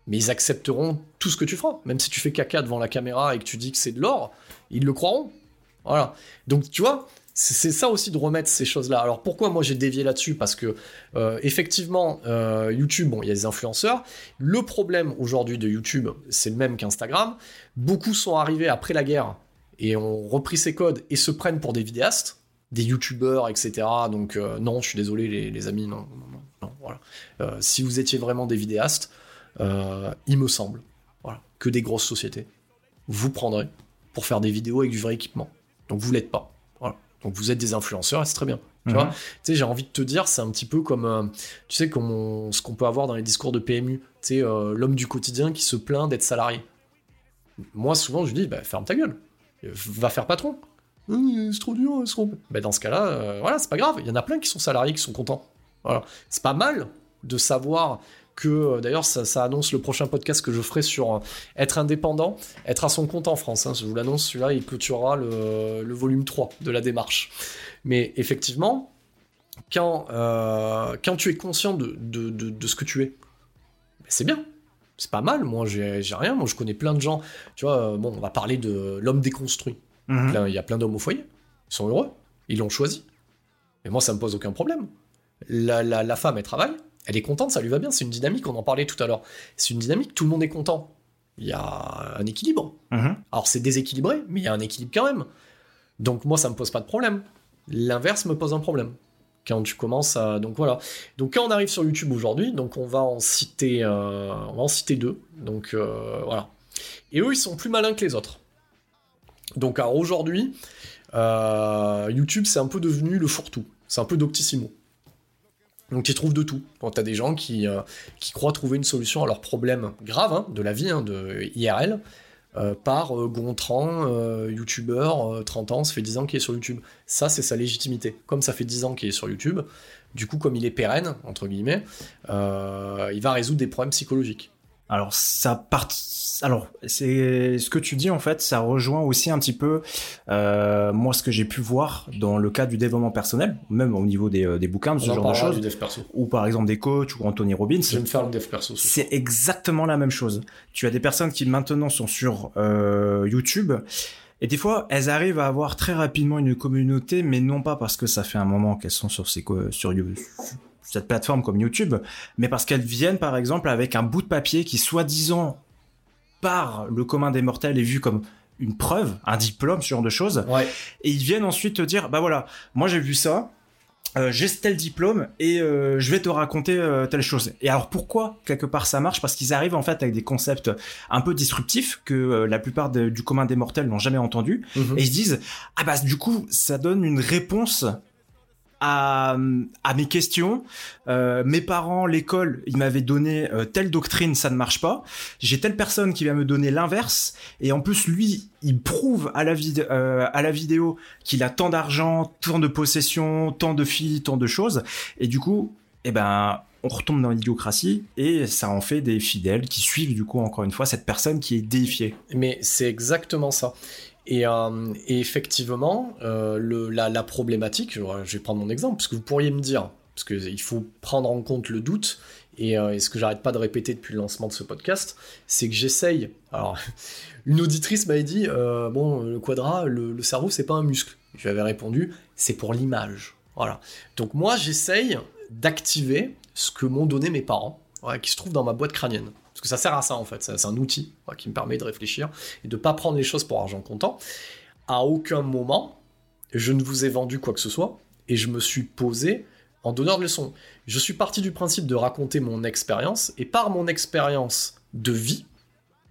mais ils accepteront tout ce que tu feras. Même si tu fais caca devant la caméra et que tu dis que c'est de l'or, ils le croiront. Voilà. Donc, tu vois, c'est c'est ça aussi de remettre ces choses-là. Alors, pourquoi moi j'ai dévié là-dessus? Parce que, euh, effectivement, euh, YouTube, bon, il y a des influenceurs. Le problème aujourd'hui de YouTube, c'est le même qu'Instagram. Beaucoup sont arrivés après la guerre et ont repris ces codes et se prennent pour des vidéastes, des youtubeurs, etc. Donc, euh, non, je suis désolé, les, les amis, non, non, non, non, voilà. Euh, si vous étiez vraiment des vidéastes, euh, il me semble, voilà, que des grosses sociétés vous prendrez pour faire des vidéos avec du vrai équipement. Donc vous l'êtes pas. Voilà. Donc vous êtes des influenceurs et c'est très bien. Tu Mhm. vois, tu sais, j'ai envie de te dire, c'est un petit peu comme, euh, tu sais, comme on- ce qu'on peut avoir dans les discours de PMU. Tu sais, euh, l'homme du quotidien qui se plaint d'être salarié. Moi, souvent, je dis, bah, ferme ta gueule. Va faire patron. C'est trop dur, c'est trop... Bah, dans ce cas-là, euh, voilà, c'est pas grave. Il y en a plein qui sont salariés, qui sont contents. Voilà. C'est pas mal de savoir que, euh, d'ailleurs, ça, annonce le prochain podcast que je ferai sur euh, être indépendant, être à son compte en France. hein. Je vous l'annonce, celui-là, il clôturera le, volume 3 de la démarche. Mais effectivement, quand, euh, quand tu es conscient de, de, de- ce que tu es, ben, c'est bien. C'est pas mal. Moi, j'ai rien. Moi, je connais plein de gens. Tu vois, bon, on va parler de l'homme déconstruit. Mhm. Plein- Il y a plein d'hommes au foyer. Ils sont heureux. Ils l'ont choisi. Et moi, ça me pose aucun problème. La, la, la femme, elle travaille. Elle est contente, ça lui va bien. C'est une dynamique, on en parlait tout à l'heure. C'est une dynamique, tout le monde est content. Il y a un équilibre. Mhm. Alors, c'est déséquilibré, mais il y a un équilibre quand même. Donc, moi, ça me pose pas de problème. L'inverse me pose un problème. Quand tu commences à. Donc, voilà. Donc, quand on arrive sur YouTube aujourd'hui, donc on va en citer, euh, on va en citer deux. Donc, euh, voilà. Et eux, ils sont plus malins que les autres. Donc, aujourd'hui, euh, YouTube, c'est un peu devenu le fourre-tout. C'est un peu Doctissimo. Donc tu trouves de tout. Quand tu des gens qui, euh, qui croient trouver une solution à leurs problèmes graves hein, de la vie, hein, de IRL, euh, par Gontran, youtubeur, euh, 30 ans, ça fait 10 ans qu'il est sur YouTube. Ça, c'est sa légitimité. Comme ça fait 10 ans qu'il est sur YouTube, du coup, comme il est pérenne, entre guillemets, il va résoudre des problèmes psychologiques. Alors ça part. Alors c'est ce que tu dis en fait, ça rejoint aussi un petit peu euh, moi ce que j'ai pu voir dans le cas du développement personnel, même au niveau des, euh, des bouquins, de ce On genre de choses, du dev perso. ou par exemple des coachs ou Anthony Robbins. Je vais me faire le dev perso. C'est exactement la même chose. Tu as des personnes qui maintenant sont sur euh, YouTube et des fois elles arrivent à avoir très rapidement une communauté, mais non pas parce que ça fait un moment qu'elles sont sur ces sur cette plateforme comme YouTube, mais parce qu'elles viennent par exemple avec un bout de papier qui soi-disant par le commun des mortels est vu comme une preuve, un diplôme, ce genre de choses. Ouais. Et ils viennent ensuite te dire, bah voilà, moi j'ai vu ça, euh, j'ai tel diplôme et euh, je vais te raconter euh, telle chose. Et alors pourquoi quelque part ça marche? Parce qu'ils arrivent en fait avec des concepts un peu disruptifs que la plupart du commun des mortels n'ont jamais entendu Mhm. et ils se disent ah bah du coup ça donne une réponse à, mes questions. Euh, mes parents, l'école, ils m'avaient donné euh, telle doctrine, ça ne marche pas. J'ai telle personne qui va me donner l'inverse. Et en plus, lui, il prouve à la, vid- euh, à la vidéo qu'il a tant d'argent, tant de possessions, tant de filles, tant de choses. Et du coup, eh ben, on retombe dans l'idiocratie et ça en fait des fidèles qui suivent du coup encore une fois cette personne qui est déifiée. Mais c'est exactement ça. Et, euh, et effectivement, euh, la, problématique, je vais prendre mon exemple, parce que vous pourriez me dire, parce qu'il faut prendre en compte le doute, et, euh, et ce que j'arrête pas de répéter depuis le lancement de ce podcast, c'est que j'essaye. Alors, [laughs] une auditrice m'avait dit, bon, le quadra, le, le cerveau, c'est pas un muscle. Je lui avais répondu, c'est pour l'image. Voilà. Donc moi, j'essaye d'activer ce que m'ont donné mes parents, qui se trouve dans ma boîte crânienne. Parce que ça sert à ça en fait, c'est un outil qui me permet de réfléchir et de pas prendre les choses pour argent comptant. À aucun moment, je ne vous ai vendu quoi que ce soit et je me suis posé en donneur de leçons. Je suis parti du principe de raconter mon expérience et par mon expérience de vie,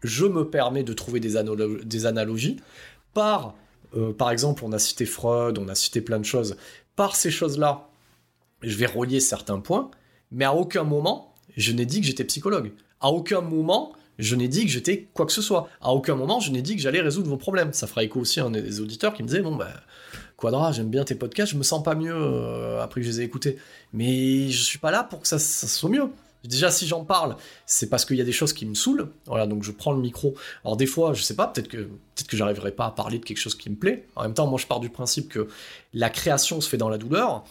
je me permets de trouver des analogies par, euh, par exemple, on a cité Freud, on a cité plein de choses. Par ces choses-là, je vais relier certains points, mais à aucun moment, je n'ai dit que j'étais psychologue. À aucun moment, je n'ai dit que j'étais quoi que ce soit. À aucun moment, je n'ai dit que j'allais résoudre vos problèmes. Ça fera écho aussi à un des auditeurs qui me disait Bon, bah, Quadra, j'aime bien tes podcasts, je me sens pas mieux euh, après que je les ai écoutés. Mais je suis pas là pour que ça, ça soit mieux. Déjà, si j'en parle, c'est parce qu'il y a des choses qui me saoulent. Voilà, donc je prends le micro. Alors des fois, je sais pas, peut-être que peut-être que j'arriverai pas à parler de quelque chose qui me plaît. En même temps, moi, je pars du principe que la création se fait dans la douleur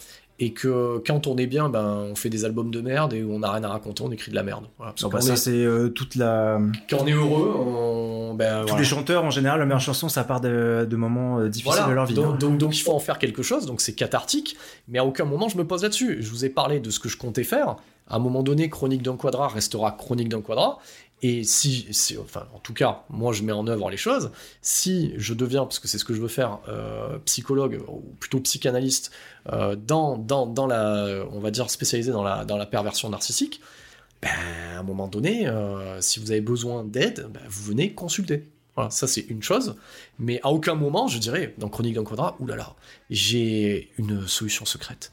et que quand on est bien, ben on fait des albums de merde et on n'a rien à raconter, on écrit de la merde. Voilà, parce bah, quand, ça on est, c'est euh, toute la quand on est heureux, on, ben, tous voilà. les chanteurs en général la meilleure chanson ça part de, de moments euh, difficiles Voilà. de leur vie. Donc, hein. donc, donc il faut en faire quelque chose, donc c'est cathartique, mais à aucun moment je me pose là-dessus. Je vous ai parlé de ce que je comptais faire. À un moment donné, Chronique d'un quadra restera Chronique d'un quadra. Et si, enfin, en tout cas, moi je mets en œuvre les choses. Si je deviens, parce que c'est ce que je veux faire, euh, psychologue ou plutôt psychanalyste, euh, dans, dans, dans la, on va dire spécialisé dans la, dans la perversion narcissique, ben, à un moment donné, euh, si vous avez besoin d'aide, ben, vous venez consulter. Voilà, ça c'est une chose, mais à aucun moment je dirais dans Chronique d'un quadra, oulala, j'ai une solution secrète.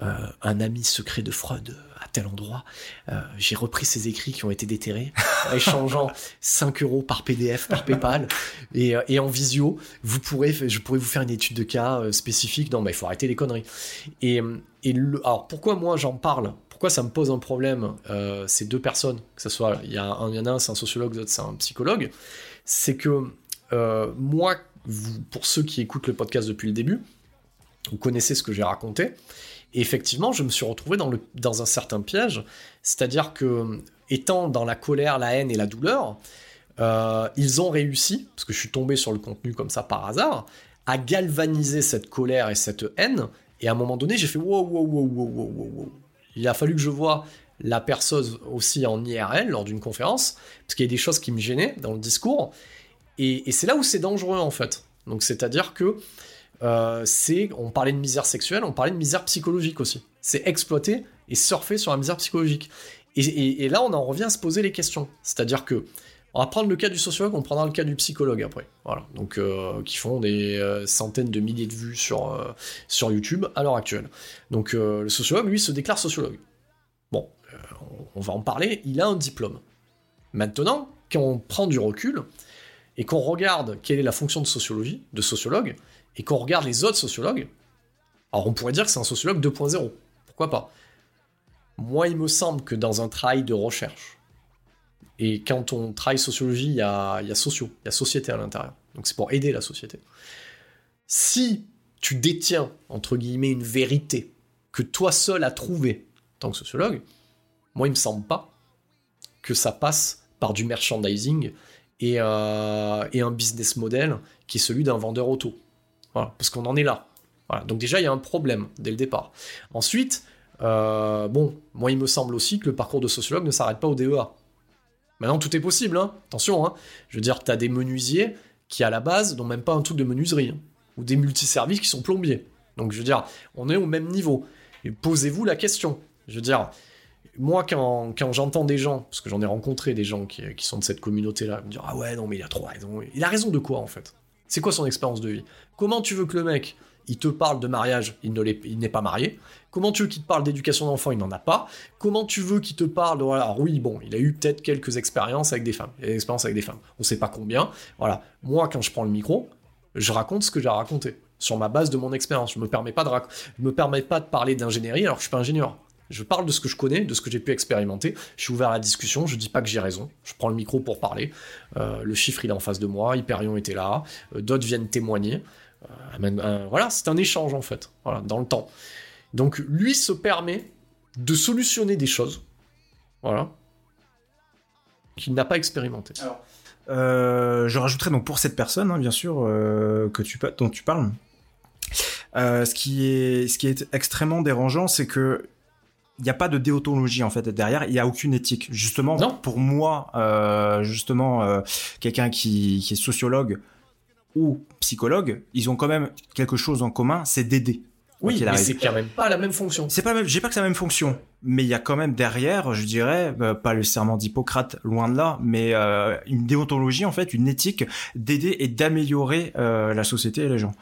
Un ami secret de Freud tel endroit. Euh, j'ai repris ses écrits qui ont été déterrés, en échangeant [laughs] 5 euros par PDF, par PayPal, et, euh, et en visio, vous pourrez, je pourrais vous faire une étude de cas euh, spécifique. Non, mais il faut arrêter les conneries. Et, et le, alors pourquoi moi j'en parle? Pourquoi ça me pose un problème euh, Ces deux personnes, que ce soit, il y, a un- il y en a un, c'est un sociologue, l'autre c'est un psychologue, c'est que euh, moi, vous- pour ceux qui écoutent le podcast depuis le début, vous connaissez ce que j'ai raconté. Et effectivement, je me suis retrouvé dans, un certain piège, c'est-à-dire que, étant dans la colère, la haine et la douleur, euh, ils ont réussi, parce que je suis tombé sur le contenu comme ça par hasard, à galvaniser cette colère et cette haine. Et à un moment donné, j'ai fait wow, wow, wow, wow, wow, wow. Il a fallu que je vois la personne aussi en IRL lors d'une conférence, parce qu'il y a des choses qui me gênaient dans le discours. Et c'est là où c'est dangereux en fait. Donc c'est-à-dire que euh, c'est, on parlait de misère sexuelle, on parlait de misère psychologique aussi. C'est exploiter et surfer sur la misère psychologique. Et, là, on en revient à se poser les questions. C'est-à-dire que, on va prendre le cas du sociologue, on prendra le cas du psychologue après. Voilà. Donc, euh, qui font des euh, centaines de milliers de vues sur, sur YouTube à l'heure actuelle. Donc, le sociologue, lui, se déclare sociologue. Bon, on- on va en parler, il a un diplôme. Maintenant, quand on prend du recul et qu'on regarde quelle est la fonction de sociologie, de sociologue, et qu'on regarde les autres sociologues, alors on pourrait dire que c'est un sociologue 2.0. Pourquoi pas? Moi, il me semble que dans un travail de recherche, et quand on travaille sociologie, il y a, il sociaux, il y a société à l'intérieur. Donc c'est pour aider la société. Si tu détiens, entre guillemets, une vérité que toi seul as trouvée en tant que sociologue, moi, il me semble pas que ça passe par du merchandising et, euh, et un business model qui est celui d'un vendeur auto. Parce qu'on en est là. Donc déjà, il y a un problème dès le départ. Ensuite, euh, bon, moi, il me semble aussi que le parcours de sociologue ne s'arrête pas au DEA. Maintenant, tout est possible, hein. attention. Hein. Je veux dire, tu as des menuisiers qui, à la base, n'ont même pas un truc de menuiserie, hein. ou des multiservices qui sont plombiers. Donc, je veux dire, on est au même niveau. posez-vous la question. Je veux dire, moi, quand, j'entends des gens, parce que j'en ai rencontré des gens qui, sont de cette communauté-là, me dire Ah ouais, non, mais il a trop raison. Il a raison de quoi, en fait? C'est quoi son expérience de vie? Comment tu veux que le mec, il te parle de mariage, il ne n'est pas marié? Comment tu veux qu'il te parle d'éducation d'enfant, il n'en a pas? Comment tu veux qu'il te parle de. Voilà, alors oui, bon, il a eu peut-être quelques expériences avec des femmes. Des expériences avec des femmes. On sait pas combien. Voilà. Moi, quand je prends le micro, je raconte ce que j'ai raconté. Sur ma base de mon expérience. Je me me permets pas de parler d'ingénierie alors que je suis pas ingénieur. Je parle de ce que je connais, de ce que j'ai pu expérimenter. Je suis ouvert à la discussion. Je dis pas que j'ai raison. Je prends le micro pour parler. Euh, le chiffre, il est en face de moi. Hyperion était là. Euh, D'autres viennent témoigner. Euh, voilà, c'est un échange en fait. Voilà, dans le temps. Donc lui se permet de solutionner des choses. Voilà. Qu'il n'a pas expérimenté. Euh, je rajouterais donc pour cette personne, hein, bien sûr, que tu, dont tu parles. Ce qui est extrêmement dérangeant, c'est que il n'y a pas de déontologie en fait derrière. Il n'y a aucune éthique. Justement, Non. pour moi, euh, justement, euh, quelqu'un qui, qui est sociologue ou psychologue, ils ont quand même quelque chose en commun, c'est d'aider. Oui, mais c'est quand même pas la même fonction. C'est pas la même, j'ai pas que c'est la même fonction, mais il y a quand même derrière, je dirais, euh, pas le serment d'Hippocrate, loin de là, mais une déontologie en fait, une éthique d'aider et d'améliorer la société et les gens.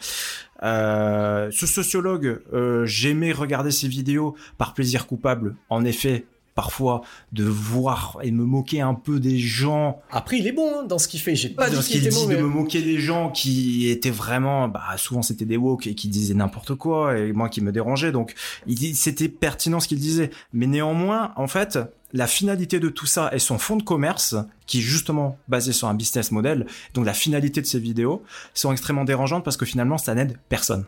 Euh, ce sociologue, euh, j'aimais regarder ses vidéos par plaisir coupable. En effet, parfois de voir et me moquer un peu des gens Après, il est bon hein, dans ce qu'il fait. J'ai pas dans ce qu'il dit mauvais. de me moquer des gens qui étaient vraiment bah souvent c'était des woke et qui disaient n'importe quoi et moi qui me dérangeais donc il dit c'était pertinent ce qu'il disait mais néanmoins en fait la finalité de tout ça et son fond de commerce qui est justement basé sur un business model donc la finalité de ces vidéos sont extrêmement dérangeantes parce que finalement ça n'aide personne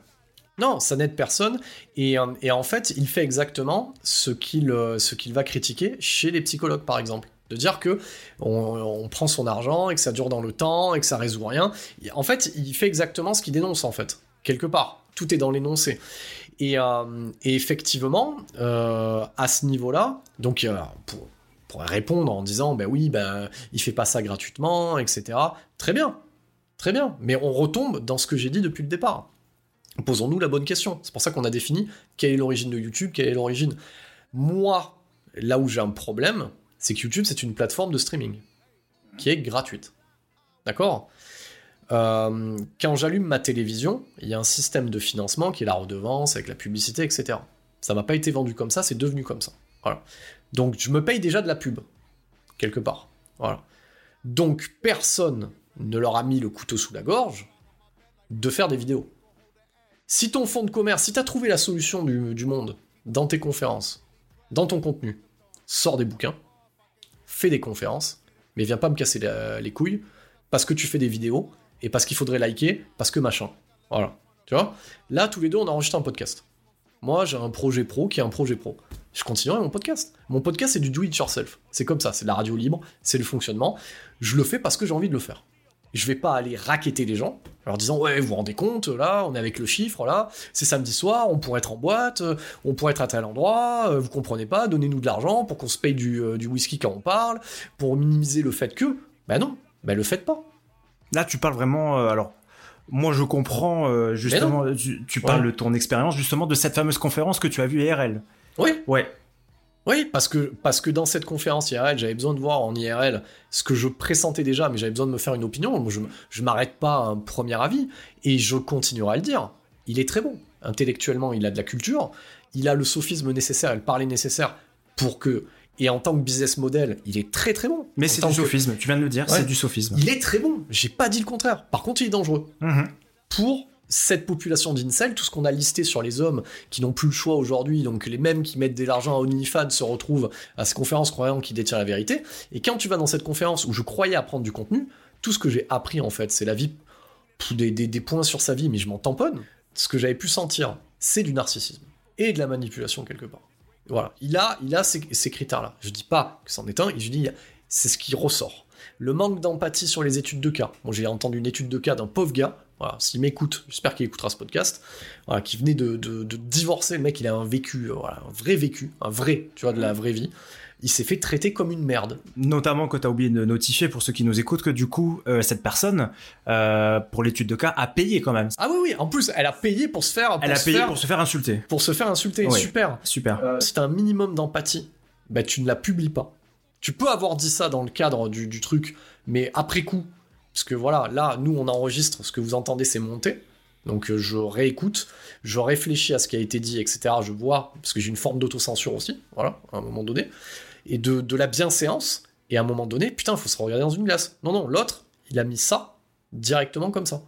Non, ça n'aide personne. Et, euh, et en fait, il fait exactement ce qu'il euh, ce qu'il va critiquer chez les psychologues, par exemple. De dire que on, on prend son argent et que ça dure dans le temps et que ça résout rien. En fait, il fait exactement ce qu'il dénonce, en fait. Quelque part. Tout est dans l'énoncé. Et, euh, et effectivement, euh, à ce niveau-là, donc euh, pour, répondre en disant, ben oui, ben il fait pas ça gratuitement, etc. Très bien, très bien. Mais on retombe dans ce que j'ai dit depuis le départ. Posons-nous la bonne question. C'est pour ça qu'on a défini quelle est l'origine de YouTube, quelle est l'origine. Moi, là où j'ai un problème, c'est que YouTube, c'est une plateforme de streaming qui est gratuite. D'accord? Euh, Quand j'allume ma télévision, il y a un système de financement qui est la redevance avec la publicité, etc. Ça m'a pas été vendu comme ça, c'est devenu comme ça. Voilà. Donc je me paye déjà de la pub, quelque part. Voilà. Donc personne ne leur a mis le couteau sous la gorge de faire des vidéos. Si ton fonds de commerce, si tu as trouvé la solution du, monde dans tes conférences, dans ton contenu, sors des bouquins, fais des conférences, mais viens pas me casser les couilles parce que tu fais des vidéos et parce qu'il faudrait liker, parce que machin. Voilà. Tu vois? Là, tous les deux, on a enregistré un podcast. Moi, j'ai un projet pro qui est un projet pro. Je continuerai mon podcast. Mon podcast, c'est du do it yourself. C'est comme ça, c'est de la radio libre, c'est le fonctionnement. Je le fais parce que j'ai envie de le faire. Je vais pas aller raqueter les gens en leur disant ouais vous vous rendez compte là on est avec le chiffre là c'est samedi soir on pourrait être en boîte euh, on pourrait être à tel endroit euh, vous comprenez pas donnez-nous de l'argent pour qu'on se paye du, euh, du whisky quand on parle pour minimiser le fait que ben non ben le faites pas Là, tu parles vraiment. euh, alors, moi, je comprends euh, justement. Tu, tu parles Ouais. de ton expérience justement de cette fameuse conférence que tu as vue IRL. oui Ouais. Oui, parce que, parce que dans cette conférence IRL, j'avais besoin de voir en IRL ce que je pressentais déjà, mais j'avais besoin de me faire une opinion. Moi, je, je m'arrête pas à un premier avis, et je continuerai à le dire. Il est très bon. Intellectuellement, il a de la culture, il a le sophisme nécessaire et le parler nécessaire pour que. Et en tant que business model, il est très très bon. Mais c'est du que- sophisme. Tu viens de le dire, Ouais. c'est du sophisme. Il est très bon. J'ai pas dit le contraire. Par contre, il est dangereux Mhm. pour cette population d'incels, tout ce qu'on a listé sur les hommes qui n'ont plus le choix aujourd'hui, donc les mêmes qui mettent de l'argent à OnlyFans se retrouvent à ces conférences croyant qu'ils détiennent la vérité. Et quand tu vas dans cette conférence où je croyais apprendre du contenu, tout ce que j'ai appris en fait, c'est la vie, des- des points sur sa vie, mais je m'en tamponne. Ce que j'avais pu sentir, c'est du narcissisme et de la manipulation quelque part. Voilà, il a, il a ces, ces critères-là. Je dis pas que c'en est un, je dis c'est ce qui ressort. Le manque d'empathie sur les études de cas. Bon, j'ai entendu une étude de cas d'un pauvre gars, voilà, s'il m'écoute, j'espère qu'il écoutera ce podcast, voilà, qui venait de, de, de divorcer, le mec il a un vécu, euh, voilà, un vrai vécu, un vrai, tu vois, de la vraie vie, il s'est fait traiter comme une merde. Notamment que tu as oublié de notifier pour ceux qui nous écoutent que du coup, euh, cette personne, euh, pour l'étude de cas, a payé quand même. Ah oui, oui, en plus, elle a payé pour se faire... pour Elle a se payé faire- pour se faire insulter. pour se faire insulter, super. Super. Euh, si t'as un minimum d'empathie, bah, tu ne la publies pas. Tu peux avoir dit ça dans le cadre du, du truc, mais après coup, parce que voilà, là, nous, on enregistre, ce que vous entendez, c'est monté. Donc euh, je réécoute, je réfléchis à ce qui a été dit, etc. Je vois, parce que j'ai une forme d'autocensure aussi, voilà, à un moment donné, et de, de la bienséance, et à un moment donné, putain, il faut se regarder dans une glace. Non, non, l'autre, il a mis ça directement comme ça.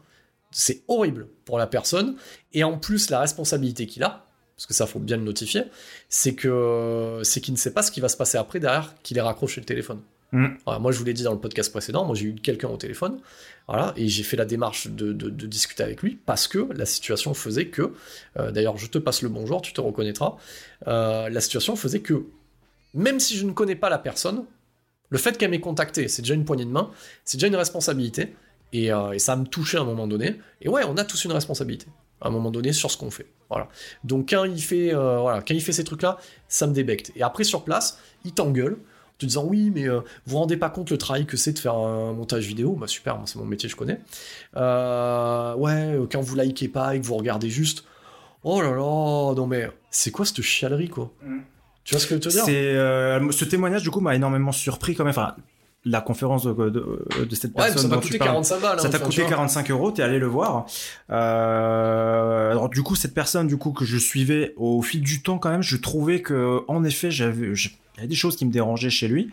C'est horrible pour la personne, et en plus, la responsabilité qu'il a, parce que ça faut bien le notifier, c'est que c'est qu'il ne sait pas ce qui va se passer après derrière qu'il ait raccroché le téléphone. Mm. Voilà, moi je vous l'ai dit dans le podcast précédent, moi j'ai eu quelqu'un au téléphone, voilà, et j'ai fait la démarche de, de- de discuter avec lui parce que la situation faisait que, euh, d'ailleurs je te passe le bonjour, tu te reconnaîtras, euh, la situation faisait que, même si je ne connais pas la personne, le fait qu'elle m'ait contacté, c'est déjà une poignée de main, c'est déjà une responsabilité, et, euh, ça me touchait à un moment donné, et ouais, on a tous une responsabilité à un moment donné sur ce qu'on fait. Voilà. Donc quand il fait, euh, voilà, quand il fait ces trucs-là, ça me débecte. Et après sur place, il t'engueule en te disant oui, mais euh, vous vous rendez pas compte le travail que c'est de faire un montage vidéo? Bah super, c'est mon métier, je connais. Euh, ouais, quand vous likez pas et que vous regardez juste, oh là là, non mais c'est quoi cette chialerie quoi? Tu vois ce que je veux te dire C'est euh, ce témoignage du coup m'a énormément surpris quand même. Enfin, la conférence de, de, de cette Ouais, personne ça m'a dont coûté tu parles. 45 balles. Ça hein, t'a enfin, coûté tu vois. 45 euros, t'es allé le voir. Euh, alors du coup, cette personne du coup que je suivais au fil du temps quand même, je trouvais que en effet, j'avais, il y avait des choses qui me dérangeaient chez lui.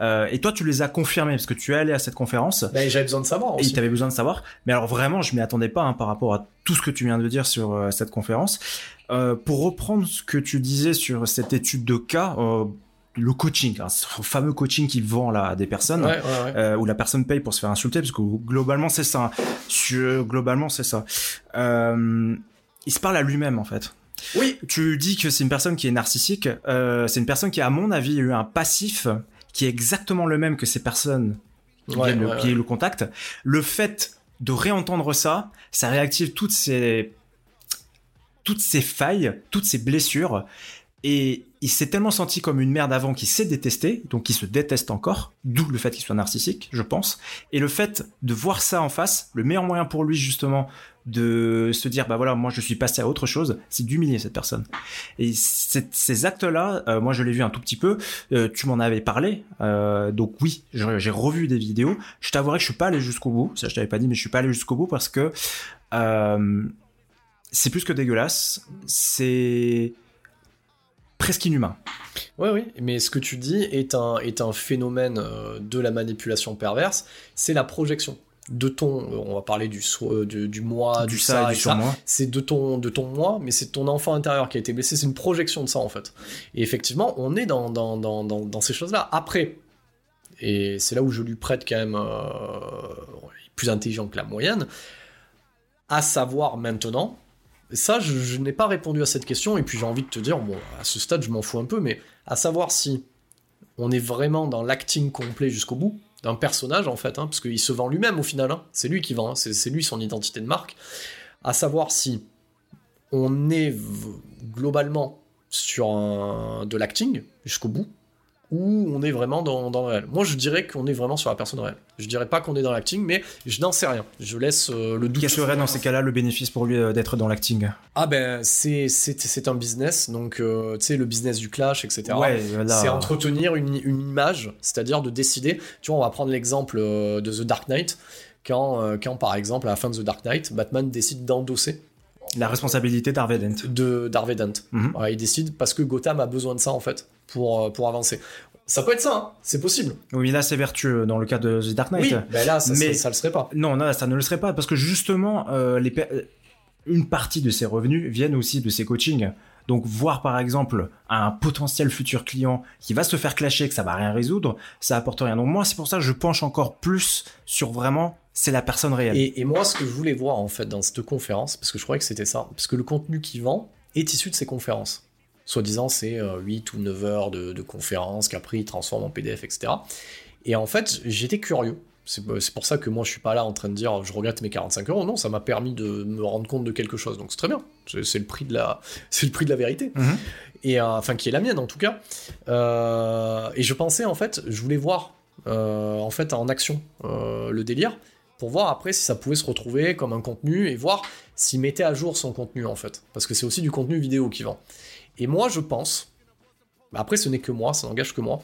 Euh, et toi, tu les as confirmées parce que tu es allé à cette conférence. Ben, j'avais besoin de savoir Et aussi. tu avais besoin de savoir. Mais alors vraiment, je m'y attendais pas hein, par rapport à tout ce que tu viens de dire sur euh, cette conférence. Euh, pour reprendre ce que tu disais sur cette étude de cas, euh, le coaching, hein, ce fameux coaching qu'il vend là à des personnes. Ouais, ouais, ouais. euh, où la personne paye pour se faire insulter, parce que globalement c'est ça. Sur- globalement c'est ça. Il se parle à lui-même en fait. Oui. Tu dis que c'est une personne qui est narcissique. c'est une personne qui, à mon avis, a eu un passif qui est exactement le même que ces personnes qui, le, qui le contact. Le fait de réentendre ça, ça réactive toutes ces toutes ces failles, toutes ces blessures. Et il s'est tellement senti comme une merde avant qu'il s'est détesté, donc il se déteste encore, d'où le fait qu'il soit narcissique, je pense. Et le fait de voir ça en face, le meilleur moyen pour lui justement de se dire bah voilà moi je suis passé à autre chose, c'est d'humilier cette personne. Et ces actes-là, euh, moi je l'ai vu un tout petit peu. euh, tu m'en avais parlé, euh, donc oui j'ai revu des vidéos. Je t'avouerai que je suis pas allé jusqu'au bout, ça je t'avais pas dit, mais je suis pas allé jusqu'au bout parce que c'est plus que dégueulasse, c'est presque inhumain. Oui, oui, mais ce que tu dis est un, est un phénomène euh, de la manipulation perverse, c'est la projection de ton, euh, on va parler du, so- euh, du, du moi, du, ça, et et du ça, c'est de ton, de ton moi, mais c'est ton enfant intérieur qui a été blessé, c'est une projection de ça en fait. Et effectivement, on est dans, dans, dans, dans, dans ces choses-là. Après, et c'est là où je lui prête quand même euh, plus intelligent que la moyenne, à savoir maintenant, ça je, n'ai pas répondu à cette question, et puis j'ai envie de te dire, bon, à ce stade je m'en fous un peu, mais à savoir si on est vraiment dans l'acting complet jusqu'au bout, d'un personnage en fait, hein, parce qu'il se vend lui-même au final, hein, c'est lui qui vend, hein, c'est lui son identité de marque, à savoir si on est globalement sur de l'acting jusqu'au bout, ou on est vraiment dans, dans le réel. Moi je dirais qu'on est vraiment sur la personne réelle. Je dirais pas qu'on est dans l'acting, mais je n'en sais rien. Je laisse euh, le doute. Quel serait dans ces cas-là le bénéfice pour lui euh, d'être dans l'acting? Ah ben c'est c'est c'est un business, donc euh, tu sais le business du clash, etc. Ouais, là, C'est entretenir une, une image, c'est-à-dire de décider. Tu vois, on va prendre l'exemple de The Dark Knight, quand, quand par exemple, à la fin de The Dark Knight, Batman décide d'endosser la responsabilité d'Harvey Dent. de d'Harvey Dent. Mhm. Il décide parce que Gotham a besoin de ça, en fait, pour, euh, pour avancer. Ça peut être ça, hein, c'est possible. Oui, mais là c'est vertueux dans le cas de The Dark Knight. Oui, ben là, ça, Mais- ça, ça le serait pas. Non, non, ça ne le serait pas parce que justement, euh, les une partie de ses revenus viennent aussi de ses coachings. Donc voir par exemple un potentiel futur client qui va se faire clasher, que ça va rien résoudre, ça apporte rien. Donc moi c'est pour ça que je penche encore plus sur vraiment c'est la personne réelle. Et, et moi, ce que je voulais voir, en fait, dans cette conférence, parce que je croyais que c'était ça, parce que le contenu qu'il vend est issu de ces conférences. Soi-disant, c'est euh, 8 ou 9 heures de, de conférences qu'après il transforme en PDF, etc. Et en fait, j'étais curieux. C'est c'est pour ça que moi je suis pas là en train de dire je regrette mes 45 euros. Non, ça m'a permis de me rendre compte de quelque chose. Donc c'est très bien. C'est le prix de la, [laughs] c'est le prix de la vérité. Mhm. Et euh, enfin qui est la mienne en tout cas. Euh, et je pensais en fait, je voulais voir euh, en fait en action euh, le délire pour voir après si ça pouvait se retrouver comme un contenu et voir s'il mettait à jour son contenu en fait. Parce que c'est aussi du contenu vidéo qui vend. Et moi je pense, après ce n'est que moi, ça n'engage que moi,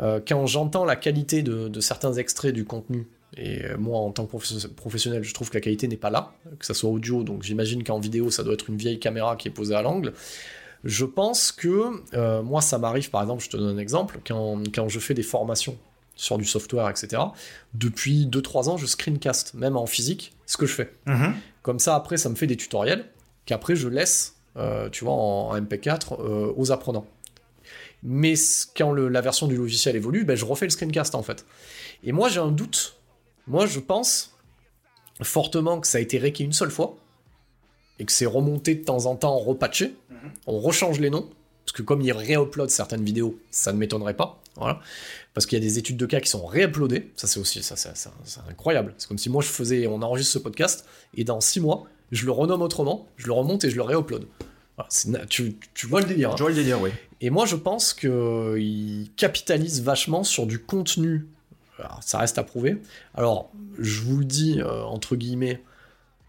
euh, quand j'entends la qualité de, de certains extraits du contenu, et euh, moi en tant que professionnel je trouve que la qualité n'est pas là, que ça soit audio, donc j'imagine qu'en vidéo ça doit être une vieille caméra qui est posée à l'angle, je pense que euh, moi ça m'arrive par exemple, je te donne un exemple, quand, quand je fais des formations sur du software, etc. Depuis 2-3 ans, je screencast, même en physique, ce que je fais. Mhm. Comme ça, après, ça me fait des tutoriels qu'après je laisse, tu vois, en, en MP4 euh, aux apprenants. Mais quand le- la version du logiciel évolue, ben, je refais le screencast en fait. Et moi, j'ai un doute. Moi, je pense fortement que ça a été réqué une seule fois et que c'est remonté de temps en temps, repatché. On rechange les noms parce que comme ils réuploadent certaines vidéos, ça ne m'étonnerait pas. Voilà. Parce qu'il y a des études de cas qui sont réuploadées. Ça, c'est aussi ça, c'est incroyable. C'est comme si moi, je faisais, on enregistre ce podcast et dans six mois, je le renomme autrement, je le remonte et je le réupload. Na- tu, tu vois le délire. hein. Je vois le délire, oui. Et moi, je pense qu'ils capitalisent vachement sur du contenu. Alors, ça reste à prouver. Alors, je vous le dis, euh, entre guillemets,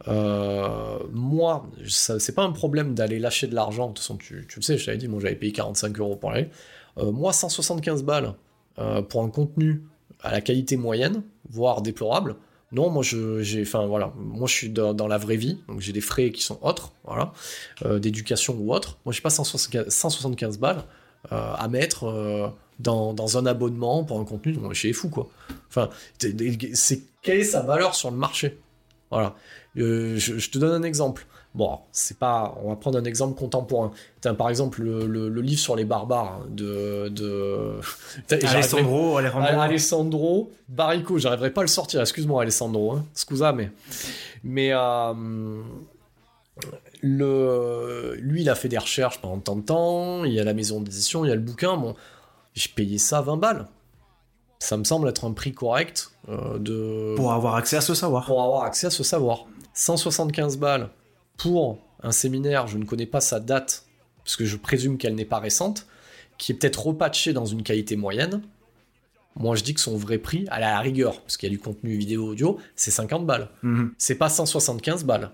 euh, moi, c'est pas un problème d'aller lâcher de l'argent. De toute façon, tu, tu le sais, je t'avais dit, moi, j'avais payé 45 euros pour aller. Euh, moi, 175 balles euh, pour un contenu à la qualité moyenne, voire déplorable. Non, moi je, j'ai, enfin voilà, moi je suis dans, la vraie vie, donc j'ai des frais qui sont autres, voilà, euh, d'éducation ou autre. Moi j'ai pas 175, 175 balles euh, à mettre euh, dans, un abonnement pour un contenu, je suis fou quoi. Enfin, c'est quelle est sa valeur sur le marché? Voilà. Je te donne un exemple. Bon, c'est pas. On va prendre un exemple contemporain. T'as, par exemple le, le- le livre sur les barbares de. de... [laughs] Alessandro, Alejandro. Alessandro Barrico, j'arriverai pas à le sortir, excuse-moi Alessandro, hein. scusa, mais, mais euh, le, lui il a fait des recherches pendant tant de temps, il y a la maison d'édition, il y a le bouquin, bon, j'ai payé ça 20 balles. Ça me semble être un prix correct euh, de, Pour avoir accès à ce savoir. pour avoir accès à ce savoir. 175 balles pour un séminaire, je ne connais pas sa date, parce que je présume qu'elle n'est pas récente, qui est peut-être repatché dans une qualité moyenne. Moi, je dis que son vrai prix, à la rigueur, parce qu'il y a du contenu vidéo audio, c'est 50 balles. Mhm. C'est pas 175 balles.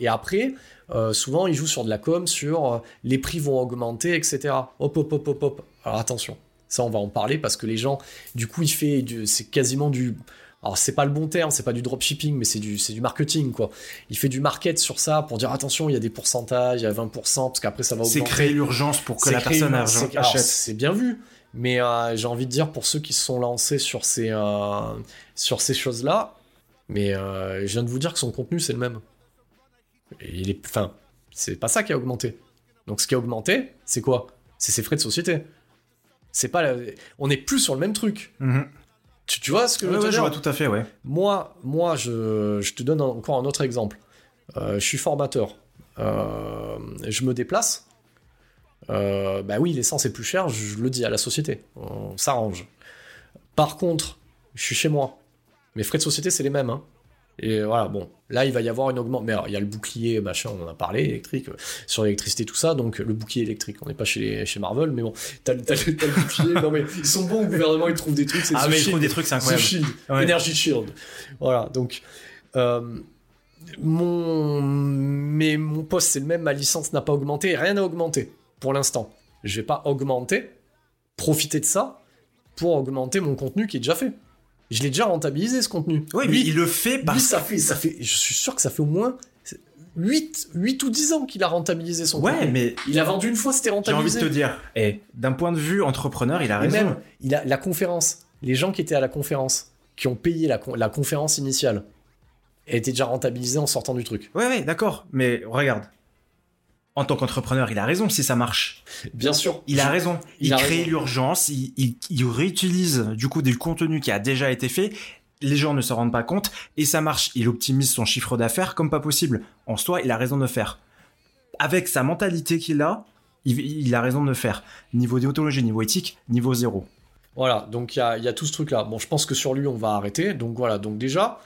Et après, euh, souvent, ils jouent sur de la com, sur euh, les prix vont augmenter, etc. Hop, hop, hop, hop, hop. Alors attention, ça, on va en parler parce que les gens, du coup, il fait, du- c'est quasiment du. Alors, c'est pas le bon terme, c'est pas du dropshipping, mais c'est du, c'est du marketing, quoi. Il fait du market sur ça pour dire attention, il y a des pourcentages, il y a 20%, parce qu'après, ça va C'est augmenter. créer l'urgence pour que C'est la personne une- c'est- achète. C'est bien vu, mais euh, j'ai envie de dire pour ceux qui se sont lancés sur ces, euh, sur ces choses-là, mais euh, je viens de vous dire que son contenu c'est le même. Et il est, enfin, c'est pas ça qui a augmenté. Donc ce qui a augmenté, c'est quoi? C'est ses frais de société. C'est pas, la- on n'est plus sur le même truc. Mhm. Tu, tu vois ce que je veux je dire vois tout à fait, ouais. moi, moi je, je te donne encore un autre exemple. Euh, je suis formateur. Euh, je me déplace. Euh, bah oui, l'essence est plus chère, je le dis à la société. On s'arrange. Par contre, je suis chez moi. Mes frais de société, c'est les mêmes. hein. Et voilà, bon, là, il va y avoir une augmentation. Mais alors, il y a le bouclier, machin, on en a parlé, électrique, euh, sur l'électricité, tout ça. Donc, le bouclier électrique, on n'est pas chez, les- chez Marvel, mais bon, t'as le- bouclier. [laughs] non, mais ils sont bons au gouvernement, ils trouvent des trucs. c'est Ah, mais ils trouvent des trucs, c'est The incroyable. Shield, Ouais. Energy Shield. Voilà, donc euh, mon mais mon poste c'est le même, ma licence n'a pas augmenté, rien n'a augmenté pour l'instant. Je vais pas augmenter, profiter de ça pour augmenter mon contenu qui est déjà fait. Je l'ai déjà rentabilisé ce contenu. Oui, mais Lui- il le fait parce ça fait ça fait je suis sûr que ça fait au moins 8, 8 ou 10 ans qu'il a rentabilisé son Ouais, contenu. mais Il a vendu une fois, c'était j'ai envie de rentabilisé. te dire, eh, d'un point de vue entrepreneur, il a Et raison. même, il a la conférence, les gens qui étaient à la conférence, qui ont payé la, con- la conférence initiale, elle était déjà rentabilisée en sortant du truc. Ouais, ouais, d'accord. Mais regarde. En tant qu'entrepreneur, il a raison si ça marche. Bien sûr. Il a raison. Il Il, a crée l'urgence, il, il- il réutilise du coup du contenu qui a déjà été fait. Les gens ne se rendent pas compte et ça marche. Il optimise son chiffre d'affaires comme pas possible. En soi, il a raison de le faire. Avec sa mentalité qu'il a, il, a raison de le faire. Niveau déontologie, niveau éthique, niveau zéro. Voilà, donc il y y a tout ce truc-là. Bon, je pense que sur lui, on va arrêter. Donc voilà, donc déjà,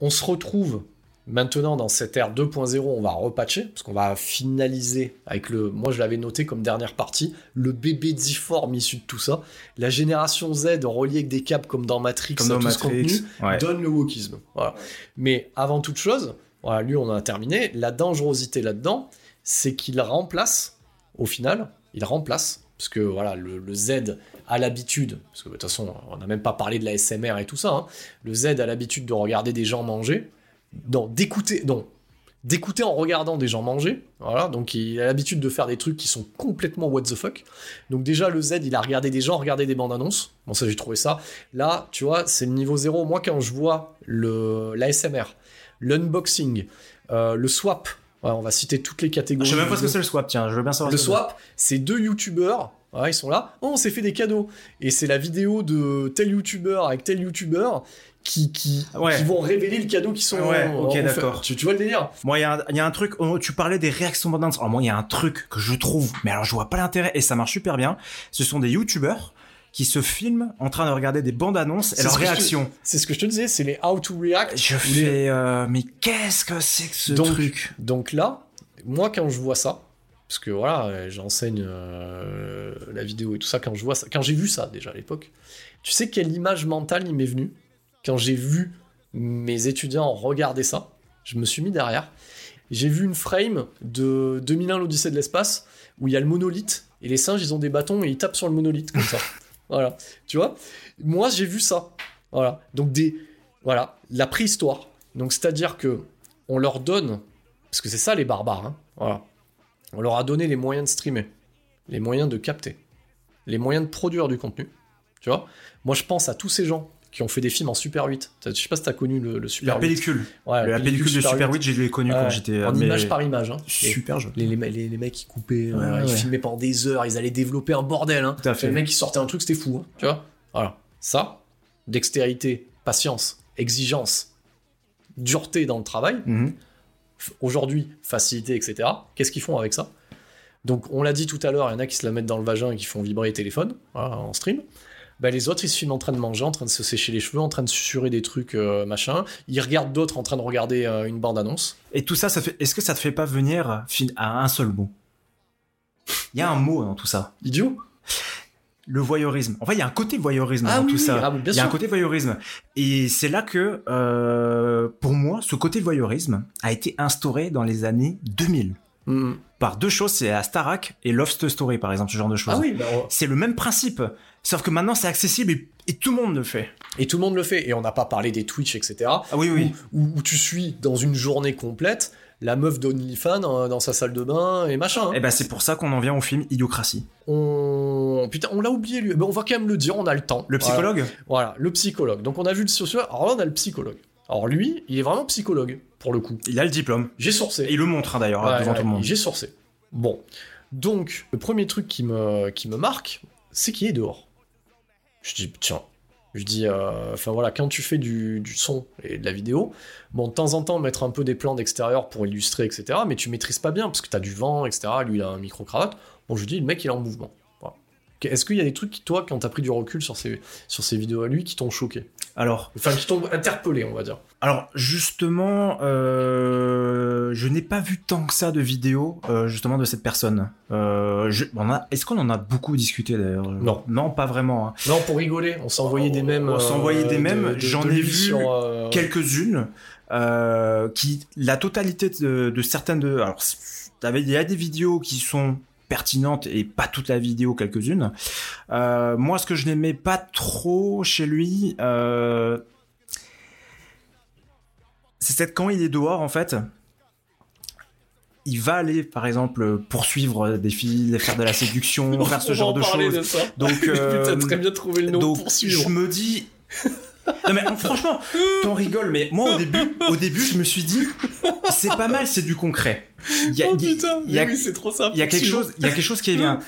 on se retrouve maintenant dans cette ère 2.0, on va repatcher, parce qu'on va finaliser avec le. Moi, je l'avais noté comme dernière partie, le bébé difforme issu de tout ça. La génération Z reliée avec des câbles comme dans Matrix, Comme dans tout ce contenu, ouais. donne le wokisme. Voilà. Mais avant toute chose, voilà, lui, on en a terminé. La dangerosité là-dedans, c'est qu'il remplace, au final, il remplace, parce que voilà, le, le Z a l'habitude, parce que de toute façon, on n'a même pas parlé de la SMR et tout ça, hein, le Z a l'habitude de regarder des gens manger, non, d'écouter, non, d'écouter en regardant des gens manger, voilà, donc il a l'habitude de faire des trucs qui sont complètement what the fuck. Donc déjà, le Z, il a regardé des gens regarder des bandes annonces, bon ça j'ai trouvé ça. Là, tu vois, c'est le niveau zéro. Moi, quand je vois le, la SMR, l'unboxing, euh, le swap, ouais, on va citer toutes les catégories. Je sais même pas ce que c'est le swap, tiens, je veux bien savoir Le ce swap, c'est deux youtubeurs. Ouais, ils sont là. Oh, on s'est fait des cadeaux. Et c'est la vidéo de tel youtubeur avec tel youtubeur qui, qui, Ouais. qui vont révéler le cadeau qui sont. Ouais, en- ok, d'accord. Tu, tu vois le délire? Moi, il y, a un- il y a un truc, oh, tu parlais des réactions bandes annonces. Alors moi, il y a un truc que je trouve, mais alors je vois pas l'intérêt, et ça marche super bien. Ce sont des youtubeurs qui se filment en train de regarder des bandes annonces et leurs réactions. C'est ce que je te disais, c'est les how to react. Je les- fais, euh, mais qu'est-ce que c'est que ce Donc, truc? Donc là, moi quand je vois ça, parce que voilà, j'enseigne euh, la vidéo et tout ça, quand je vois ça, quand j'ai vu ça déjà à l'époque, tu sais quelle image mentale il m'est venue? Quand j'ai vu mes étudiants regarder ça Je me suis mis derrière. J'ai vu une frame de 2001 l'Odyssée de l'espace où il y a le monolithe et les singes ils ont des bâtons et ils tapent sur le monolithe comme ça. [laughs] voilà, tu vois? Moi j'ai vu ça. Voilà, donc des voilà la préhistoire. Donc c'est à dire que on leur donne parce que c'est ça les barbares. hein. Voilà. On leur a donné les moyens de streamer, les moyens de capter, les moyens de produire du contenu. Tu vois? Moi, je pense à tous ces gens qui ont fait des films en Super 8. Je sais pas si t'as connu le, le Super La 8. pellicule. Ouais, la pellicule de Super 8, j'ai dû les connu quand j'étais en mais- image par image. Hein. Super jeu. Les, les, les, les mecs qui coupaient, Ouais, euh, ils filmaient pendant des heures, ils allaient développer un bordel. Hein. Les mecs qui sortaient un truc, c'était fou. hein, tu vois? Voilà. Ça, dextérité, patience, exigence, dureté dans le travail, Mhm. aujourd'hui, facilité, etc. Qu'est-ce qu'ils font avec ça? Donc, on l'a dit tout à l'heure, il y en a qui se la mettent dans le vagin et qui font vibrer les téléphones voilà, en stream. Bah, les autres, ils se filment en train de manger, en train de se sécher les cheveux, en train de susurrer des trucs, euh, machin. Ils regardent d'autres en train de regarder euh, une bande-annonce. Et tout ça, ça fait, est-ce que ça te fait pas venir à un seul mot? Il y a un mot dans tout ça. Idiot Le voyeurisme. En fait, il y a un côté voyeurisme Ah dans oui, tout oui, ça. ah, bien il y a un côté voyeurisme. Et c'est là que, euh, pour moi, ce côté voyeurisme a été instauré dans les années 2000. Mm. Par deux choses, c'est à Starak et Lost Story, par exemple, ce genre de choses. Ah oui, bah, C'est le même principe. Sauf que maintenant, c'est accessible et, et tout le monde le fait. et tout le monde le fait. Et on n'a pas parlé des Twitch, etc. Ah oui, oui. Où, où- où tu suis dans une journée complète la meuf d'OnlyFans dans sa salle de bain et machin. hein. Et ben, c'est pour ça qu'on en vient au film Idiocratie. On... Putain, on l'a oublié lui. Mais on va quand même le dire, on a le temps. Le Voilà. psychologue Voilà, le psychologue. Donc on a vu le sociologue, alors là on a le psychologue. Alors lui, il est vraiment psychologue, pour le coup. Il a le diplôme. J'ai sourcé. Et il le montre, hein, d'ailleurs, Ouais, devant ouais, tout le monde. J'ai sourcé. Bon. Donc, le premier truc qui me, qui me marque, c'est qu'il est dehors. Je dis, tiens. Je dis, euh, enfin voilà, quand tu fais du, du son et de la vidéo, bon, de temps en temps, mettre un peu des plans d'extérieur pour illustrer, etc., mais tu maîtrises pas bien, parce que t'as du vent, etc., lui, il a un micro-cravate. Bon, je dis, le mec, il est en mouvement. Est-ce qu'il y a des trucs, qui, toi, quand t'as pris du recul sur ces, sur ces vidéos à lui, qui t'ont choqué Alors, Enfin, qui t'ont interpellé, on va dire. Alors justement, euh, je n'ai pas vu tant que ça de vidéos euh, justement de cette personne. Euh, je- on a- Est-ce qu'on en a beaucoup discuté d'ailleurs? Non. non, pas vraiment. hein. Non, pour rigoler, on s'envoyait des mèmes. On s'envoyait des de- de j'en ai vu Quelques-unes qui, la totalité de, de certaines de, alors il y a des vidéos qui sont pertinentes et pas toute la vidéo, quelques-unes. Euh, moi, ce que je n'aimais pas trop chez lui, euh, c'est peut-être quand il est dehors, en fait, il va aller, par exemple, poursuivre des filles, faire de la séduction, [laughs] on faire ce genre en de choses. Donc, [laughs] euh, très bien trouvé le nom donc, pour je me dis. Non mais franchement, t'en rigoles, mais moi au début, au début, je me suis dit, c'est pas mal, c'est du concret. Il y a, Oh putain, il y a- mais oui, c'est trop ça. il y a quelque chose, il y a quelque chose qui est bien.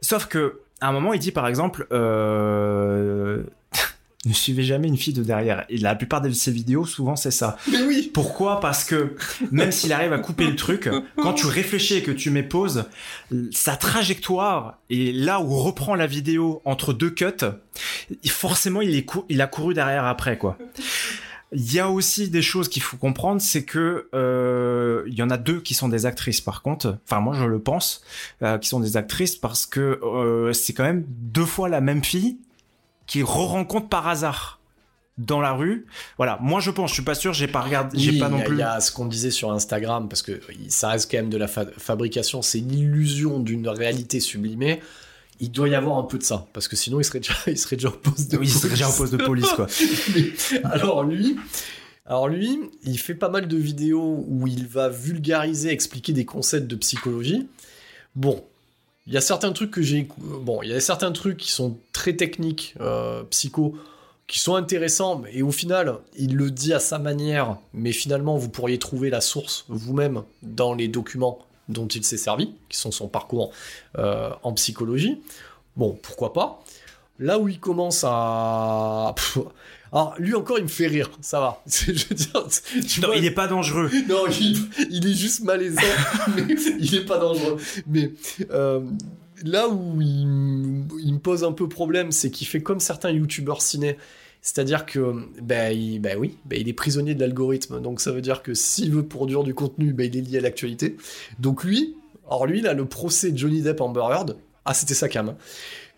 Sauf que à un moment, il dit par exemple, euh, ne suivez jamais une fille de derrière. Et la plupart de ses vidéos, souvent, c'est ça. Mais oui. Pourquoi? Parce que même s'il arrive à couper le truc, quand tu réfléchis et que tu mets pause, sa trajectoire et là où reprend la vidéo entre deux cuts, forcément, il, est il a couru derrière après, quoi. Il y a aussi des choses qu'il faut comprendre, c'est que euh, il y en a deux qui sont des actrices par contre. Enfin moi je le pense, euh, qui sont des actrices parce que euh, c'est quand même deux fois la même fille qui re-rencontre par hasard dans la rue. Voilà, moi je pense, je suis pas sûr, j'ai pas regardé, j'ai pas non il y a- plus. Il y a ce qu'on disait sur Instagram, parce que ça reste quand même de la fa- fabrication, c'est l'illusion d'une réalité sublimée. Il doit y avoir un peu de ça, parce que sinon il serait déjà, il serait déjà au poste de Oui, c'est déjà en police. poste de police quoi. [laughs] Mais, alors lui, alors lui, il fait pas mal de vidéos où il va vulgariser, expliquer des concepts de psychologie. Bon, il y a certains trucs que j'ai, bon, il y a certains trucs qui sont très techniques, euh, psycho, qui sont intéressants, et au final, il le dit à sa manière, mais finalement, vous pourriez trouver la source vous-même dans les documents dont il s'est servi, qui sont son parcours euh, en psychologie. Bon, pourquoi pas? Là où il commence à... alors, lui encore, il me fait rire, ça va. [laughs] C'est- Je veux dire, tu Non, vois, il est pas dangereux. [laughs] non, il, il est juste malaisant, [laughs] mais il est pas dangereux. Mais euh, là où il, me pose un peu problème, c'est qu'il fait comme certains youtubeurs ciné. C'est-à-dire que, ben il, ben oui, ben il est prisonnier de l'algorithme. Donc ça veut dire que s'il veut produire du contenu, ben il est lié à l'actualité. Donc lui, alors lui, là, le procès Johnny Depp Amber Heard, ah c'était sa cam. hein.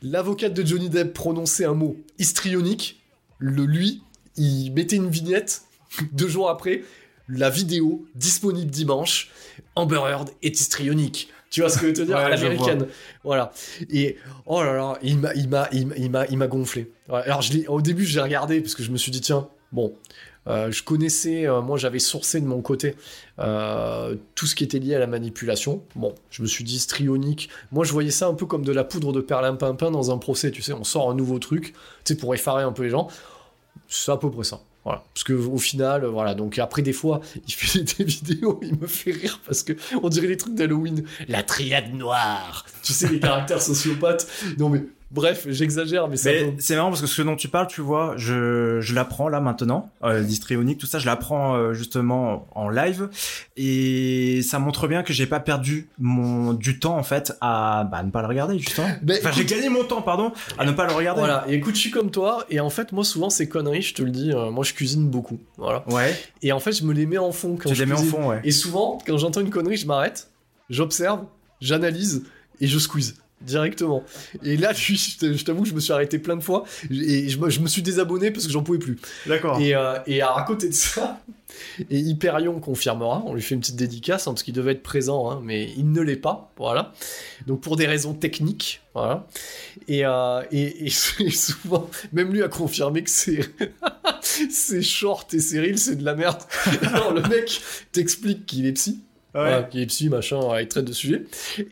L'avocate de Johnny Depp prononçait un mot histrionique. Le lui, il mettait une vignette. [laughs] Deux jours après, la vidéo disponible dimanche. Amber Heard est histrionique. Tu vois ce que je veux te dire? [laughs] Ouais, à je l'américaine. Voilà. Et oh là là, il m'a, il m'a, il m'a, il m'a, gonflé. Ouais, alors je au début, j'ai regardé parce que je me suis dit tiens, bon, euh, je connaissais, euh, moi j'avais sourcé de mon côté euh, tout ce qui était lié à la manipulation. Bon, je me suis dit strionique. Moi je voyais ça un peu comme de la poudre de perlimpinpin dans un procès, tu sais, on sort un nouveau truc, tu sais, pour effarer un peu les gens. C'est à peu près ça. Voilà. Parce que au final, euh, voilà. Donc après, des fois, il fait [laughs] des vidéos, il me fait rire parce que on dirait les trucs d'Halloween. La triade noire. Tu sais, les caractères sociopathes. Non mais, bref, j'exagère, mais ça Mais c'est marrant parce que ce dont tu parles, tu vois, je, je l'apprends là maintenant, euh, tout ça, je l'apprends euh, justement en live. Et ça montre bien que j'ai pas perdu mon du temps en fait à bah, ne pas le regarder justement. Ben, enfin, j'ai gagné mon temps, pardon, à ne pas le regarder. Voilà, et écoute, je suis comme toi, et en fait, moi, souvent, ces conneries, je te le dis, euh, moi, je cuisine beaucoup, voilà. Ouais, Et en fait, je me les mets en fond quand tu je les mets en fond, ouais. Et souvent, quand j'entends une connerie, je m'arrête, j'observe, j'analyse, et je squeeze directement. Et là, je, t'avoue que je me suis arrêté plein de fois, et je me, je me suis désabonné parce que j'en pouvais plus. D'accord. Et, euh, et à côté de ça, et Hyperion confirmera, on lui fait une petite dédicace, hein, parce qu'il devait être présent, hein, mais il ne l'est pas, voilà. Donc pour des raisons techniques, voilà. Et, euh, et, et [laughs] et souvent, même lui a confirmé que c'est [laughs] ses shorts et ses reels, c'est de la merde. [laughs] Alors le mec t'explique qu'il est psy, Ouais. voilà, qu'il est psy, machin, voilà, il traite de sujet.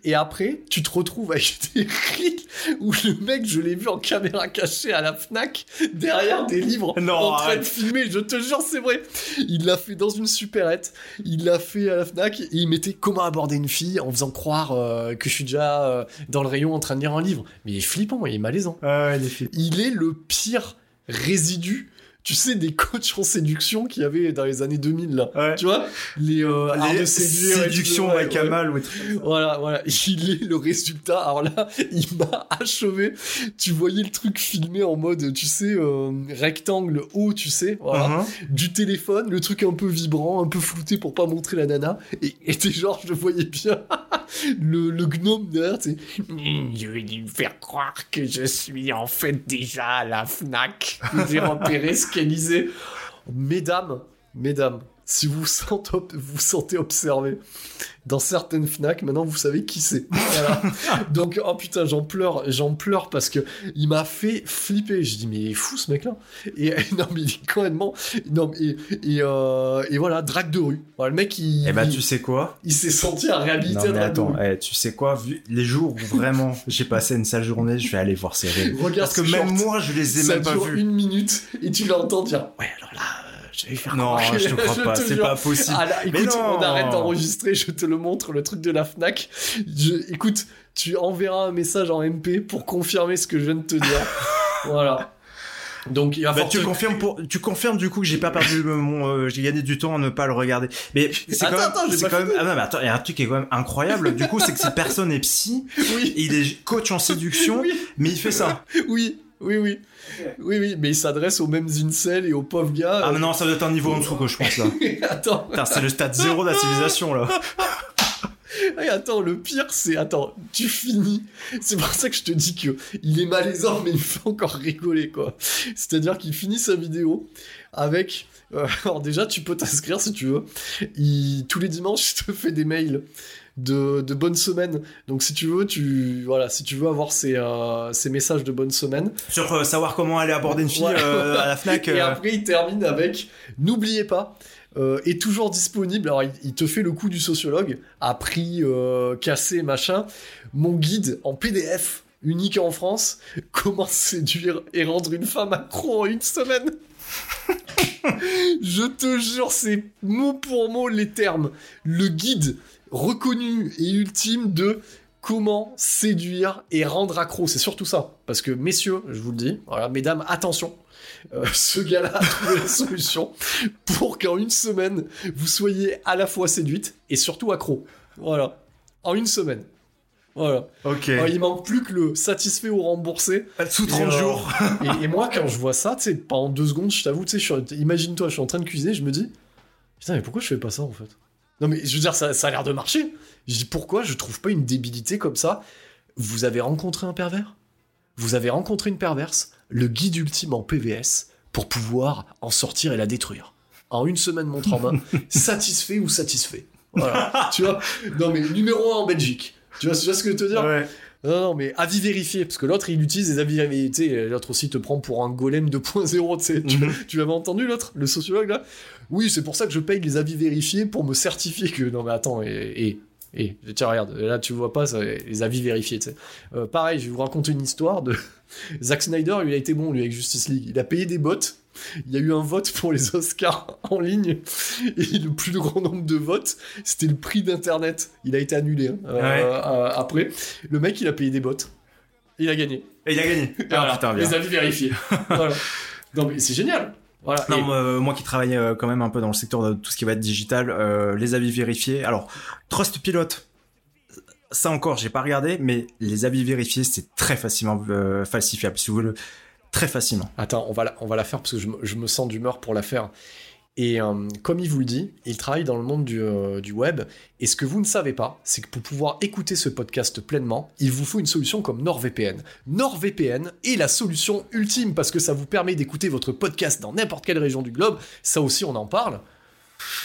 Et après, tu te retrouves avec [laughs] des reels où le mec, je l'ai vu en caméra cachée à la Fnac, derrière des livres, Non, en train de filmer, je te jure, c'est vrai. Il l'a fait dans une supérette, il l'a fait à la Fnac, et il mettait comment aborder une fille en faisant croire euh, que je suis déjà euh, dans le rayon en train de lire un livre. Mais il est flippant, il est malaisant. Ouais. Il est le pire résidu, tu sais, des coachs en séduction qu'il y avait dans les années 2000, là. Ouais. Tu vois? Les, euh, Les de séduire. séductions ouais, avec ouais. Kamal ou Voilà, voilà. Il est le résultat. Alors là, il m'a achevé. Tu voyais le truc filmé en mode, tu sais, euh, rectangle haut, tu sais, voilà. Mhm. Du téléphone, le truc un peu vibrant, un peu flouté pour pas montrer la nana. Et, et t'es genre, je le voyais bien. [laughs] le, le gnome derrière, tu sais. Hmm, Je vais lui faire croire que je suis en fait déjà à la Fnac. J'ai repéré ce Mesdames, mesdames, si vous sentez, vous sentez observé dans certaines Fnac, maintenant vous savez qui c'est. Voilà. [laughs] Donc, oh putain, j'en pleure, j'en pleure parce que il m'a fait flipper. Je dis, mais il est fou ce mec-là. Et [laughs] non, mais il est complètement. Non, et, et, euh, et voilà, drague de rue. Voilà, le mec, il, Eh il, tu sais quoi? il s'est senti à réhabiliter Non, mais attends, eh, tu sais quoi? Vu les jours où vraiment j'ai passé une sale journée, je vais aller voir ces reels. Regarde Parce que même moi, je les ai même pas vus. une minute et tu l'entends dire, ouais, alors là, je vais faire Non, je te crois pas, c'est pas possible. Ah là, Mais écoute, non. on arrête d'enregistrer, je te le montre, le truc de la Fnac. Je- écoute, tu enverras un message en MP pour confirmer ce que je viens de te dire. [laughs] voilà. Donc il va Bah, tu confirmes pour, tu confirmes du coup que j'ai pas perdu mon, euh, j'ai gagné du temps à ne pas le regarder. Mais c'est quand Attends, même, attends, c'est quand même, ah non, mais attends, il y a un truc qui est quand même incroyable. Du coup, c'est que cette personne est psy, [laughs] Oui, il est coach en séduction, [laughs] Oui. mais il fait ça. oui, oui, oui. Oui, oui, mais il s'adresse aux mêmes incels et aux pauvres gars. Ah mais non, ça doit être un niveau en dessous que je pense là. [laughs] attends, c'est le stade zéro de la civilisation là. [laughs] attends, le pire c'est, attends, tu finis. C'est pour ça que je te dis que il est malaisant, mais il fait encore rigoler quoi. C'est-à-dire qu'il finit sa vidéo avec. euh, [laughs] alors déjà, tu peux t'inscrire si tu veux. Il, tous les dimanches, il te fait des mails de, de bonne semaine. Donc si tu veux, tu voilà, si tu veux avoir ces, euh, ces messages de bonne semaine. Sur euh, savoir comment aller aborder une fille Ouais. euh, à la Fnac. [laughs] Et après, il termine avec N'oubliez pas, est toujours disponible. Alors, il, il te fait le coup du sociologue, à prix cassé, machin. Mon guide en PDF, unique en France, [laughs] comment séduire et rendre une femme accro en une semaine. [laughs] Je te jure, c'est mot pour mot les termes. Le guide reconnu et ultime de comment séduire et rendre accro. C'est surtout ça. Parce que, messieurs, je vous le dis, voilà, mesdames, attention. Euh, [laughs] ce gars-là a trouvé la solution pour qu'en une semaine, vous soyez à la fois séduite et surtout accro. Voilà. En une semaine. Voilà. Ok. Alors, il manque plus que le satisfait ou remboursé. Sous Et, 30 euh, jours. Et, et moi, quand je vois ça, tu sais, pendant deux secondes, je t'avoue, tu sais, imagine-toi, je suis en train de cuisiner, je me dis, putain, mais pourquoi je fais pas ça en fait? Non, mais je veux dire, ça, ça a l'air de marcher. Je dis, pourquoi je trouve pas une débilité comme ça? Vous avez rencontré un pervers? Vous avez rencontré une perverse Le guide ultime en PVS pour pouvoir en sortir et la détruire. En une semaine, montre en main, [laughs] satisfait ou satisfait. Voilà. tu vois? Non, mais numéro un en Belgique. Tu vois, tu vois ce que je veux te dire? Ouais. non, non, mais avis vérifié, parce que l'autre, il utilise des avis vérifiés. L'autre aussi te prend pour un golem 2.0, tu sais. Tu, Mhm. tu l'avais entendu, l'autre? Le sociologue, là? Oui, c'est pour ça que je paye les avis vérifiés pour me certifier que... Non, mais attends, et... et, et tiens, regarde, là, tu vois pas, ça, les avis vérifiés, tu sais. Euh, pareil, je vais vous raconter une histoire de... [laughs] Zack Snyder, il a été bon, lui, avec Justice League. Il a payé des bots. Il y a eu un vote pour les Oscars [laughs] en ligne. Et le plus grand nombre de votes, c'était le prix d'Internet. Il a été annulé hein, euh, Ouais. euh, après. Le mec, il a payé des bots. Il a gagné. Et il a gagné. Ah, Voilà, putain, bien. les avis vérifiés. [laughs] voilà. Non, mais c'est génial. Voilà. Non, moi, euh, moi qui travaille euh, quand même un peu dans le secteur de tout ce qui va être digital, euh, les avis vérifiés. Alors, Trustpilot, ça encore, j'ai pas regardé, mais les avis vérifiés, c'est très facilement euh, falsifiable, si vous voulez. Très facilement. Attends, on va, la, on va la faire parce que je, me- je me sens d'humeur pour la faire. Et euh, comme il vous le dit, il travaille dans le monde du, euh, du web. Et ce que vous ne savez pas, c'est que pour pouvoir écouter ce podcast pleinement, il vous faut une solution comme NordVPN. NordVPN est la solution ultime parce que ça vous permet d'écouter votre podcast dans n'importe quelle région du globe. Ça aussi, on en parle.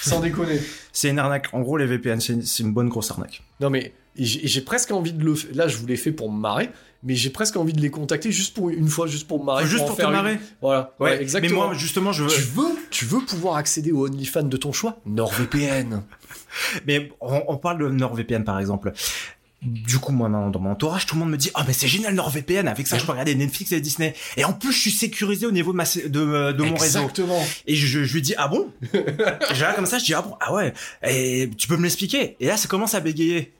Sans déconner. C'est une arnaque. En gros, les VPN, c'est une, une bonne grosse arnaque. Non mais j'ai presque envie de le f- là je vous l'ai fait pour me marrer mais j'ai presque envie de les contacter juste pour une fois juste pour me marrer Juste pour te une. marrer. voilà ouais, Mais exactement moi, justement, je veux. tu veux tu veux pouvoir accéder au OnlyFans de ton choix? NordVPN [laughs] Mais on, on parle de NordVPN, par exemple. Du coup, moi, dans mon entourage, tout le monde me dit, oh, mais c'est génial NordVPN. Avec ça, je peux regarder Netflix et Disney. Et en plus, je suis sécurisé au niveau de ma, sé- de, euh, de mon réseau. exactement Et je, je lui dis, ah bon? J'ai comme ça, je dis, ah bon, ah ouais. Et tu peux me l'expliquer? Et là, ça commence à bégayer.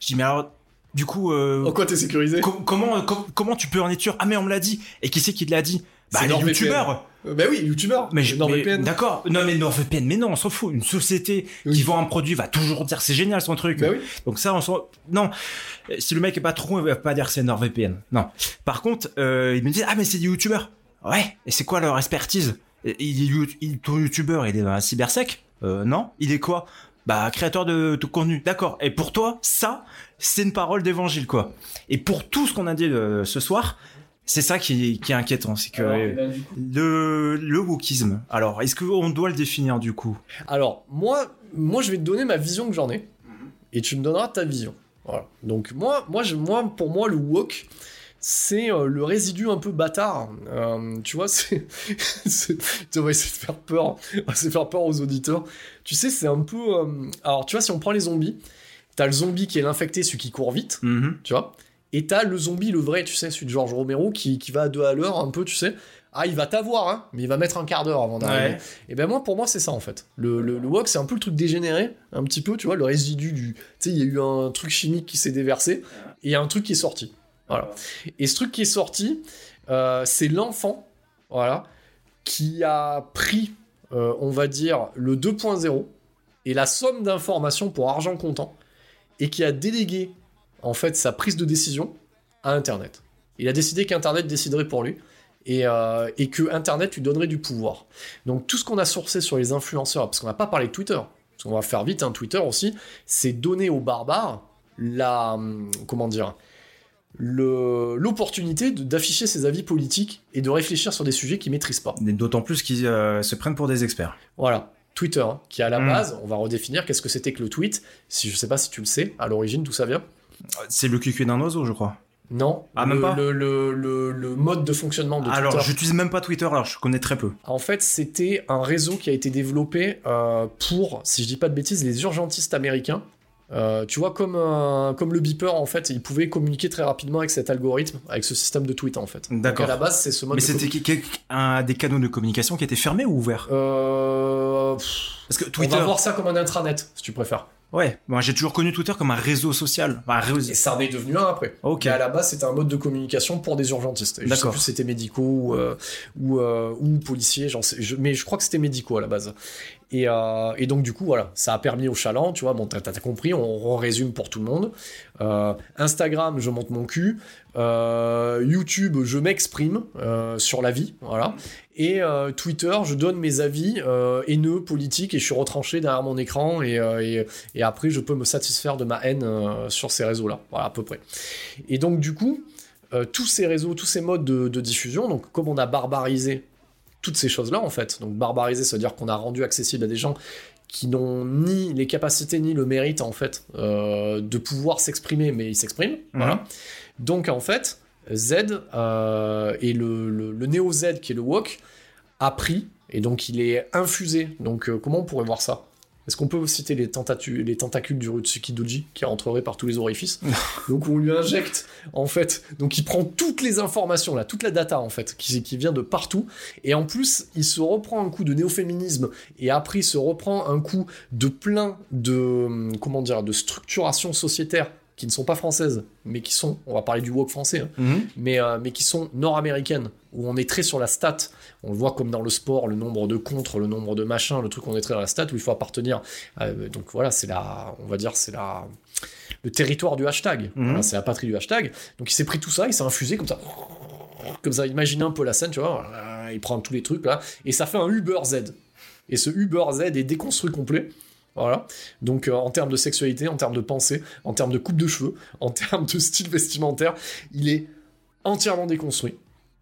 Je dis, mais alors, du coup, euh, en quoi t'es sécurisé com- comment, com- comment tu peux en être sûr? Ah, mais on me l'a dit. Et qui c'est qui te l'a dit? Bah, les youtubeurs. Euh, bah oui youtubeur Mais, mais- NordVPN d'accord. Non, mais NordVPN, mais non, on s'en fout. Une société Oui. qui vend un produit va toujours dire c'est génial son truc. bah oui Donc ça, on s'en... Non. Si le mec est pas trop, il va pas dire c'est NordVPN. Non. Par contre, euh, il me dit, ah, mais c'est des youtubeurs. Ouais. Et c'est quoi leur expertise? Il est il- Ton youtubeur, il est dans la cybersec? Euh, Non. Il est quoi? Bah, créateur de, de contenu. D'accord. Et pour toi, ça, c'est une parole d'évangile, quoi. Et pour tout ce qu'on a dit euh, ce soir, c'est ça qui, qui est inquiétant. C'est que... Alors, eh ben, coup- le, le wokisme. Alors, est-ce qu'on doit le définir du coup? Alors, moi, moi, je vais te donner ma vision que j'en ai, et tu me donneras ta vision. Voilà. Donc moi, moi, je, moi, pour moi, le woke, c'est euh, le résidu un peu bâtard. Euh, tu vois, [laughs] c'est, tu vas essayer de faire peur, on va essayer de faire peur aux auditeurs. Tu sais, c'est un peu. euh, alors, tu vois, si on prend les zombies, t'as le zombie qui est l'infecté, celui qui court vite, tu vois. Et t'as le zombie, le vrai, tu sais, celui de Georges Romero, qui, qui va à deux à l'heure, un peu, tu sais. Ah, il va t'avoir, hein, mais il va mettre un quart d'heure avant d'arriver. Ouais. Et ben moi, pour moi, c'est ça en fait. Le, le, le wok, c'est un peu le truc dégénéré, un petit peu, tu vois, le résidu du. Tu sais, il y a eu un truc chimique qui s'est déversé, et il y a un truc qui est sorti. Voilà. Et ce truc qui est sorti, euh, c'est l'enfant, voilà, qui a pris, euh, on va dire, le 2.0 et la somme d'informations pour argent comptant, et qui a délégué, en fait, sa prise de décision à Internet. Il a décidé qu'Internet déciderait pour lui, et, euh, et que Internet lui donnerait du pouvoir. Donc tout ce qu'on a sourcé sur les influenceurs, parce qu'on n'a pas parlé de Twitter, parce qu'on va faire vite, un Twitter aussi, c'est donner aux barbares la... hum, comment dire l'opportunité d'afficher ses avis politiques et de réfléchir sur des sujets qu'ils maîtrisent pas. D'autant plus qu'ils euh, se prennent pour des experts. Voilà, Twitter, hein, qui à la Mm. base, on va redéfinir qu'est-ce que c'était que le tweet. Si je sais pas si tu le sais, à l'origine, d'où ça vient. C'est le cucu d'un oiseau, je crois. Non, Ah, le, même pas le, le- le- le mode de fonctionnement de alors, Twitter. j'utilise même pas Twitter, alors je connais très peu. En fait, c'était un réseau qui a été développé euh, pour, si je dis pas de bêtises, les urgentistes américains. Euh, tu vois, comme, euh, comme le beeper, en fait, ils pouvaient communiquer très rapidement avec cet algorithme, avec ce système de tweet, en fait. Donc D'accord. à la base, c'est ce mode Mais de c'était un des canaux de communication qui étaient fermés ou ouverts Euh, Parce que On Twitter. va voir ça comme un intranet, si tu préfères. Ouais, moi j'ai toujours connu Twitter comme un réseau social. Enfin, un réseau- Et ça en est devenu un après. Ok. Mais à la base, c'était un mode de communication pour des urgentistes. Et Je sais plus c'était médicaux ou, euh, ou, euh, ou policiers, j'en sais, je- mais je crois que c'était médicaux à la base. Et, euh, et donc, du coup, voilà, ça a permis au chaland, tu vois, bon, t'as compris, on, résume pour tout le monde. Euh, Instagram, je monte mon cul. Euh, YouTube, je m'exprime sur la vie, voilà. Et Twitter, je donne mes avis haineux, politiques, et je suis retranché derrière mon écran, et, après, je peux me satisfaire de ma haine sur ces réseaux-là, voilà, à peu près. Et donc, du coup, tous ces réseaux, tous ces modes de, de diffusion, donc comme on a barbarisé toutes ces choses-là, en fait, donc barbarisé, ça veut dire qu'on a rendu accessible à des gens qui n'ont ni les capacités ni le mérite, en fait, euh, de pouvoir s'exprimer, mais ils s'expriment, voilà. Donc, en fait, Z euh, et le, le, le Neo Z, qui est le Wok, a pris, et donc il est infusé. Donc, euh, comment on pourrait voir ça? Est-ce qu'on peut citer les, tentacules du Rutsuki Doji qui rentreraient par tous les orifices [laughs] Donc, on lui injecte, en fait, donc il prend toutes les informations, là, toute la data, en fait, qui, qui vient de partout, et en plus, il se reprend un coup de néo-féminisme, et après, il se reprend un coup de plein de, hum, comment dire, de structurations sociétaires qui ne sont pas françaises, mais qui sont, on va parler du woke français, hein, Mhm. mais, euh, mais qui sont nord-américaines, où on est très sur la stat. On le voit comme dans le sport, le nombre de contre, le nombre de machins, le truc on est très dans la stat, où il faut appartenir. euh, donc voilà, c'est la, on va dire, c'est la, le territoire du hashtag. Mhm. Voilà, c'est la patrie du hashtag. Donc il s'est pris tout ça, il s'est infusé comme ça. Comme ça, imaginez un peu la scène, tu vois. Il prend tous les trucs là, et ça fait un Uber Z. Et ce Uber Z est déconstruit complet. Voilà. Donc euh, en termes de sexualité, en termes de pensée, en termes de coupe de cheveux, en termes de style vestimentaire, il est entièrement déconstruit.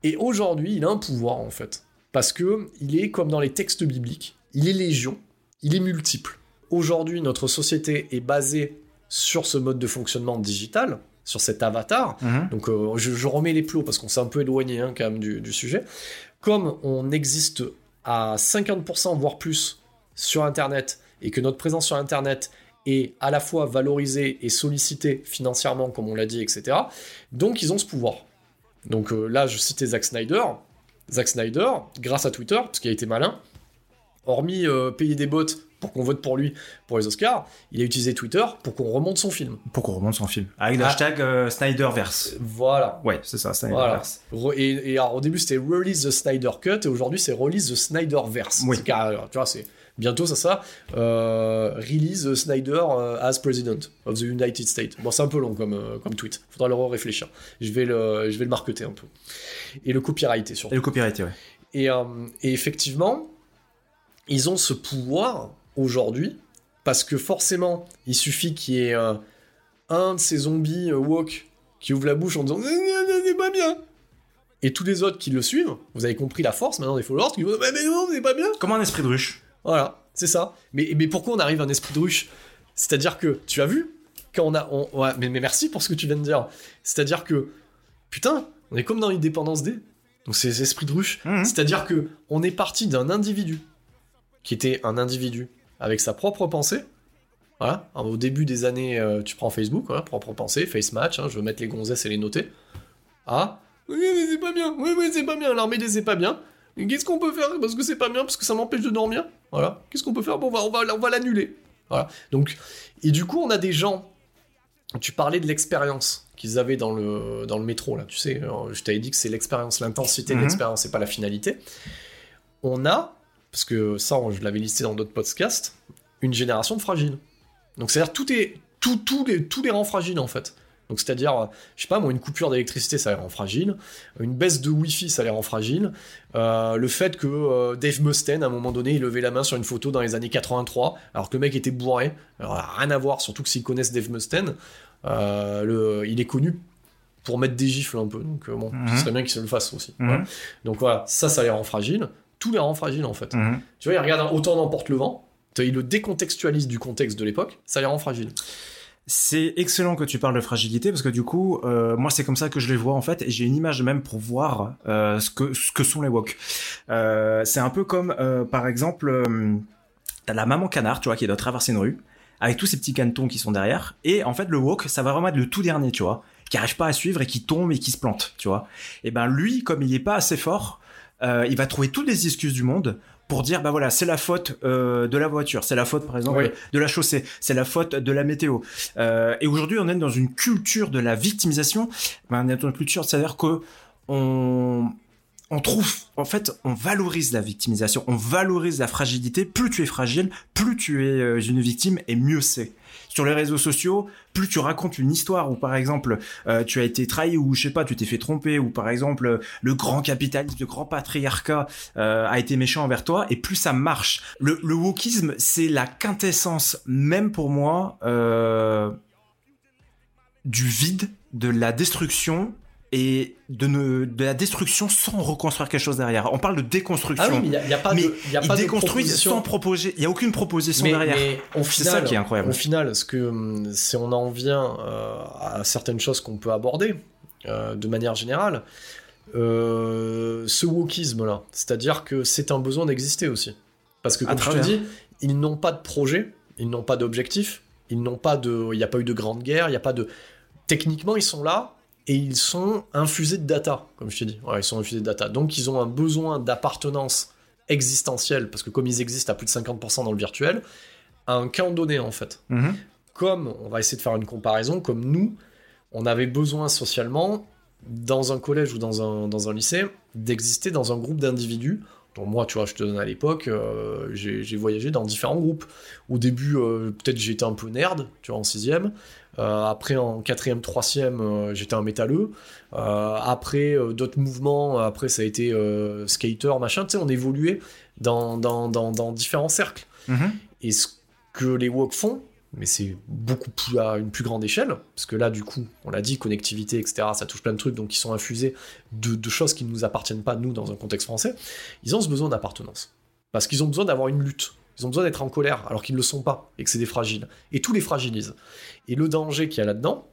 Et aujourd'hui, il a un pouvoir en fait. Parce que il est comme dans les textes bibliques, il est légion, il est multiple. Aujourd'hui, notre société est basée sur ce mode de fonctionnement digital, sur cet avatar. Mhm. Donc euh, je, je remets les plots parce qu'on s'est un peu éloigné hein, quand même du, du sujet. Comme on existe à 50% voire plus sur Internet et que notre présence sur Internet est à la fois valorisée et sollicitée financièrement, comme on l'a dit, etc. Donc ils ont ce pouvoir. Donc euh, là, je citais Zack Snyder. Zack Snyder, grâce à Twitter, parce qu'il a été malin, hormis euh, payer des bots pour qu'on vote pour lui pour les Oscars, il a utilisé Twitter pour qu'on remonte son film. Pour qu'on remonte son film. Avec le Ah. hashtag euh, Snyderverse. Voilà. Ouais, c'est ça. Snyderverse. Et, et alors, au début, c'était Release the Snyder Cut, et aujourd'hui, c'est Release the Snyderverse. Oui. Tu vois, c'est bientôt, ça, ça. Euh, release Snyder euh, as President of the United States. Bon, c'est un peu long comme, euh, comme tweet. Faudra le réfléchir. Je vais le, je vais le marketer un peu. Et le copyrighter surtout. Et le copyright, ouais. Et, euh, et effectivement, ils ont ce pouvoir aujourd'hui, parce que forcément, il suffit qu'il y ait un de ces zombies woke qui ouvre la bouche en disant Non, non, non, c'est pas bien Et tous les autres qui le suivent, vous avez compris la force maintenant des followers, qui Mais mais non, c'est pas bien Comme un esprit de ruche? Voilà, c'est ça. Mais, mais pourquoi on arrive à un esprit de ruche? C'est-à-dire que, tu as vu quand on a. on- ouais, mais, mais merci pour ce que tu viens de dire. C'est-à-dire que, putain, on est comme dans l'indépendance D. Donc c'est les esprits de ruche. Mhm. C'est-à-dire que on est parti d'un individu qui était un individu avec sa propre pensée. Voilà. Alors, au début des années, euh, tu prends Facebook, voilà, propre pensée, face match, hein, je veux mettre les gonzesses et les noter. Ah, oui, mais c'est pas bien, oui, oui, c'est pas bien, l'armée des c'est pas bien. Qu'est-ce qu'on peut faire Parce que c'est pas bien, parce que ça m'empêche de dormir. Voilà. Qu'est-ce qu'on peut faire Bon, on va, on va, on va l'annuler. Voilà. Donc, et du coup, on a des gens tu parlais de l'expérience qu'ils avaient dans le, dans le métro, là, tu sais, je t'avais dit que c'est l'expérience, l'intensité de Mhm. l'expérience et pas la finalité. On a, parce que ça, je l'avais listé dans d'autres podcasts, une génération de fragiles. Donc c'est-à-dire tout est, tout, tout les, tout les rend fragiles en fait. Donc c'est-à-dire, euh, je sais pas moi, une coupure d'électricité, ça les rend fragiles. Une baisse de Wi-Fi, ça les rend fragiles. Euh, le fait que euh, Dave Mustaine, à un moment donné, il levait la main sur une photo dans les années 83, alors que le mec était bourré. Alors rien à voir, surtout que s'ils connaissent Dave Mustaine, euh, le, il est connu pour mettre des gifles un peu. Donc bon, Mhm. ce serait bien qu'il se le fasse aussi. Mhm. Voilà. Donc voilà, ça, ça les rend fragiles. Tout les rend fragiles en fait. Mhm. Tu vois, il regarde autant d'emporte le vent. Il le décontextualise du contexte de l'époque, ça les rend fragiles. C'est excellent que tu parles de fragilité parce que du coup, euh, moi c'est comme ça que je les vois en fait et j'ai une image même pour voir euh, ce que ce que sont les wok. Euh, c'est un peu comme euh, par exemple euh, t'as la maman canard, tu vois, qui doit traverser une rue avec tous ces petits canetons qui sont derrière et en fait le wok ça va vraiment être le tout dernier, tu vois, qui arrive pas à suivre et qui tombe et qui se plante, tu vois. Et ben lui comme il est pas assez fort, euh, il va trouver toutes les excuses du monde pour dire bah voilà c'est la faute euh, de la voiture c'est la faute par exemple Oui. de la chaussée c'est la faute de la météo euh, et aujourd'hui, on est dans une culture de la victimisation. Ben, on est dans une culture, c'est-à-dire que on, on trouve, en fait, on valorise la victimisation, on valorise la fragilité. Plus tu es fragile, plus tu es euh, une victime, et mieux c'est. Sur les réseaux sociaux, plus tu racontes une histoire où, par exemple, euh, tu as été trahi ou je sais pas, tu t'es fait tromper ou par exemple le grand capitalisme, le grand patriarcat euh, a été méchant envers toi, et plus ça marche. Le, le wokisme, c'est la quintessence, même pour moi, euh, du vide, de la destruction et de, ne, de la destruction sans reconstruire quelque chose derrière. On parle de déconstruction. Ah oui, mais il n'y a, pas Mais de, y a Ils pas de déconstruisent proposition. sans proposer. Il y a aucune proposition mais, derrière. C'est ça qui est incroyable. Au final, ce que si on en vient euh, à certaines choses qu'on peut aborder euh, de manière générale, euh, ce wokisme là, c'est-à-dire que c'est un besoin d'exister aussi, parce que comme je te dis, ils n'ont pas de projet, ils n'ont pas d'objectif, ils n'ont pas de, il n'y a pas eu de grande guerre, il n'y a pas de, techniquement ils sont là et ils sont infusés de data, comme je t'ai dit, Ouais, ils sont infusés de data, donc ils ont un besoin d'appartenance existentielle, parce que comme ils existent à plus de 50% dans le virtuel, à un camp donné en fait. Mhm. Comme, on va essayer de faire une comparaison, comme nous, on avait besoin socialement, dans un collège ou dans un, dans un lycée, d'exister dans un groupe d'individus. Donc moi, tu vois, je te donne à l'époque, euh, j'ai j'ai voyagé dans différents groupes. Au début, euh, peut-être j'étais un peu nerd, tu vois, en sixième. Euh, après, en quatrième, troisième, euh, j'étais un métalleux. Euh, après, d'autres mouvements, après, ça a été skater, machin. Tu sais, on évoluait dans, dans, dans, dans différents cercles. Mhm. Et ce que les WOC font, mais c'est beaucoup plus à une plus grande échelle, parce que là, du coup, on l'a dit, connectivité, etc., ça touche plein de trucs, donc ils sont infusés de, de choses qui ne nous appartiennent pas, nous, dans un contexte français. Ils ont ce besoin d'appartenance. Parce qu'ils ont besoin d'avoir une lutte. Ils ont besoin d'être en colère, alors qu'ils ne le sont pas, et que c'est des fragiles. Et tout les fragilise. Et le danger qu'il y a là-dedans,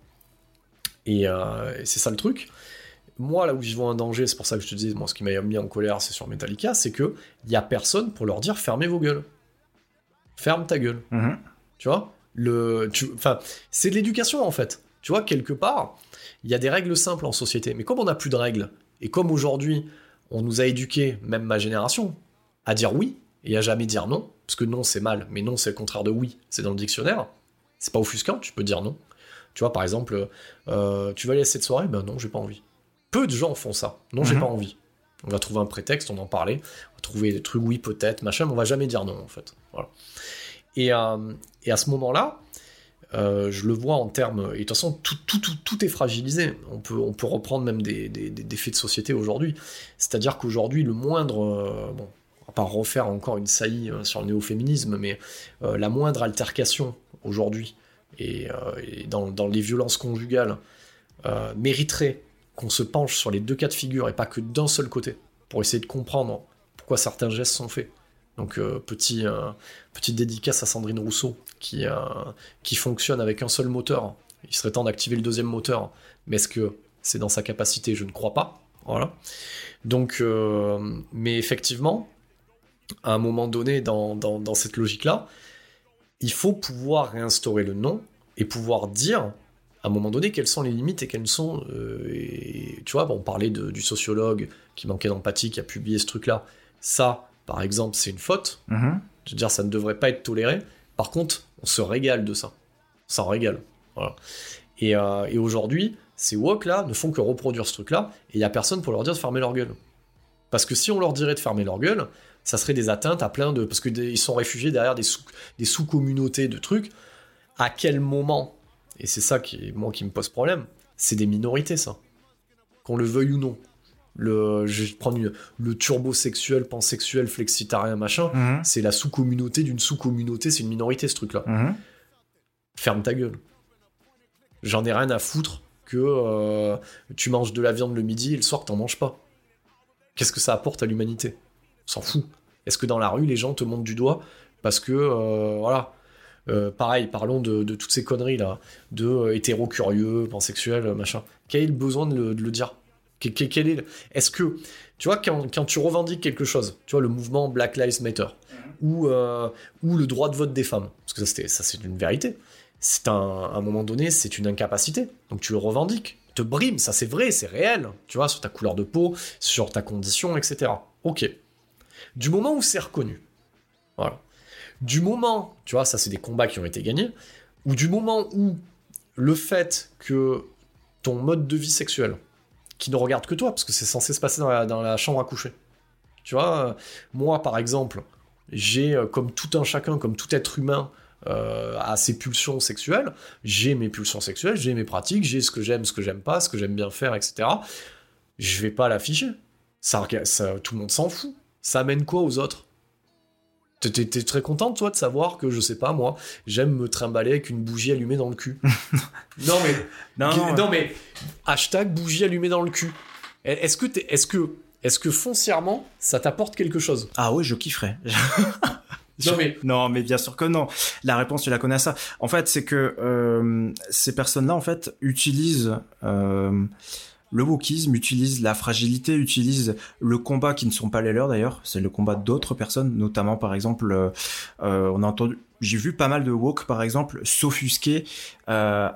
et, euh, et c'est ça le truc, moi, là où j'y vois un danger, c'est pour ça que je te disais, moi, ce qui m'a mis en colère, c'est sur Metallica, c'est que il y a personne pour leur dire fermez vos gueules. Ferme ta gueule. Mhm. Tu vois? Le, enfin, c'est de l'éducation en fait. Tu vois, quelque part, il y a des règles simples en société. Mais comme on n'a plus de règles, et comme aujourd'hui, on nous a éduqués, même ma génération, à dire oui et à jamais dire non, parce que non c'est mal, mais non c'est le contraire de oui, c'est dans le dictionnaire. C'est pas offusquant, tu peux dire non. Tu vois, par exemple, euh, tu vas aller à cette soirée? Ben non, j'ai pas envie. Peu de gens font ça. Non, j'ai Mhm. pas envie. On va trouver un prétexte, on en parlait. On va trouver des trucs, oui, peut-être, machin, mais on va jamais dire non, en fait. Voilà. Et, euh, et à ce moment-là, euh, je le vois en termes. Et de toute façon, tout, tout, tout, tout est fragilisé. On peut, on peut reprendre même des, des, des- des faits de société aujourd'hui. C'est-à-dire qu'aujourd'hui, le moindre. bon, pas refaire encore une saillie euh, sur le néo-féminisme, mais euh, la moindre altercation aujourd'hui, et, euh, et dans, dans les violences conjugales, mériterait qu'on se penche sur les deux cas de figure et pas que d'un seul côté, pour essayer de comprendre pourquoi certains gestes sont faits. Donc, petit, petite dédicace à Sandrine Rousseau, qui, qui fonctionne avec un seul moteur. Il serait temps d'activer le deuxième moteur, mais est-ce que c'est dans sa capacité? Je ne crois pas. Voilà. Donc, mais effectivement, à un moment donné, dans, dans, dans cette logique-là, il faut pouvoir réinstaurer le non et pouvoir dire à un moment donné quelles sont les limites et quelles sont. euh, et, tu vois, bon, on parlait de- du sociologue qui manquait d'empathie, qui a publié ce truc-là. Ça, par exemple, c'est une faute. Mhm. Je veux dire, ça ne devrait pas être toléré. Par contre, on se régale de ça. On s'en régale. Voilà. Et, euh, et aujourd'hui, ces woke là ne font que reproduire ce truc-là, et il y a personne pour leur dire de fermer leur gueule. Parce que si on leur dirait de fermer leur gueule, ça serait des atteintes à plein de... Parce qu'ils sont réfugiés derrière des, sous, des sous-communautés de trucs. À quel moment? Et c'est ça qui, moi, qui me pose problème. C'est des minorités, ça. Qu'on le veuille ou non. Le, je vais prendre une- le turbosexuel, pansexuel, flexitarien, machin. Mhm. C'est la sous-communauté d'une sous-communauté, c'est une minorité, ce truc-là. Mhm. Ferme ta gueule. J'en ai rien à foutre que euh, tu manges de la viande le midi et le soir que t'en manges pas. Qu'est-ce que ça apporte à l'humanité? S'en fout. Est-ce que dans la rue, les gens te montrent du doigt parce que, euh, voilà, Euh, pareil, parlons de, de toutes ces conneries là, de euh, hétéro-curieux, pansexuel, euh, machin. Quel est le besoin de le, de le dire? Quel- est le- Est-ce que, tu vois, quand, quand tu revendiques quelque chose, tu vois, le mouvement Black Lives Matter, ou, euh, ou le droit de vote des femmes, parce que ça, c'est une vérité, c'est un, à un moment donné, c'est une incapacité. Donc tu le revendiques, te brime, ça c'est vrai, c'est réel, tu vois, sur ta couleur de peau, sur ta condition, etc. Ok. Du moment où c'est reconnu, voilà. Du moment, tu vois, ça c'est des combats qui ont été gagnés, ou du moment où le fait que ton mode de vie sexuel, qui ne regarde que toi, parce que c'est censé se passer dans la, chambre à coucher, tu vois, euh, moi par exemple, j'ai, euh, comme tout un chacun, comme tout être humain, euh, a ses pulsions sexuelles, j'ai mes pulsions sexuelles, j'ai mes pratiques, j'ai ce que j'aime, ce que j'aime pas, ce que j'aime bien faire, etc. Je vais pas l'afficher. Tout le monde s'en fout. Ça amène quoi aux autres? T'es- très content, toi, de savoir que, je sais pas, moi, j'aime me trimballer avec une bougie allumée dans le cul. [laughs] non, mais Non, non, non, mais hashtag bougie allumée dans le cul. Est-ce que, t'es- est-ce que, est-ce que foncièrement, ça t'apporte quelque chose? Ah ouais, je kifferais. [laughs] Non, mais- [laughs] non, mais bien sûr que non. La réponse, tu la connais à ça. En fait, c'est que euh, ces personnes-là, en fait, utilisent euh, le wokisme, utilisent la fragilité, utilisent le combat qui ne sont pas les leurs d'ailleurs. C'est le combat d'autres personnes, notamment par exemple, euh, euh, on a entendu, j'ai vu pas mal de woke par exemple s'offusquer. Euh,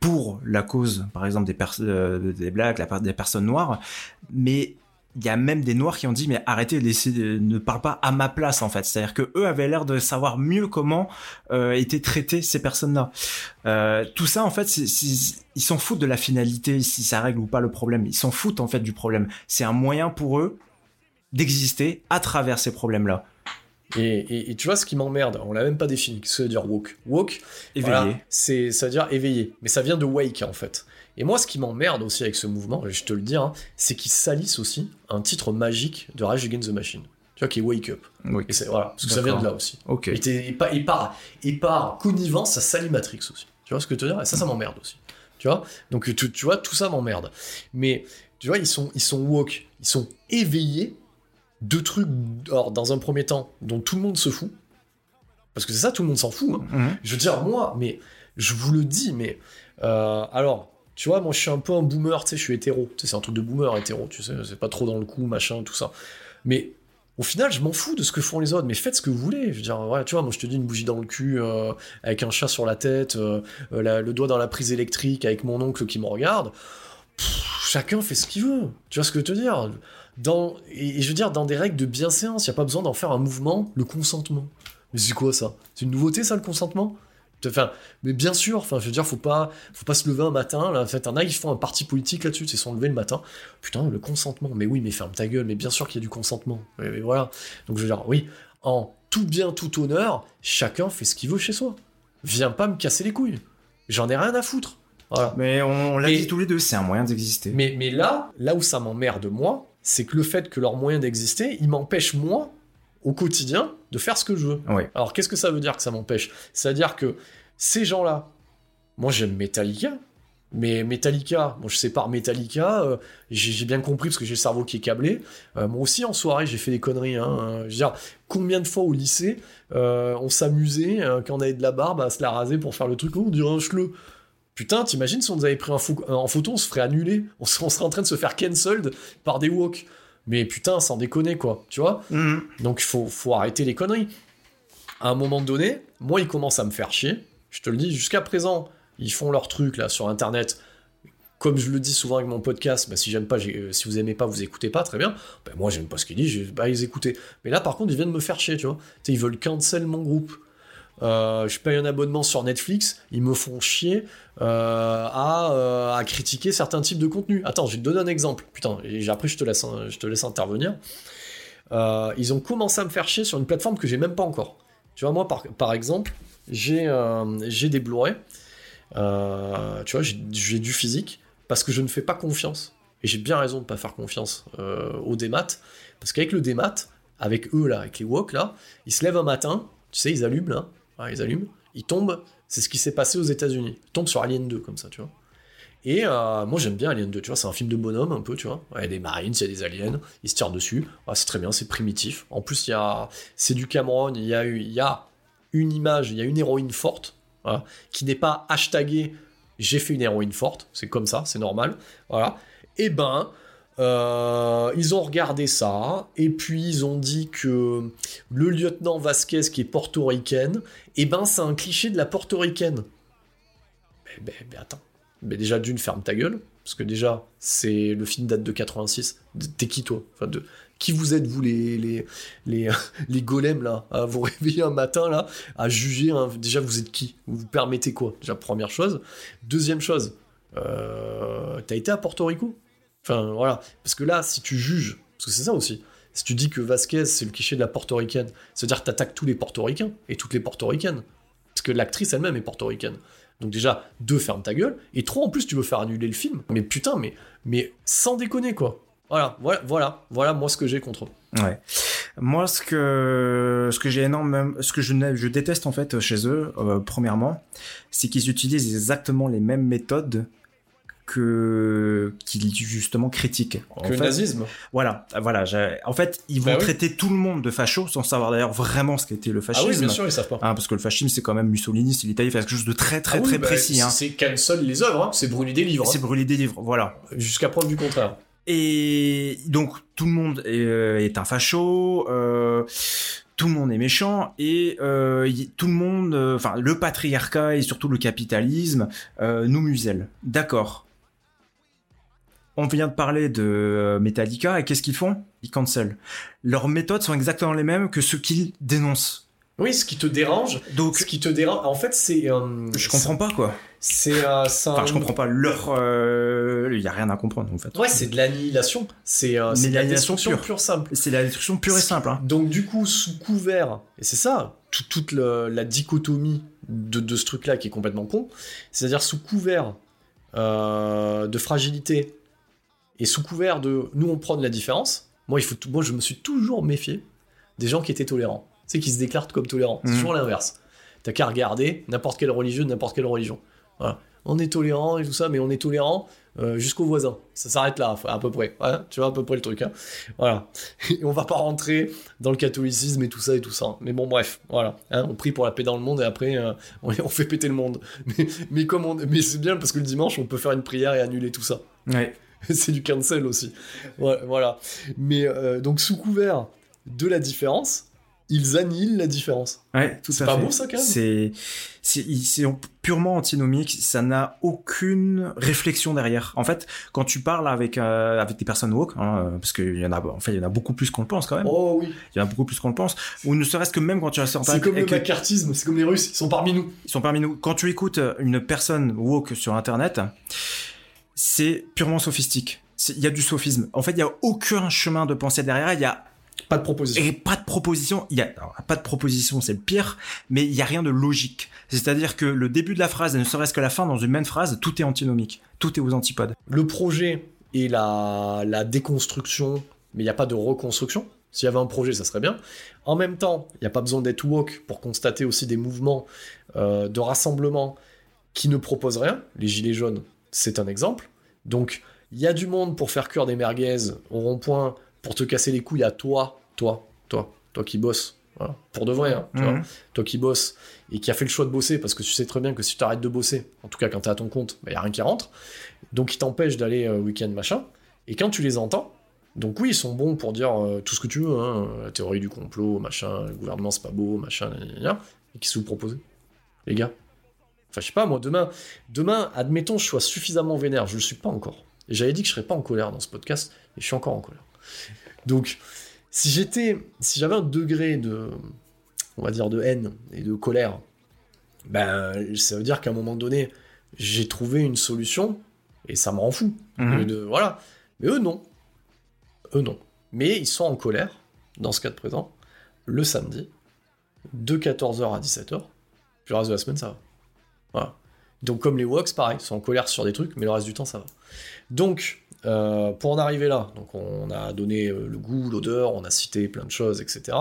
pour la cause, par exemple des, pers- des blacks, la, des personnes noires, mais il y a même des noirs qui ont dit mais arrêtez, laissez, ne parle pas à ma place en fait. C'est-à-dire que eux avaient l'air de savoir mieux comment euh, étaient traitées ces personnes-là. Euh, tout ça en fait, c'est- c'est- ils s'en foutent de la finalité, si ça règle ou pas le problème. Ils s'en foutent en fait du problème. C'est un moyen pour eux d'exister à travers ces problèmes-là. Et, et- et tu vois ce qui m'emmerde, on l'a même pas défini, que ça veut dire woke Woke, Éveillé. voilà, c'est, ça veut dire éveillé, mais ça vient de wake en fait. Et moi ce qui m'emmerde aussi avec ce mouvement, et je te le dis, hein, c'est qu'ils salissent aussi un titre magique de Rage Against the Machine, tu vois, qui est Wake Up. Oui. Et c'est, voilà, parce que ça vient de là aussi. Ok. Et, et par, et, par, et par connivence, ça salit Matrix aussi. Tu vois ce que je veux dire? Et ça, ça m'emmerde aussi. Tu vois? Donc, tu, tu vois, tout ça m'emmerde. Mais, tu vois, ils sont, ils sont woke, ils sont éveillés de trucs, alors, dans un premier temps, dont tout le monde se fout. Parce que c'est ça, tout le monde s'en fout. hein. Mhm. Je veux dire, moi, mais je vous le dis, mais euh, alors, tu vois, moi je suis un peu un boomer, tu sais, je suis hétéro. Tu sais, c'est un truc de boomer hétéro, tu sais, c'est pas trop dans le coup, machin, tout ça. Mais au final, je m'en fous de ce que font les autres, mais faites ce que vous voulez. Je veux dire, ouais, tu vois, moi je te dis une bougie dans le cul, euh, avec un chat sur la tête, euh, euh, le doigt dans la prise électrique, avec mon oncle qui me regarde. Chacun fait ce qu'il veut. Tu vois ce que je veux te dire? Et, et je veux dire, dans des règles de bienséance, il n'y a pas besoin d'en faire un mouvement, le consentement. Mais c'est quoi ça? C'est une nouveauté ça, le consentement? Enfin, mais bien sûr, enfin, je veux dire, faut pas, faut pas se lever un matin. Là, en fait, un a, ils font un parti politique là-dessus, ils sont levés le matin. Putain, le consentement. Mais oui, mais ferme ta gueule. Mais bien sûr qu'il y a du consentement. Mais, mais voilà. Donc je veux dire, oui, en tout bien, tout honneur, chacun fait ce qu'il veut chez soi. Viens pas me casser les couilles. J'en ai rien à foutre. Voilà. Mais on, on l'a dit tous les deux, c'est un moyen d'exister. Mais, mais là, là où ça m'emmerde moi, c'est que le fait que leur moyen d'exister, il m'empêche moi, au quotidien, de faire ce que je veux. Ouais. Alors qu'est-ce que ça veut dire que ça m'empêche? C'est-à-dire que ces gens-là, moi j'aime Metallica, mais Metallica, moi je sépare Metallica, euh, j'ai bien compris parce que j'ai le cerveau qui est câblé. Euh, moi aussi en soirée j'ai fait des conneries. Hein, euh, je veux dire, combien de fois au lycée on s'amusait euh, quand on avait de la barbe à se la raser pour faire le truc, on dirait un chleu. Putain, t'imagines si on nous avait pris un en photo, on se ferait annuler, on serait, on serait en train de se faire cancelled par des woke. Mais putain, sans déconner quoi, tu vois Mhm. donc il faut, faut arrêter les conneries. À un moment donné, moi, ils commencent à me faire chier. Je te le dis, jusqu'à présent, ils font leur truc là sur Internet. Comme je le dis souvent avec mon podcast, bah, si j'aime pas, euh, si vous aimez pas, vous écoutez pas, très bien. Bah, moi, j'aime pas ce qu'ils disent, je vais les écouter. Mais là, par contre, ils viennent me faire chier, tu vois. Ils veulent cancel mon groupe. Euh, je paye un abonnement sur Netflix, ils me font chier euh, à, euh, à, critiquer certains types de contenus. Attends, je vais te donner un exemple. Putain, et après je te laisse, intervenir. ils ont commencé à me faire chier sur une plateforme que j'ai même pas encore. Tu vois, moi, par, exemple, j'ai j'ai des Blu-ray. tu vois, j'ai du physique parce que je ne fais pas confiance. Et j'ai bien raison de ne pas faire confiance au démat. Parce qu'avec le démat, avec eux là, avec les wok là, ils se lèvent un matin, tu sais, ils allument là, ils allument, ils tombent, c'est ce qui s'est passé aux États-Unis. Ils tombent sur Alien 2 comme ça, tu vois. Et euh, moi j'aime bien Alien 2, tu vois, c'est un film de bonhomme un peu, tu vois. Il y a des marines, il y a des aliens, ils se tirent dessus. c'est très bien, c'est primitif. En plus, il y a, c'est du Cameron, il y a, une image, il y a une héroïne forte, qui n'est pas hashtagée j'ai fait une héroïne forte, c'est comme ça, c'est normal. Voilà. Et ben, euh, ils ont regardé ça, et puis ils ont dit que le lieutenant Vasquez, qui est portoricaine, eh ben c'est un cliché de la portoricaine. Mais, attends, déjà d'une ferme ta gueule, parce que déjà c'est le film date de 86. T'es qui toi? De, Qui vous êtes vous les les, les, [laughs] les golems là à vous réveiller un matin là à juger Déjà vous êtes qui? Vous vous permettez quoi? Déjà première chose. Deuxième chose, euh, t'as été à Porto Rico? Enfin, voilà. Parce que là, si tu juges, parce que c'est ça aussi, si tu dis que Vasquez, c'est le cliché de la portoricaine, c'est-à-dire que t'attaques tous les portoricains et toutes les portoricaines. Parce que l'actrice elle-même est portoricaine. Donc déjà, deux, ferme ta gueule. Et trois, en plus, tu veux faire annuler le film. Mais putain, mais, mais sans déconner, quoi. Voilà, voilà, voilà, voilà moi ce que j'ai contre eux. Ouais. Moi, ce que, ce que j'ai énormément, ce que je, je déteste en fait chez eux, euh, premièrement, c'est qu'ils utilisent exactement les mêmes méthodes que qu'il justement critique. que le nazisme. Voilà, voilà. En fait, ils vont bah traiter tout le monde de facho sans savoir d'ailleurs vraiment ce qu'était le fascisme. Ah oui, bien sûr, ils savent pas. Hein, parce que le fascisme, c'est quand même Mussolini, c'est l'Italie, fait quelque chose de très très ah très bah, précis. Hein. C'est cancel les œuvres, hein. c'est brûler des livres. C'est brûler des livres, voilà. Jusqu'à preuve du contraire. Et donc tout le monde est, euh, est un facho. Euh, tout le monde est méchant et euh, tout le monde, enfin le patriarcat et surtout le capitalisme nous musellent. D'accord on vient de parler de euh, Metallica et qu'est-ce qu'ils font? Ils cancel. Leurs méthodes sont exactement les mêmes que ce qu'ils dénoncent. Oui, ce qui te dérange. Donc, ce qui te dérange, en fait, c'est. Euh, je comprends pas quoi. C'est euh, Enfin, je comprends pas leur. Il y a rien à comprendre en fait. Ouais, c'est de l'annihilation. C'est euh, de la destruction pure, simple. C'est la destruction pure et simple. Hein. Donc du coup, sous couvert, et c'est ça, toute la dichotomie de, de ce truc-là qui est complètement con. C'est-à-dire sous couvert de fragilité et sous couvert de nous, on prend de la différence, moi, il faut moi je me suis toujours méfié des gens qui étaient tolérants. Tu sais, qui se déclarent comme tolérants. C'est mhm. toujours l'inverse. T'as qu'à regarder n'importe quelle religion, n'importe quelle religion. Voilà. On est tolérant et tout ça, mais on est tolérant euh, jusqu'aux voisins. Ça s'arrête là, à peu près. tu vois à peu près le truc. Hein. Voilà. [laughs] Et on va pas rentrer dans le catholicisme et tout ça et tout ça. Mais bon, bref, voilà. Hein, on prie pour la paix dans le monde et après euh, [laughs] on, fait péter le monde. [laughs] Mais, mais comme on, mais c'est bien parce que le dimanche on peut faire une prière et annuler tout ça. Ouais. [laughs] c'est du cancel aussi. voilà. Mais euh, donc sous couvert de la différence, ils annihilent la différence. Ouais, tout C'est pas bon ça quand même. C'est c'est purement antinomique, ça n'a aucune réflexion derrière. En fait, quand tu parles avec euh, avec des personnes woke, hein, parce qu'il y en a en fait il y en a beaucoup plus qu'on le pense quand même. Oh oui. Il y en a beaucoup plus qu'on le pense. Ou ne serait-ce que même quand tu as C'est comme le macartisme, c'est comme les Russes, ils sont parmi nous. Ils sont parmi nous. Quand tu écoutes une personne woke sur internet, c'est purement sophistique il y a du sophisme. En fait, il y a aucun chemin de pensée derrière. Il y a pas de proposition. Et pas de proposition. Il y a pas de proposition, c'est le pire. Mais il y a rien de logique. C'est-à-dire que le début de la phrase, et ne serait-ce que la fin dans une même phrase, tout est antinomique. Tout est aux antipodes. Le projet et la, la déconstruction, mais il n'y a pas de reconstruction. S'il y avait un projet, ça serait bien. En même temps, il n'y a pas besoin d'être woke pour constater aussi des mouvements euh, de rassemblement qui ne proposent rien. Les Gilets jaunes, c'est un exemple. Donc, il y a du monde pour faire cuire des merguez au rond-point, pour te casser les couilles à toi, toi, toi, toi qui bosses. Pour de vrai, hein, mhm. toi, qui bosses et qui a fait le choix de bosser parce que tu sais très bien que si tu arrêtes de bosser, en tout cas quand tu es à ton compte, il bah, n'y a rien qui rentre. Donc ils t'empêchent d'aller euh, week-end machin. Et quand tu les entends, donc oui, ils sont bons pour dire euh, tout ce que tu veux, hein, la théorie du complot, machin, le gouvernement c'est pas beau, machin, et qui se vous proposez Les gars Enfin, je sais pas, moi, demain, demain, admettons, je sois suffisamment vénère, je le suis pas encore. Et j'avais dit que je serais pas en colère dans ce podcast, et je suis encore en colère. Donc, si j'étais, si j'avais un degré de, on va dire, de haine et de colère, ben, ça veut dire qu'à un moment donné, j'ai trouvé une solution et ça me rend fou. Mhm. De, voilà. Mais eux, non. Eux, non. Mais ils sont en colère, dans ce cas de présent, le samedi, de 14h à 17h. Puis le reste de la semaine, ça va. Donc, comme les Woks, pareil, sont en colère sur des trucs, mais le reste du temps, ça va. Donc, euh, pour en arriver là, donc on a donné euh, le goût, l'odeur, on a cité plein de choses, etc.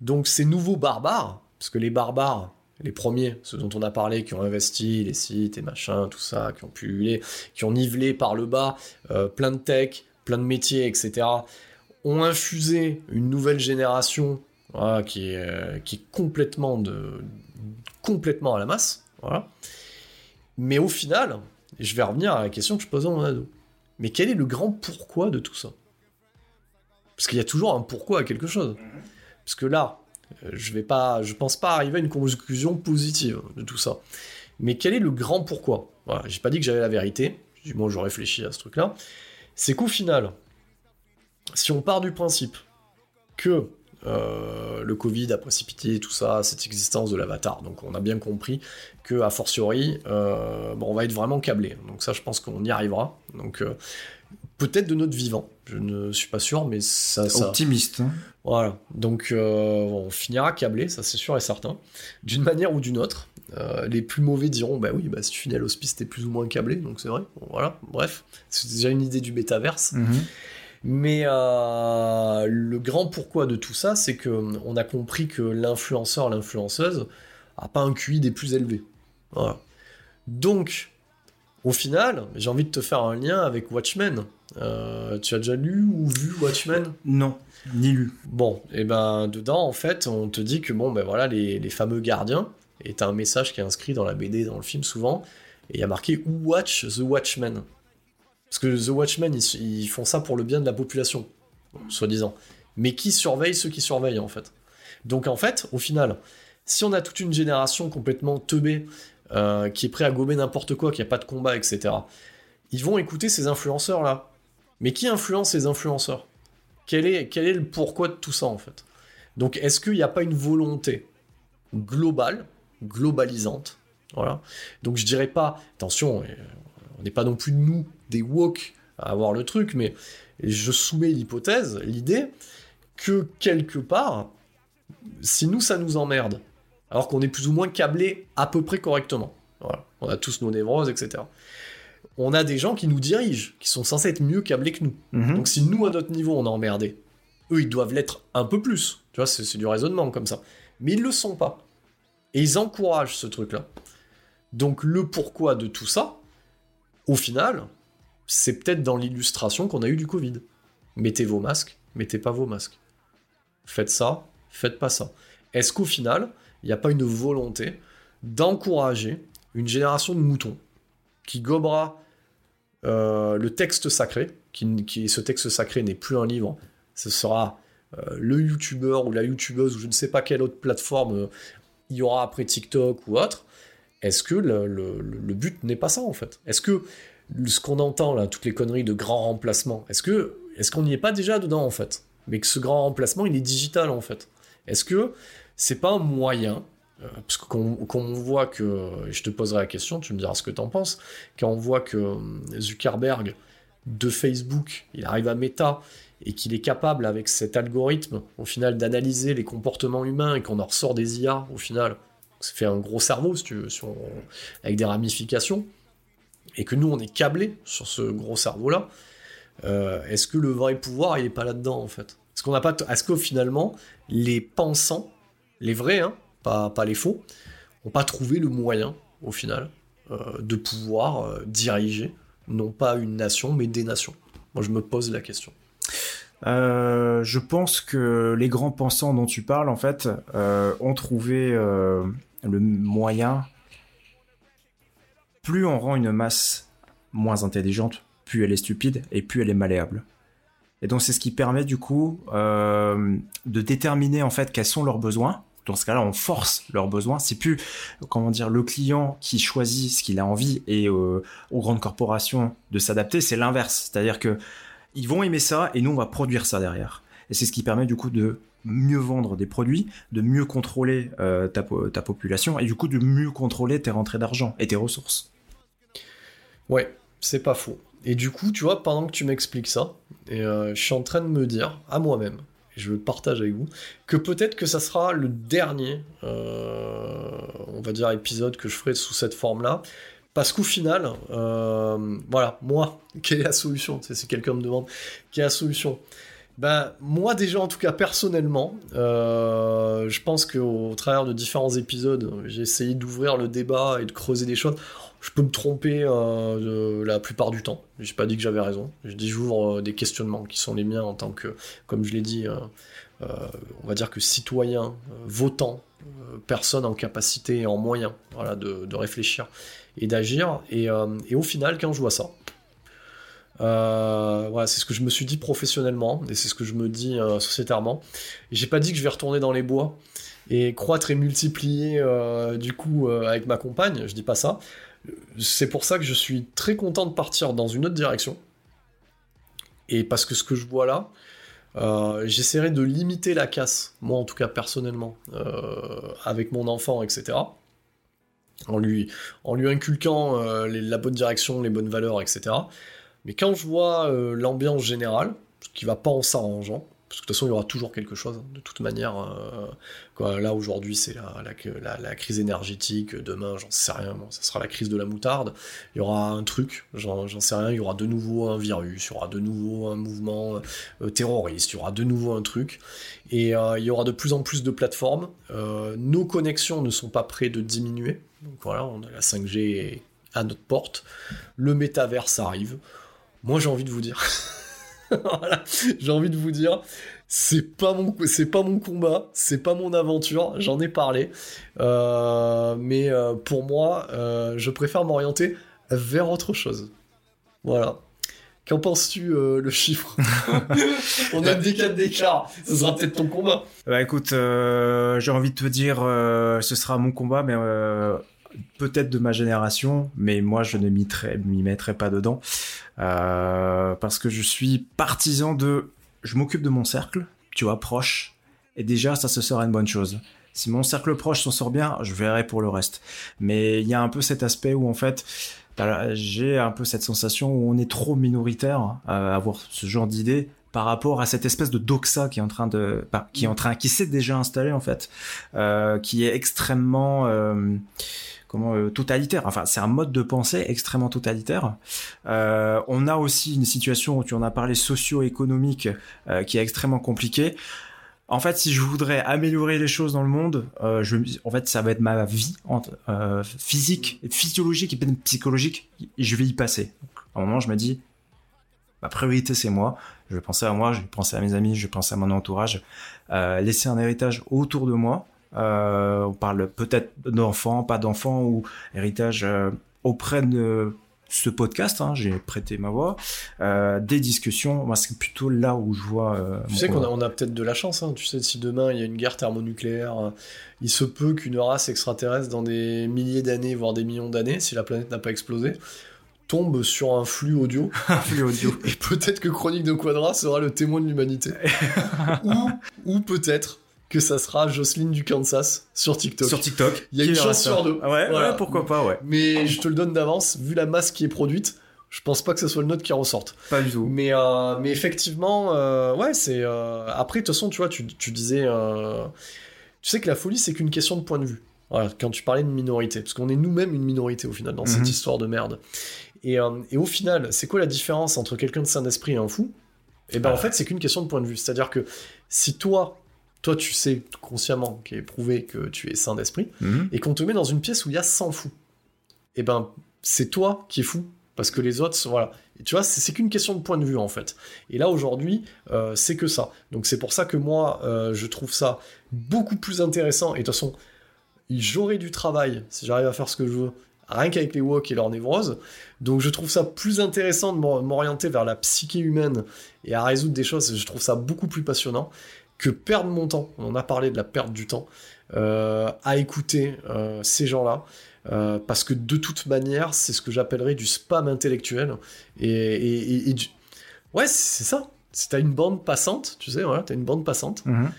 Donc, ces nouveaux barbares, parce que les barbares, les premiers, ceux dont on a parlé, qui ont investi les sites et machin, tout ça, qui ont pullulé, qui ont nivelé par le bas euh, plein de tech, plein de métiers, etc., ont infusé une nouvelle génération qui, est, complètement, complètement à la masse. Mais au final, je vais revenir à la question que je posais à mon ado. Mais quel est le grand pourquoi de tout ça? Parce qu'il y a toujours un pourquoi à quelque chose. Parce que là, euh, je vais pas, je pense pas arriver à une conclusion positive de tout ça. Mais quel est le grand pourquoi? Voilà, j'ai pas dit que j'avais la vérité. Du moins, je réfléchis à ce truc-là. C'est qu'au final, si on part du principe que euh, le Covid a précipité tout ça, cette existence de l'avatar, donc on a bien compris que a fortiori, euh, bon, on va être vraiment câblé. Donc ça, je pense qu'on y arrivera. Donc euh, peut-être de notre vivant. Je ne suis pas sûr, mais ça, ça, Optimiste. hein. voilà, donc on finira câblé, ça c'est sûr et certain, d'une manière ou d'une autre. Les plus mauvais diront, bah oui, bah, si tu finis à l'hospice, t'es plus ou moins câblé, donc c'est vrai. Bon, voilà, bref, c'est déjà une idée du métaverse. Mhm. Mais euh, le grand pourquoi de tout ça, c'est que on a compris que l'influenceur, l'influenceuse, a pas un QI des plus élevés. Voilà. Donc, au final, j'ai envie de te faire un lien avec Watchmen. Euh, tu as déjà lu ou vu Watchmen? Non, ni lu. Bon, et ben dedans, en fait, on te dit que bon, ben voilà, les, les fameux gardiens, et t'as un message qui est inscrit dans la BD, dans le film souvent, et il y a marqué Watch the Watchmen. Parce que The Watchmen, ils, font ça pour le bien de la population, soi-disant. Mais qui surveille ceux qui surveillent, en fait? Donc, en fait, au final, si on a toute une génération complètement teubée, euh, qui est prêt à gober n'importe quoi, qui a pas de combat, etc., ils vont écouter ces influenceurs-là. Mais qui influence ces influenceurs? Quel est, quel est le pourquoi de tout ça, en fait? Donc, est-ce qu'il n'y a pas une volonté globale, globalisante? Voilà. Donc, je dirais pas, attention, euh, on n'est pas non plus nous des woke à avoir le truc, mais je soumets l'hypothèse, l'idée, que quelque part, si nous ça nous emmerde, alors qu'on est plus ou moins câblé à peu près correctement, voilà, on a tous nos névroses, etc. On a des gens qui nous dirigent, qui sont censés être mieux câblés que nous. Mhm. Donc si nous, à notre niveau, on est emmerdé, eux, ils doivent l'être un peu plus. Tu vois, c'est c'est du raisonnement comme ça. Mais ils le sont pas. Et ils encouragent ce truc-là. Donc le pourquoi de tout ça, au final, c'est peut-être dans l'illustration qu'on a eu du Covid. Mettez vos masques, mettez pas vos masques. Faites ça, faites pas ça. Est-ce qu'au final, il n'y a pas une volonté d'encourager une génération de moutons qui gobera euh, le texte sacré, qui, ce texte sacré n'est plus un livre, ce sera euh, le youtubeur ou la youtubeuse ou je ne sais pas quelle autre plateforme euh, il y aura après TikTok ou autre. Est-ce que le, le- but n'est pas ça en fait? Est-ce que ce qu'on entend là, toutes les conneries de grand remplacement, est-ce que est-ce qu'on n'y est pas déjà dedans en fait? Mais que ce grand remplacement il est digital en fait. Est-ce que c'est pas un moyen euh, parce qu'on qu'on voit que, je te poserai la question, tu me diras ce que t'en penses, quand on voit que euh, Zuckerberg de Facebook, il arrive à Meta et qu'il est capable avec cet algorithme au final d'analyser les comportements humains et qu'on en ressort des IA au final, ça fait un gros cerveau si tu veux, avec des ramifications, et que nous on est câblé sur ce gros cerveau là, est-ce que le vrai pouvoir il est pas là-dedans en fait? Est-ce qu'on n'a pas, est-ce que finalement les pensants, les vrais, hein, pas, pas les faux, ont pas trouvé le moyen au final euh, de pouvoir euh, diriger non pas une nation mais des nations? Moi je me pose la question. Euh, je pense que les grands pensants dont tu parles, en fait, euh, ont trouvé euh, le moyen. Plus on rend une masse moins intelligente, plus elle est stupide et plus elle est malléable. Et donc c'est ce qui permet du coup euh, de déterminer en fait quels sont leurs besoins. Dans ce cas-là, on force leurs besoins. C'est plus comment dire le client qui choisit ce qu'il a envie et euh, aux grandes corporations de s'adapter. C'est l'inverse, c'est-à-dire que ils vont aimer ça et nous on va produire ça derrière. Et c'est ce qui permet du coup de mieux vendre des produits, de mieux contrôler euh, ta, ta population et du coup de mieux contrôler tes rentrées d'argent et tes ressources. Ouais, c'est pas faux. Et du coup, tu vois, pendant que tu m'expliques ça, et euh, je suis en train de me dire à moi-même, et je le partage avec vous, que peut-être que ça sera le dernier, euh, on va dire, épisode que je ferai sous cette forme-là. Parce qu'au final, euh, voilà, moi, [laughs] quelle est la solution? Si quelqu'un me demande quelle est la solution, ben, moi déjà, en tout cas personnellement, je pense qu'au travers de différents épisodes, j'ai essayé d'ouvrir le débat et de creuser des choses je peux me tromper euh, la plupart du temps. J'ai pas dit que j'avais raison. Je dis j'ouvre euh, des questionnements qui sont les miens en tant que, comme je l'ai dit, euh, on va dire que citoyen, votant, personne en capacité et en moyen voilà, de, réfléchir et d'agir. Et, au final, quand je vois ça, voilà, c'est ce que je me suis dit professionnellement et c'est ce que je me dis sociétairement. Et j'ai pas dit que je vais retourner dans les bois et croître et multiplier du coup avec ma compagne. Je dis pas ça c'est pour ça que je suis très content de partir dans une autre direction. Et parce que ce que je vois là, euh, j'essaierai de limiter la casse, moi en tout cas personnellement, euh, avec mon enfant, etc. En lui, en lui inculquant euh, la bonne direction, les bonnes valeurs, etc. Mais quand je vois l'ambiance générale, ce qui va pas en s'arrangeant, parce que de toute façon, il y aura toujours quelque chose, de toute manière. Euh, là, aujourd'hui, c'est la, crise énergétique. Demain, j'en sais rien. ça sera la crise de la moutarde. Il y aura un truc, j'en sais rien. Il y aura de nouveau un virus. Il y aura de nouveau un mouvement euh, terroriste. Il y aura de nouveau un truc. Et euh, il y aura de plus en plus de plateformes. nos connexions ne sont pas prêtes de diminuer. Donc voilà, on a la 5G à notre porte. Le métaverse arrive. Moi, j'ai envie de vous dire. [laughs] voilà, j'ai envie de vous dire, c'est pas mon, c'est pas mon combat, c'est pas mon aventure. J'en ai parlé, euh, mais euh, pour moi, euh, je préfère m'orienter vers autre chose. Voilà. Qu'en penses-tu le chiffre [laughs] On a des cas d'écart. Ce sera peut-être ton combat. Bah écoute, j'ai envie de te dire, ce sera mon combat, mais peut-être de ma génération, mais moi je ne m'y mettrai pas dedans euh, parce que je suis partisan de, je m'occupe de mon cercle, tu vois, proche, et déjà ça se sera une bonne chose. Si mon cercle proche s'en sort bien, je verrai pour le reste. Mais il y a un peu cet aspect où en fait, j'ai un peu cette sensation où on est trop minoritaire à avoir ce genre d'idée par rapport à cette espèce de doxa qui est en train de, qui est en train, qui s'est déjà installé en fait, euh, qui est extrêmement euh, comment euh, totalitaire. Enfin, c'est un mode de pensée extrêmement totalitaire. Euh, on a aussi une situation où tu en as parlé socio-économique euh, qui est extrêmement compliquée. En fait, si je voudrais améliorer les choses dans le monde, je, en fait, ça va être ma vie physique, physiologique et psychologique. Et je vais y passer. à un moment, je me dis, ma priorité, c'est moi. Je vais penser à moi, je vais penser à mes amis, je vais penser à mon entourage. laisser un héritage autour de moi on parle peut-être d'enfants, pas d'enfants ou héritage euh, auprès de ce podcast, hein, j'ai prêté ma voix, euh, des discussions, moi c'est plutôt là où je vois... tu sais qu'on a, on a peut-être de la chance, hein. tu sais, si demain il y a une guerre thermonucléaire, il se peut qu'une race extraterrestre dans des milliers d'années, voire des millions d'années, si la planète n'a pas explosé, tombe sur un flux audio. [laughs] un flux audio. Et peut-être que Chronique de Quadra sera le témoin de l'humanité. [laughs] ou, ou peut-être que ça sera Jocelyne du Kansas sur TikTok. Sur TikTok. Il y a une chance sur deux. Ouais, ouais, pourquoi pas, ouais. Mais je te le donne d'avance, vu la masse qui est produite, je pense pas que ce soit le nôtre qui ressorte. Pas du tout. Mais, euh, mais effectivement, euh, ouais, c'est. Euh, après, de toute façon, tu vois, tu, tu disais. Tu sais que la folie, c'est qu'une question de point de vue. Voilà, quand tu parlais de minorité, parce qu'on est nous-mêmes une minorité au final dans cette mhm. histoire de merde. Et, et au final, c'est quoi la différence entre quelqu'un de saint d'esprit et un fou? Et eh ben en fait, c'est qu'une question de point de vue. C'est-à-dire que si toi, toi tu sais consciemment, qui est prouvé que tu es sain d'esprit, mhm. et qu'on te met dans une pièce où il y a 100 fous, et eh ben c'est toi qui es fou, parce que les autres, voilà. Et tu vois, c'est qu'une question de point de vue en fait. Et là aujourd'hui, euh, c'est que ça. Donc c'est pour ça que moi, euh, je trouve ça beaucoup plus intéressant. Et de toute façon, j'aurai du travail si j'arrive à faire ce que je veux, rien qu'avec les walks et leur névrose. Donc je trouve ça plus intéressant de m'orienter vers la psyché humaine et à résoudre des choses. Je trouve ça beaucoup plus passionnant que perdre mon temps, on en a parlé de la perte du temps, euh, à écouter euh, ces gens-là. Euh, parce que de toute manière, c'est ce que j'appellerais du spam intellectuel. Et, ouais, c'est ça. Si t'as une bande passante, tu sais, voilà, t'as une bande passante, mhm.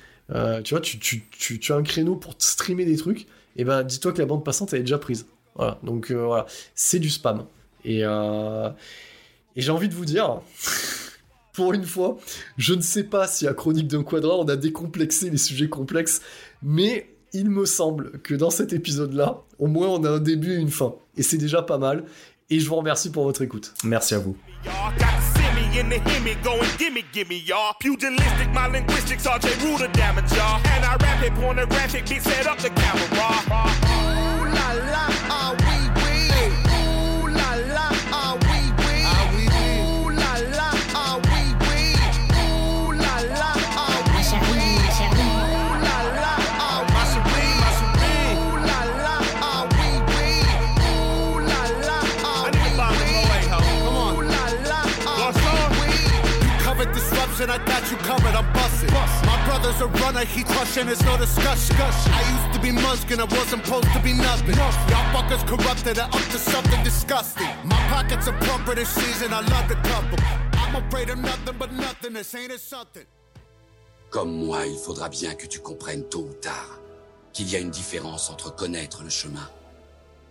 Tu vois, tu, tu, tu, tu as un créneau pour streamer des trucs, et ben dis-toi que la bande passante elle est déjà prise. Voilà, donc voilà, c'est du spam. Et, et j'ai envie de vous dire, [laughs] pour une fois, je ne sais pas si à Chronique d'un Quadra on a décomplexé les sujets complexes, mais il me semble que dans cet épisode-là, au moins on a un début et une fin. Et c'est déjà pas mal. Et je vous remercie pour votre écoute. Merci à vous. Y'all got the semi in the hemi going gimme gimme y'all. Pugilistic, my linguistics, RJ Ruder damage y'all. And I rap it pornographic, beat set up the camera. Ooh la la, oui disruption, I got you covered, I'm busting. My brother's a runner, he crushing, it's no discussion. I used to be Muskin, I wasn't supposed to be nothing. Y'all fuckers corrupted, and up to something disgusting. My pockets are plumper this season, I love to couple. I'm afraid of nothing but nothing, this ain't it something? Comme moi, il faudra bien que tu comprennes tôt ou tard qu'il y a une différence entre connaître le chemin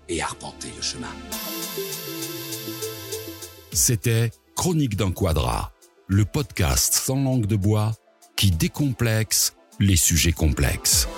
et arpenter le chemin. C'était Chronique d'un Quadra, le podcast sans langue de bois qui décomplexe les sujets complexes.